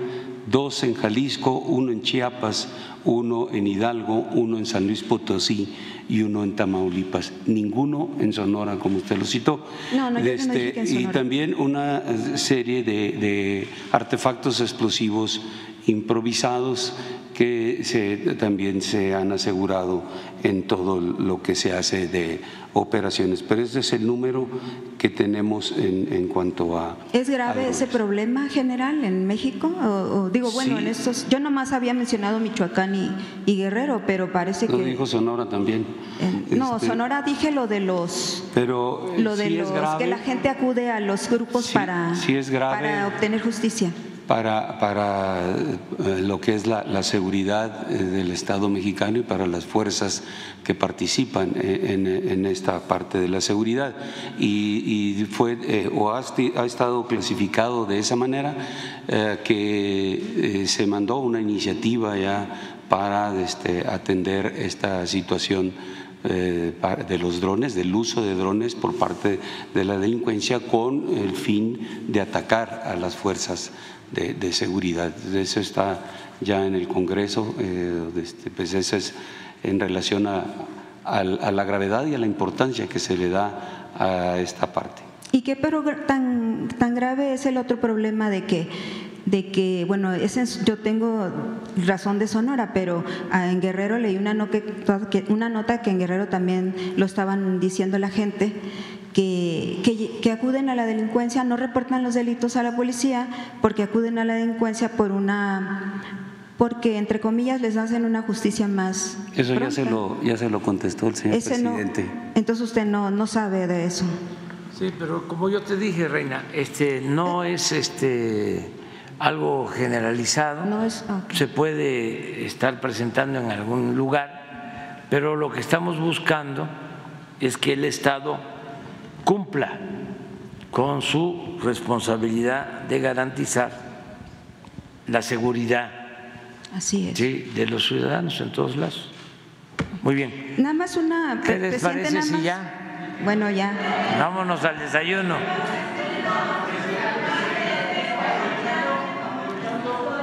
2 en Jalisco, 1 en Chiapas, 1 en Hidalgo, 1 en San Luis Potosí y uno en Tamaulipas, ninguno en Sonora, como usted lo citó. No, no, no dije este, que en y también una serie de, de artefactos explosivos improvisados que se, también se han asegurado en todo lo que se hace de operaciones. Pero ese es el número que tenemos en, en cuanto a... ¿Es grave ese problema general en México? O, o digo, bueno, Sí. en estos, yo nomás había mencionado Michoacán y, y Guerrero, pero parece Lo que dijo Sonora también. no, Este, Sonora dije lo de los Pero eh, lo de sí los es grave. que la gente acude a los grupos para sí es grave. para obtener justicia. Para, para eh, lo que es la, la seguridad eh, del Estado mexicano y para las fuerzas que participan eh, en, en esta parte de la seguridad. Y, fue o ha, ha estado clasificado de esa manera que se mandó una iniciativa ya para este, atender esta situación de los drones, del uso de drones por parte de la delincuencia con el fin de atacar a las fuerzas de, de seguridad. Eso está ya en el Congreso, eh, este, pues eso es en relación a, al- a la gravedad y a la importancia que se le da a esta parte. ¿Y qué pero tan tan grave es el otro problema de que de que bueno, ese es- yo tengo razón de Sonora, pero en Guerrero leí una, no que- una nota que en Guerrero también lo estaban diciendo la gente, que, que, que acuden a la delincuencia, no reportan los delitos a la policía porque acuden a la delincuencia por una, porque entre comillas les hacen una justicia más. Eso ya se, lo, ya se lo contestó el señor Ese no- presidente. entonces usted no, no sabe de eso. Sí, pero como yo te dije, Reina, este no es este algo generalizado. No es Se puede estar presentando en algún lugar, pero lo que estamos buscando es que el Estado cumpla con su responsabilidad de garantizar la seguridad Así es. sí, de los ciudadanos en todos lados. Muy bien. Nada más una. ¿Qué les parece nada si ya Bueno, ya. vámonos al desayuno?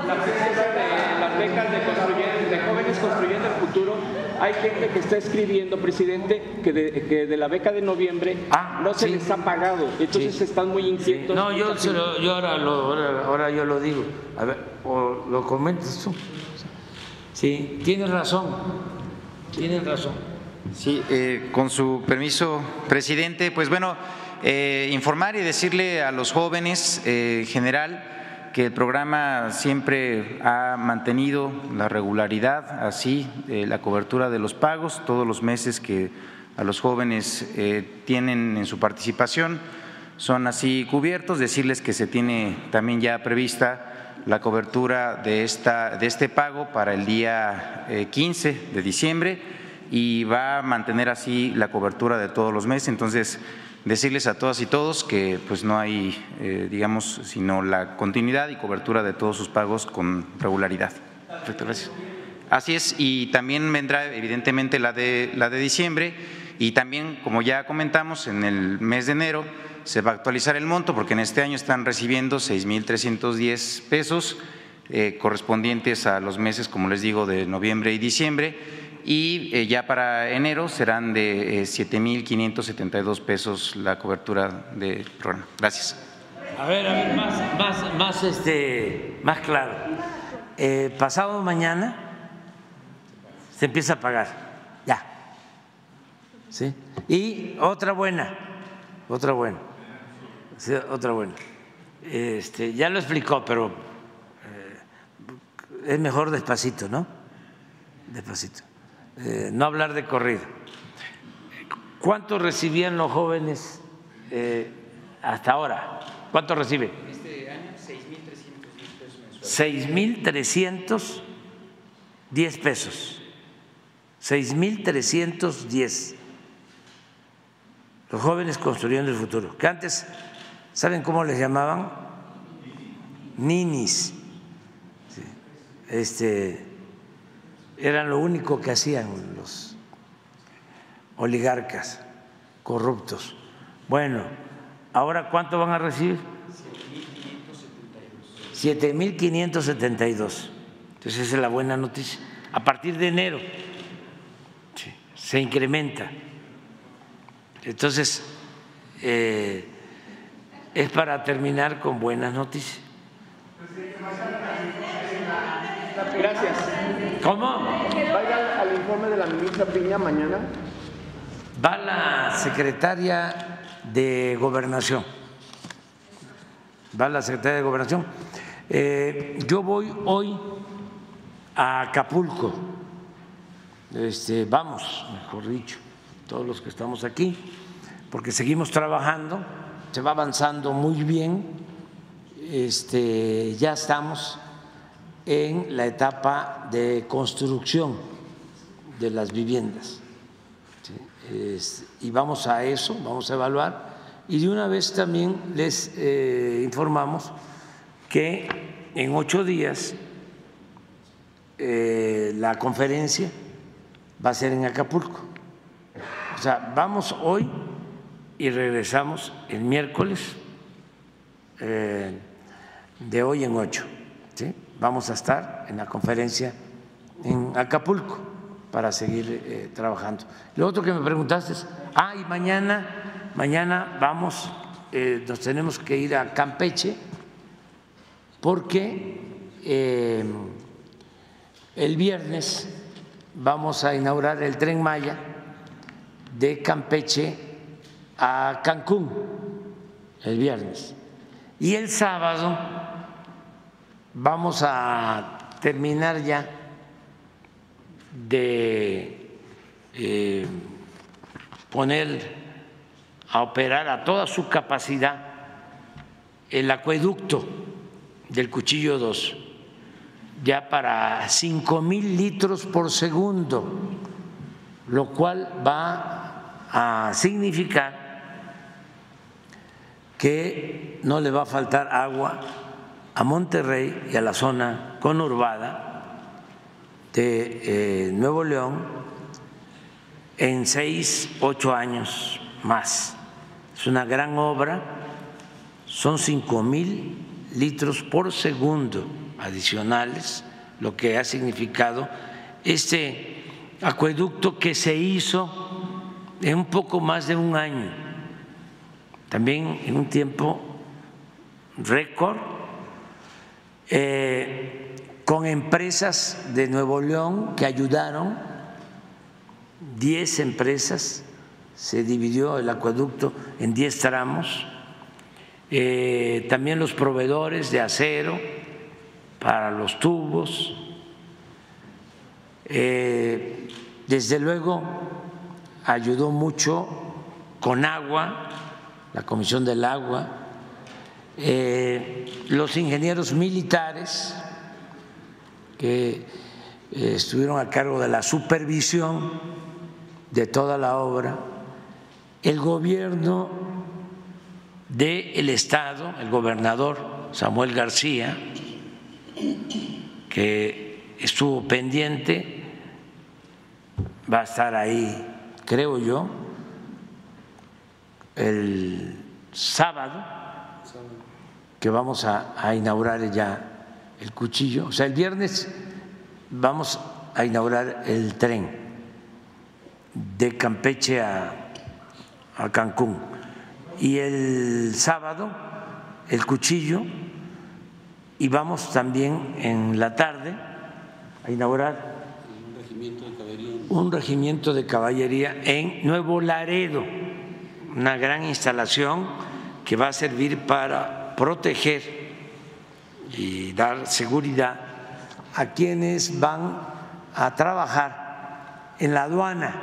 la presencia de las becas de, construyen- de jóvenes construyendo el futuro, hay gente que está escribiendo, presidente, que de, que de la beca de noviembre no se les ha pagado. Entonces están muy inquietos. No, yo, se lo- yo ahora, lo, ahora, ahora yo lo digo. A ver, o lo comentas tú. Sí, tienes razón. Tienes razón. Sí, eh, con su permiso, presidente, pues bueno, eh, informar y decirle a los jóvenes eh, en general que el programa siempre ha mantenido la regularidad, así, eh, la cobertura de los pagos todos los meses que a los jóvenes eh, tienen en su participación son así cubiertos. Decirles que se tiene también ya prevista la cobertura de, esta, de este pago para el día 15 eh, de diciembre y va a mantener así la cobertura de todos los meses. Entonces, decirles a todas y todos que pues no hay, eh, digamos, sino la continuidad y cobertura de todos sus pagos con regularidad. Perfecto, gracias. Así es, y también vendrá evidentemente la de, la de diciembre y también, como ya comentamos, en el mes de enero se va a actualizar el monto porque en este año están recibiendo 6.310 pesos eh, correspondientes a los meses, como les digo, de noviembre y diciembre y eh, ya para enero serán de 7.572 pesos la cobertura del programa. Gracias. A ver, a ver, más, más, más, este, más claro. Eh, pasado mañana se empieza a pagar, ya. ¿Sí? Y otra buena, otra buena, otra buena. Este, ya lo explicó, pero eh, es mejor despacito, ¿no? Despacito. Eh, no hablar de corrido. ¿Cuánto recibían los jóvenes eh, hasta ahora? ¿Cuánto reciben? Este año 6.310 pesos. 6.310 pesos. 6.310. Los jóvenes construyendo el futuro. Que antes, ¿saben cómo les llamaban? Ninis. Este, eran lo único que hacían los oligarcas corruptos. Bueno, ahora ¿cuánto van a recibir? 7.572. Entonces esa es la buena noticia. A partir de enero se incrementa. Entonces, eh, es para terminar con buenas noticias. Gracias. ¿Cómo? ¿Va al informe de la ministra Piña mañana? Va la secretaria de Gobernación. Va la secretaria de Gobernación. Eh, yo voy hoy a Acapulco. Este, vamos, mejor dicho, todos los que estamos aquí, porque seguimos trabajando, se va avanzando muy bien. Este, ya estamos en la etapa de construcción de las viviendas. y vamos a eso, vamos a evaluar. Y de una vez también les eh, informamos que en ocho días eh, la conferencia va a ser en Acapulco. O sea, vamos hoy y regresamos el miércoles eh, de hoy en ocho. ¿sí? Vamos a estar en la conferencia en Acapulco para seguir eh, trabajando. Lo otro que me preguntaste es, ah, y mañana, mañana vamos, eh, nos tenemos que ir a Campeche porque eh, el viernes vamos a inaugurar el tren Maya de Campeche a Cancún, el viernes. Y el sábado vamos a terminar ya de eh, poner a operar a toda su capacidad el acueducto del cuchillo 2, ya para cinco mil litros por segundo, lo cual va a significar que no le va a faltar agua a Monterrey y a la zona conurbada de eh, Nuevo León en seis, ocho años más. Es una gran obra, son cinco mil litros por segundo adicionales, lo que ha significado este acueducto que se hizo en un poco más de un año, también en un tiempo récord eh, con empresas de Nuevo León que ayudaron, 10 empresas, se dividió el acueducto en 10 tramos, eh, también los proveedores de acero para los tubos, eh, desde luego ayudó mucho con agua, la Comisión del Agua, eh, los ingenieros militares que eh, estuvieron a cargo de la supervisión de toda la obra, el gobierno del Estado, el gobernador Samuel García, que estuvo pendiente, va a estar ahí, creo yo, el sábado, que vamos a, inaugurar ya el cuchillo. O sea, el viernes vamos a inaugurar el tren de Campeche a, a Cancún. Y el sábado, el cuchillo, y vamos también en la tarde a inaugurar un regimiento de caballería en Nuevo Laredo, una gran instalación que va a servir para proteger y dar seguridad a quienes van a trabajar en la aduana,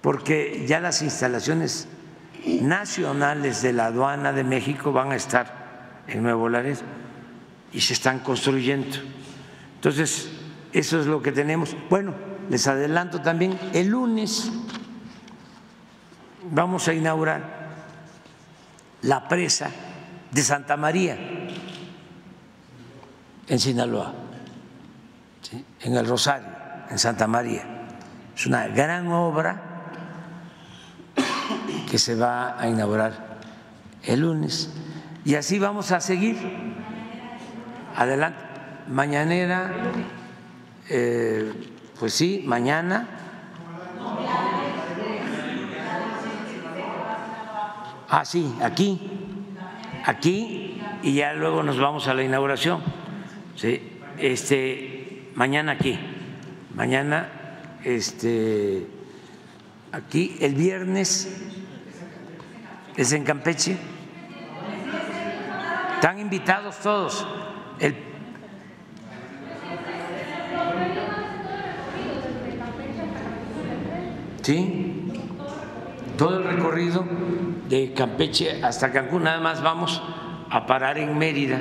porque ya las instalaciones nacionales de la aduana de México van a estar en Nuevo Laredo y se están construyendo. Entonces, eso es lo que tenemos. Bueno, les adelanto también, el lunes vamos a inaugurar la presa de Santa María en Sinaloa, en el Rosario, en Santa María. Es una gran obra que se va a inaugurar el lunes y así vamos a seguir. Adelante. Mañanera, eh, pues sí, mañana. Ah, sí, aquí, aquí, y ya luego nos vamos a la inauguración. Sí, este, mañana aquí, mañana, este, aquí, el viernes es en Campeche. Están invitados todos. El ¿Sí? Todo el recorrido de Campeche hasta Cancún, nada más vamos a parar en Mérida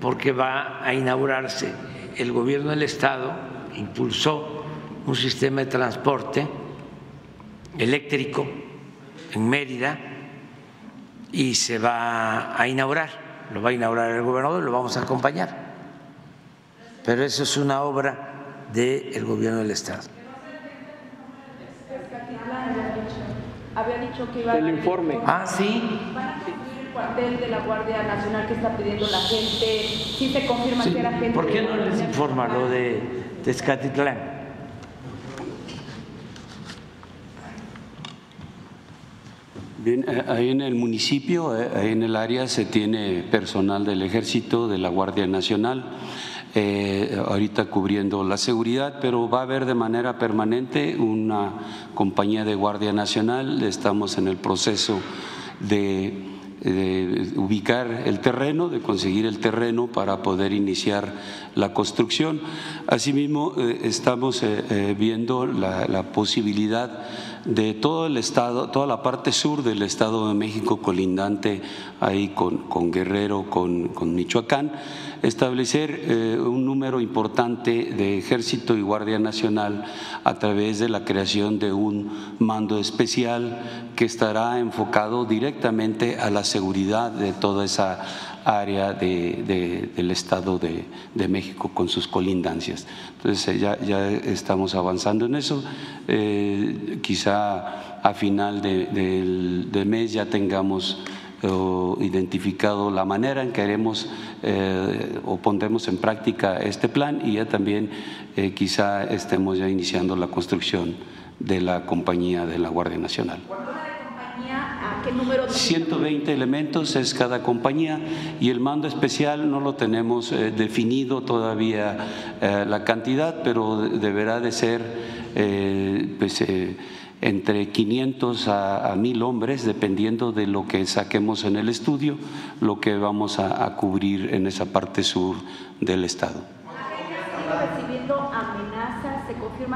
porque va a inaugurarse. El gobierno del Estado impulsó un sistema de transporte eléctrico en Mérida y se va a inaugurar lo va a inaugurar el gobernador y lo vamos a acompañar. Pero eso es una obra del gobierno del Estado. Había dicho que iba el informe. Ah, sí. el cuartel de la Guardia Nacional que está pidiendo la gente. Sí se confirma que era gente. ¿Por qué no les informa lo de Tezcatitlán? Bien, eh, ahí en el municipio, eh, ahí en el área se tiene personal del ejército, de la Guardia Nacional, eh, ahorita cubriendo la seguridad, pero va a haber de manera permanente una compañía de Guardia Nacional, estamos en el proceso de ubicar el terreno, de conseguir el terreno para poder iniciar la construcción. Asimismo, estamos viendo la, posibilidad de todo el estado, toda la parte sur del Estado de México colindante ahí con, Guerrero, con, Michoacán, establecer eh, un número importante de ejército y guardia nacional a través de la creación de un mando especial que estará enfocado directamente a la seguridad de toda esa área de, del Estado de, México con sus colindancias. Entonces eh, ya, estamos avanzando en eso. Eh, quizá a final del de mes ya tengamos identificado la manera en que haremos o pondremos en práctica este plan y ya también quizá estemos ya iniciando la construcción de la compañía de la Guardia Nacional. 120 elementos es cada compañía y el mando especial no lo tenemos eh, definido todavía eh, la cantidad, pero deberá de ser eh, pues, entre 500 a, 1000 hombres, dependiendo de lo que saquemos en el estudio, lo que vamos a, a cubrir en esa parte sur del estado.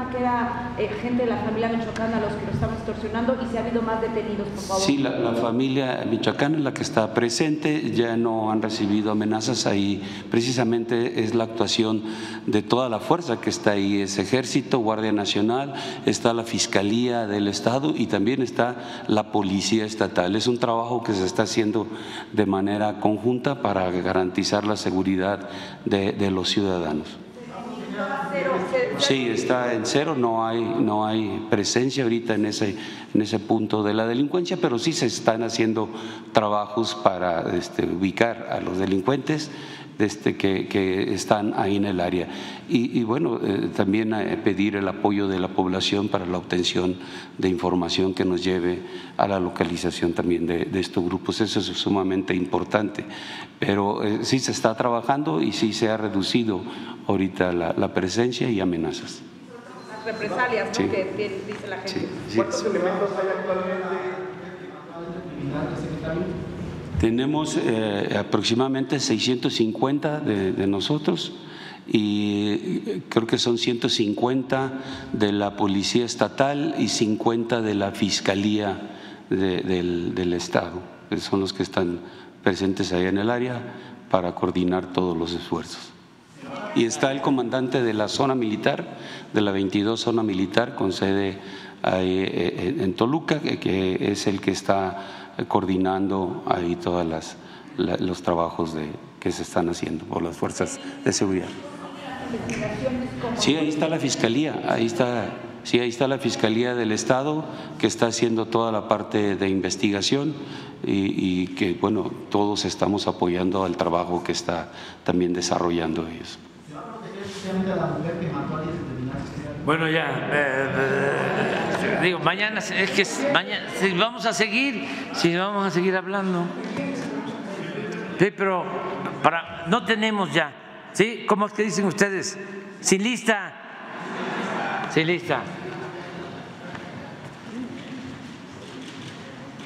Que era eh, gente de la familia michoacana los que lo estaban extorsionando y si ha habido más detenidos. Sí, la, familia michoacana es la que está presente, ya no han recibido amenazas ahí. Precisamente es la actuación de toda la fuerza que está ahí, es Ejército, Guardia Nacional, está la Fiscalía del Estado y también está la Policía Estatal. Es un trabajo que se está haciendo de manera conjunta para garantizar la seguridad de los ciudadanos. Sí, está en cero, no hay, no hay presencia ahorita en ese, en ese punto de la delincuencia, pero sí se están haciendo trabajos para este, ubicar a los delincuentes este, que, que, están ahí en el área. Y, y bueno, eh, también eh, pedir el apoyo de la población para la obtención de información que nos lleve a la localización también de, de estos grupos. Eso es sumamente importante. Pero eh, sí se está trabajando y sí se ha reducido ahorita la, la presencia y amenazas. Las represalias Sí. ¿no? que tiene- dice la gente. ¿Cuántos elementos hay actualmente? Tenemos eh, aproximadamente 650 de, nosotros y creo que son 150 de la Policía Estatal y 50 de la Fiscalía de- del, Estado, que son los que están presentes ahí en el área para coordinar todos los esfuerzos. Y está el comandante de la zona militar, de la 22 zona militar, con sede ahí, eh, en Toluca, que es el que está coordinando ahí todos los trabajos de, que se están haciendo por las fuerzas de seguridad. Sí, ahí está la fiscalía, ahí está, sí, ahí está la fiscalía del estado que está haciendo toda la parte de investigación y, y que bueno, todos estamos apoyando al trabajo que está también desarrollando ellos. Bueno, ya, eh, eh, digo, mañana, es que mañana, si vamos a seguir, si vamos a seguir hablando. Sí, pero para, no tenemos ya, ¿sí? ¿Cómo es que dicen ustedes? Sin lista, sin lista.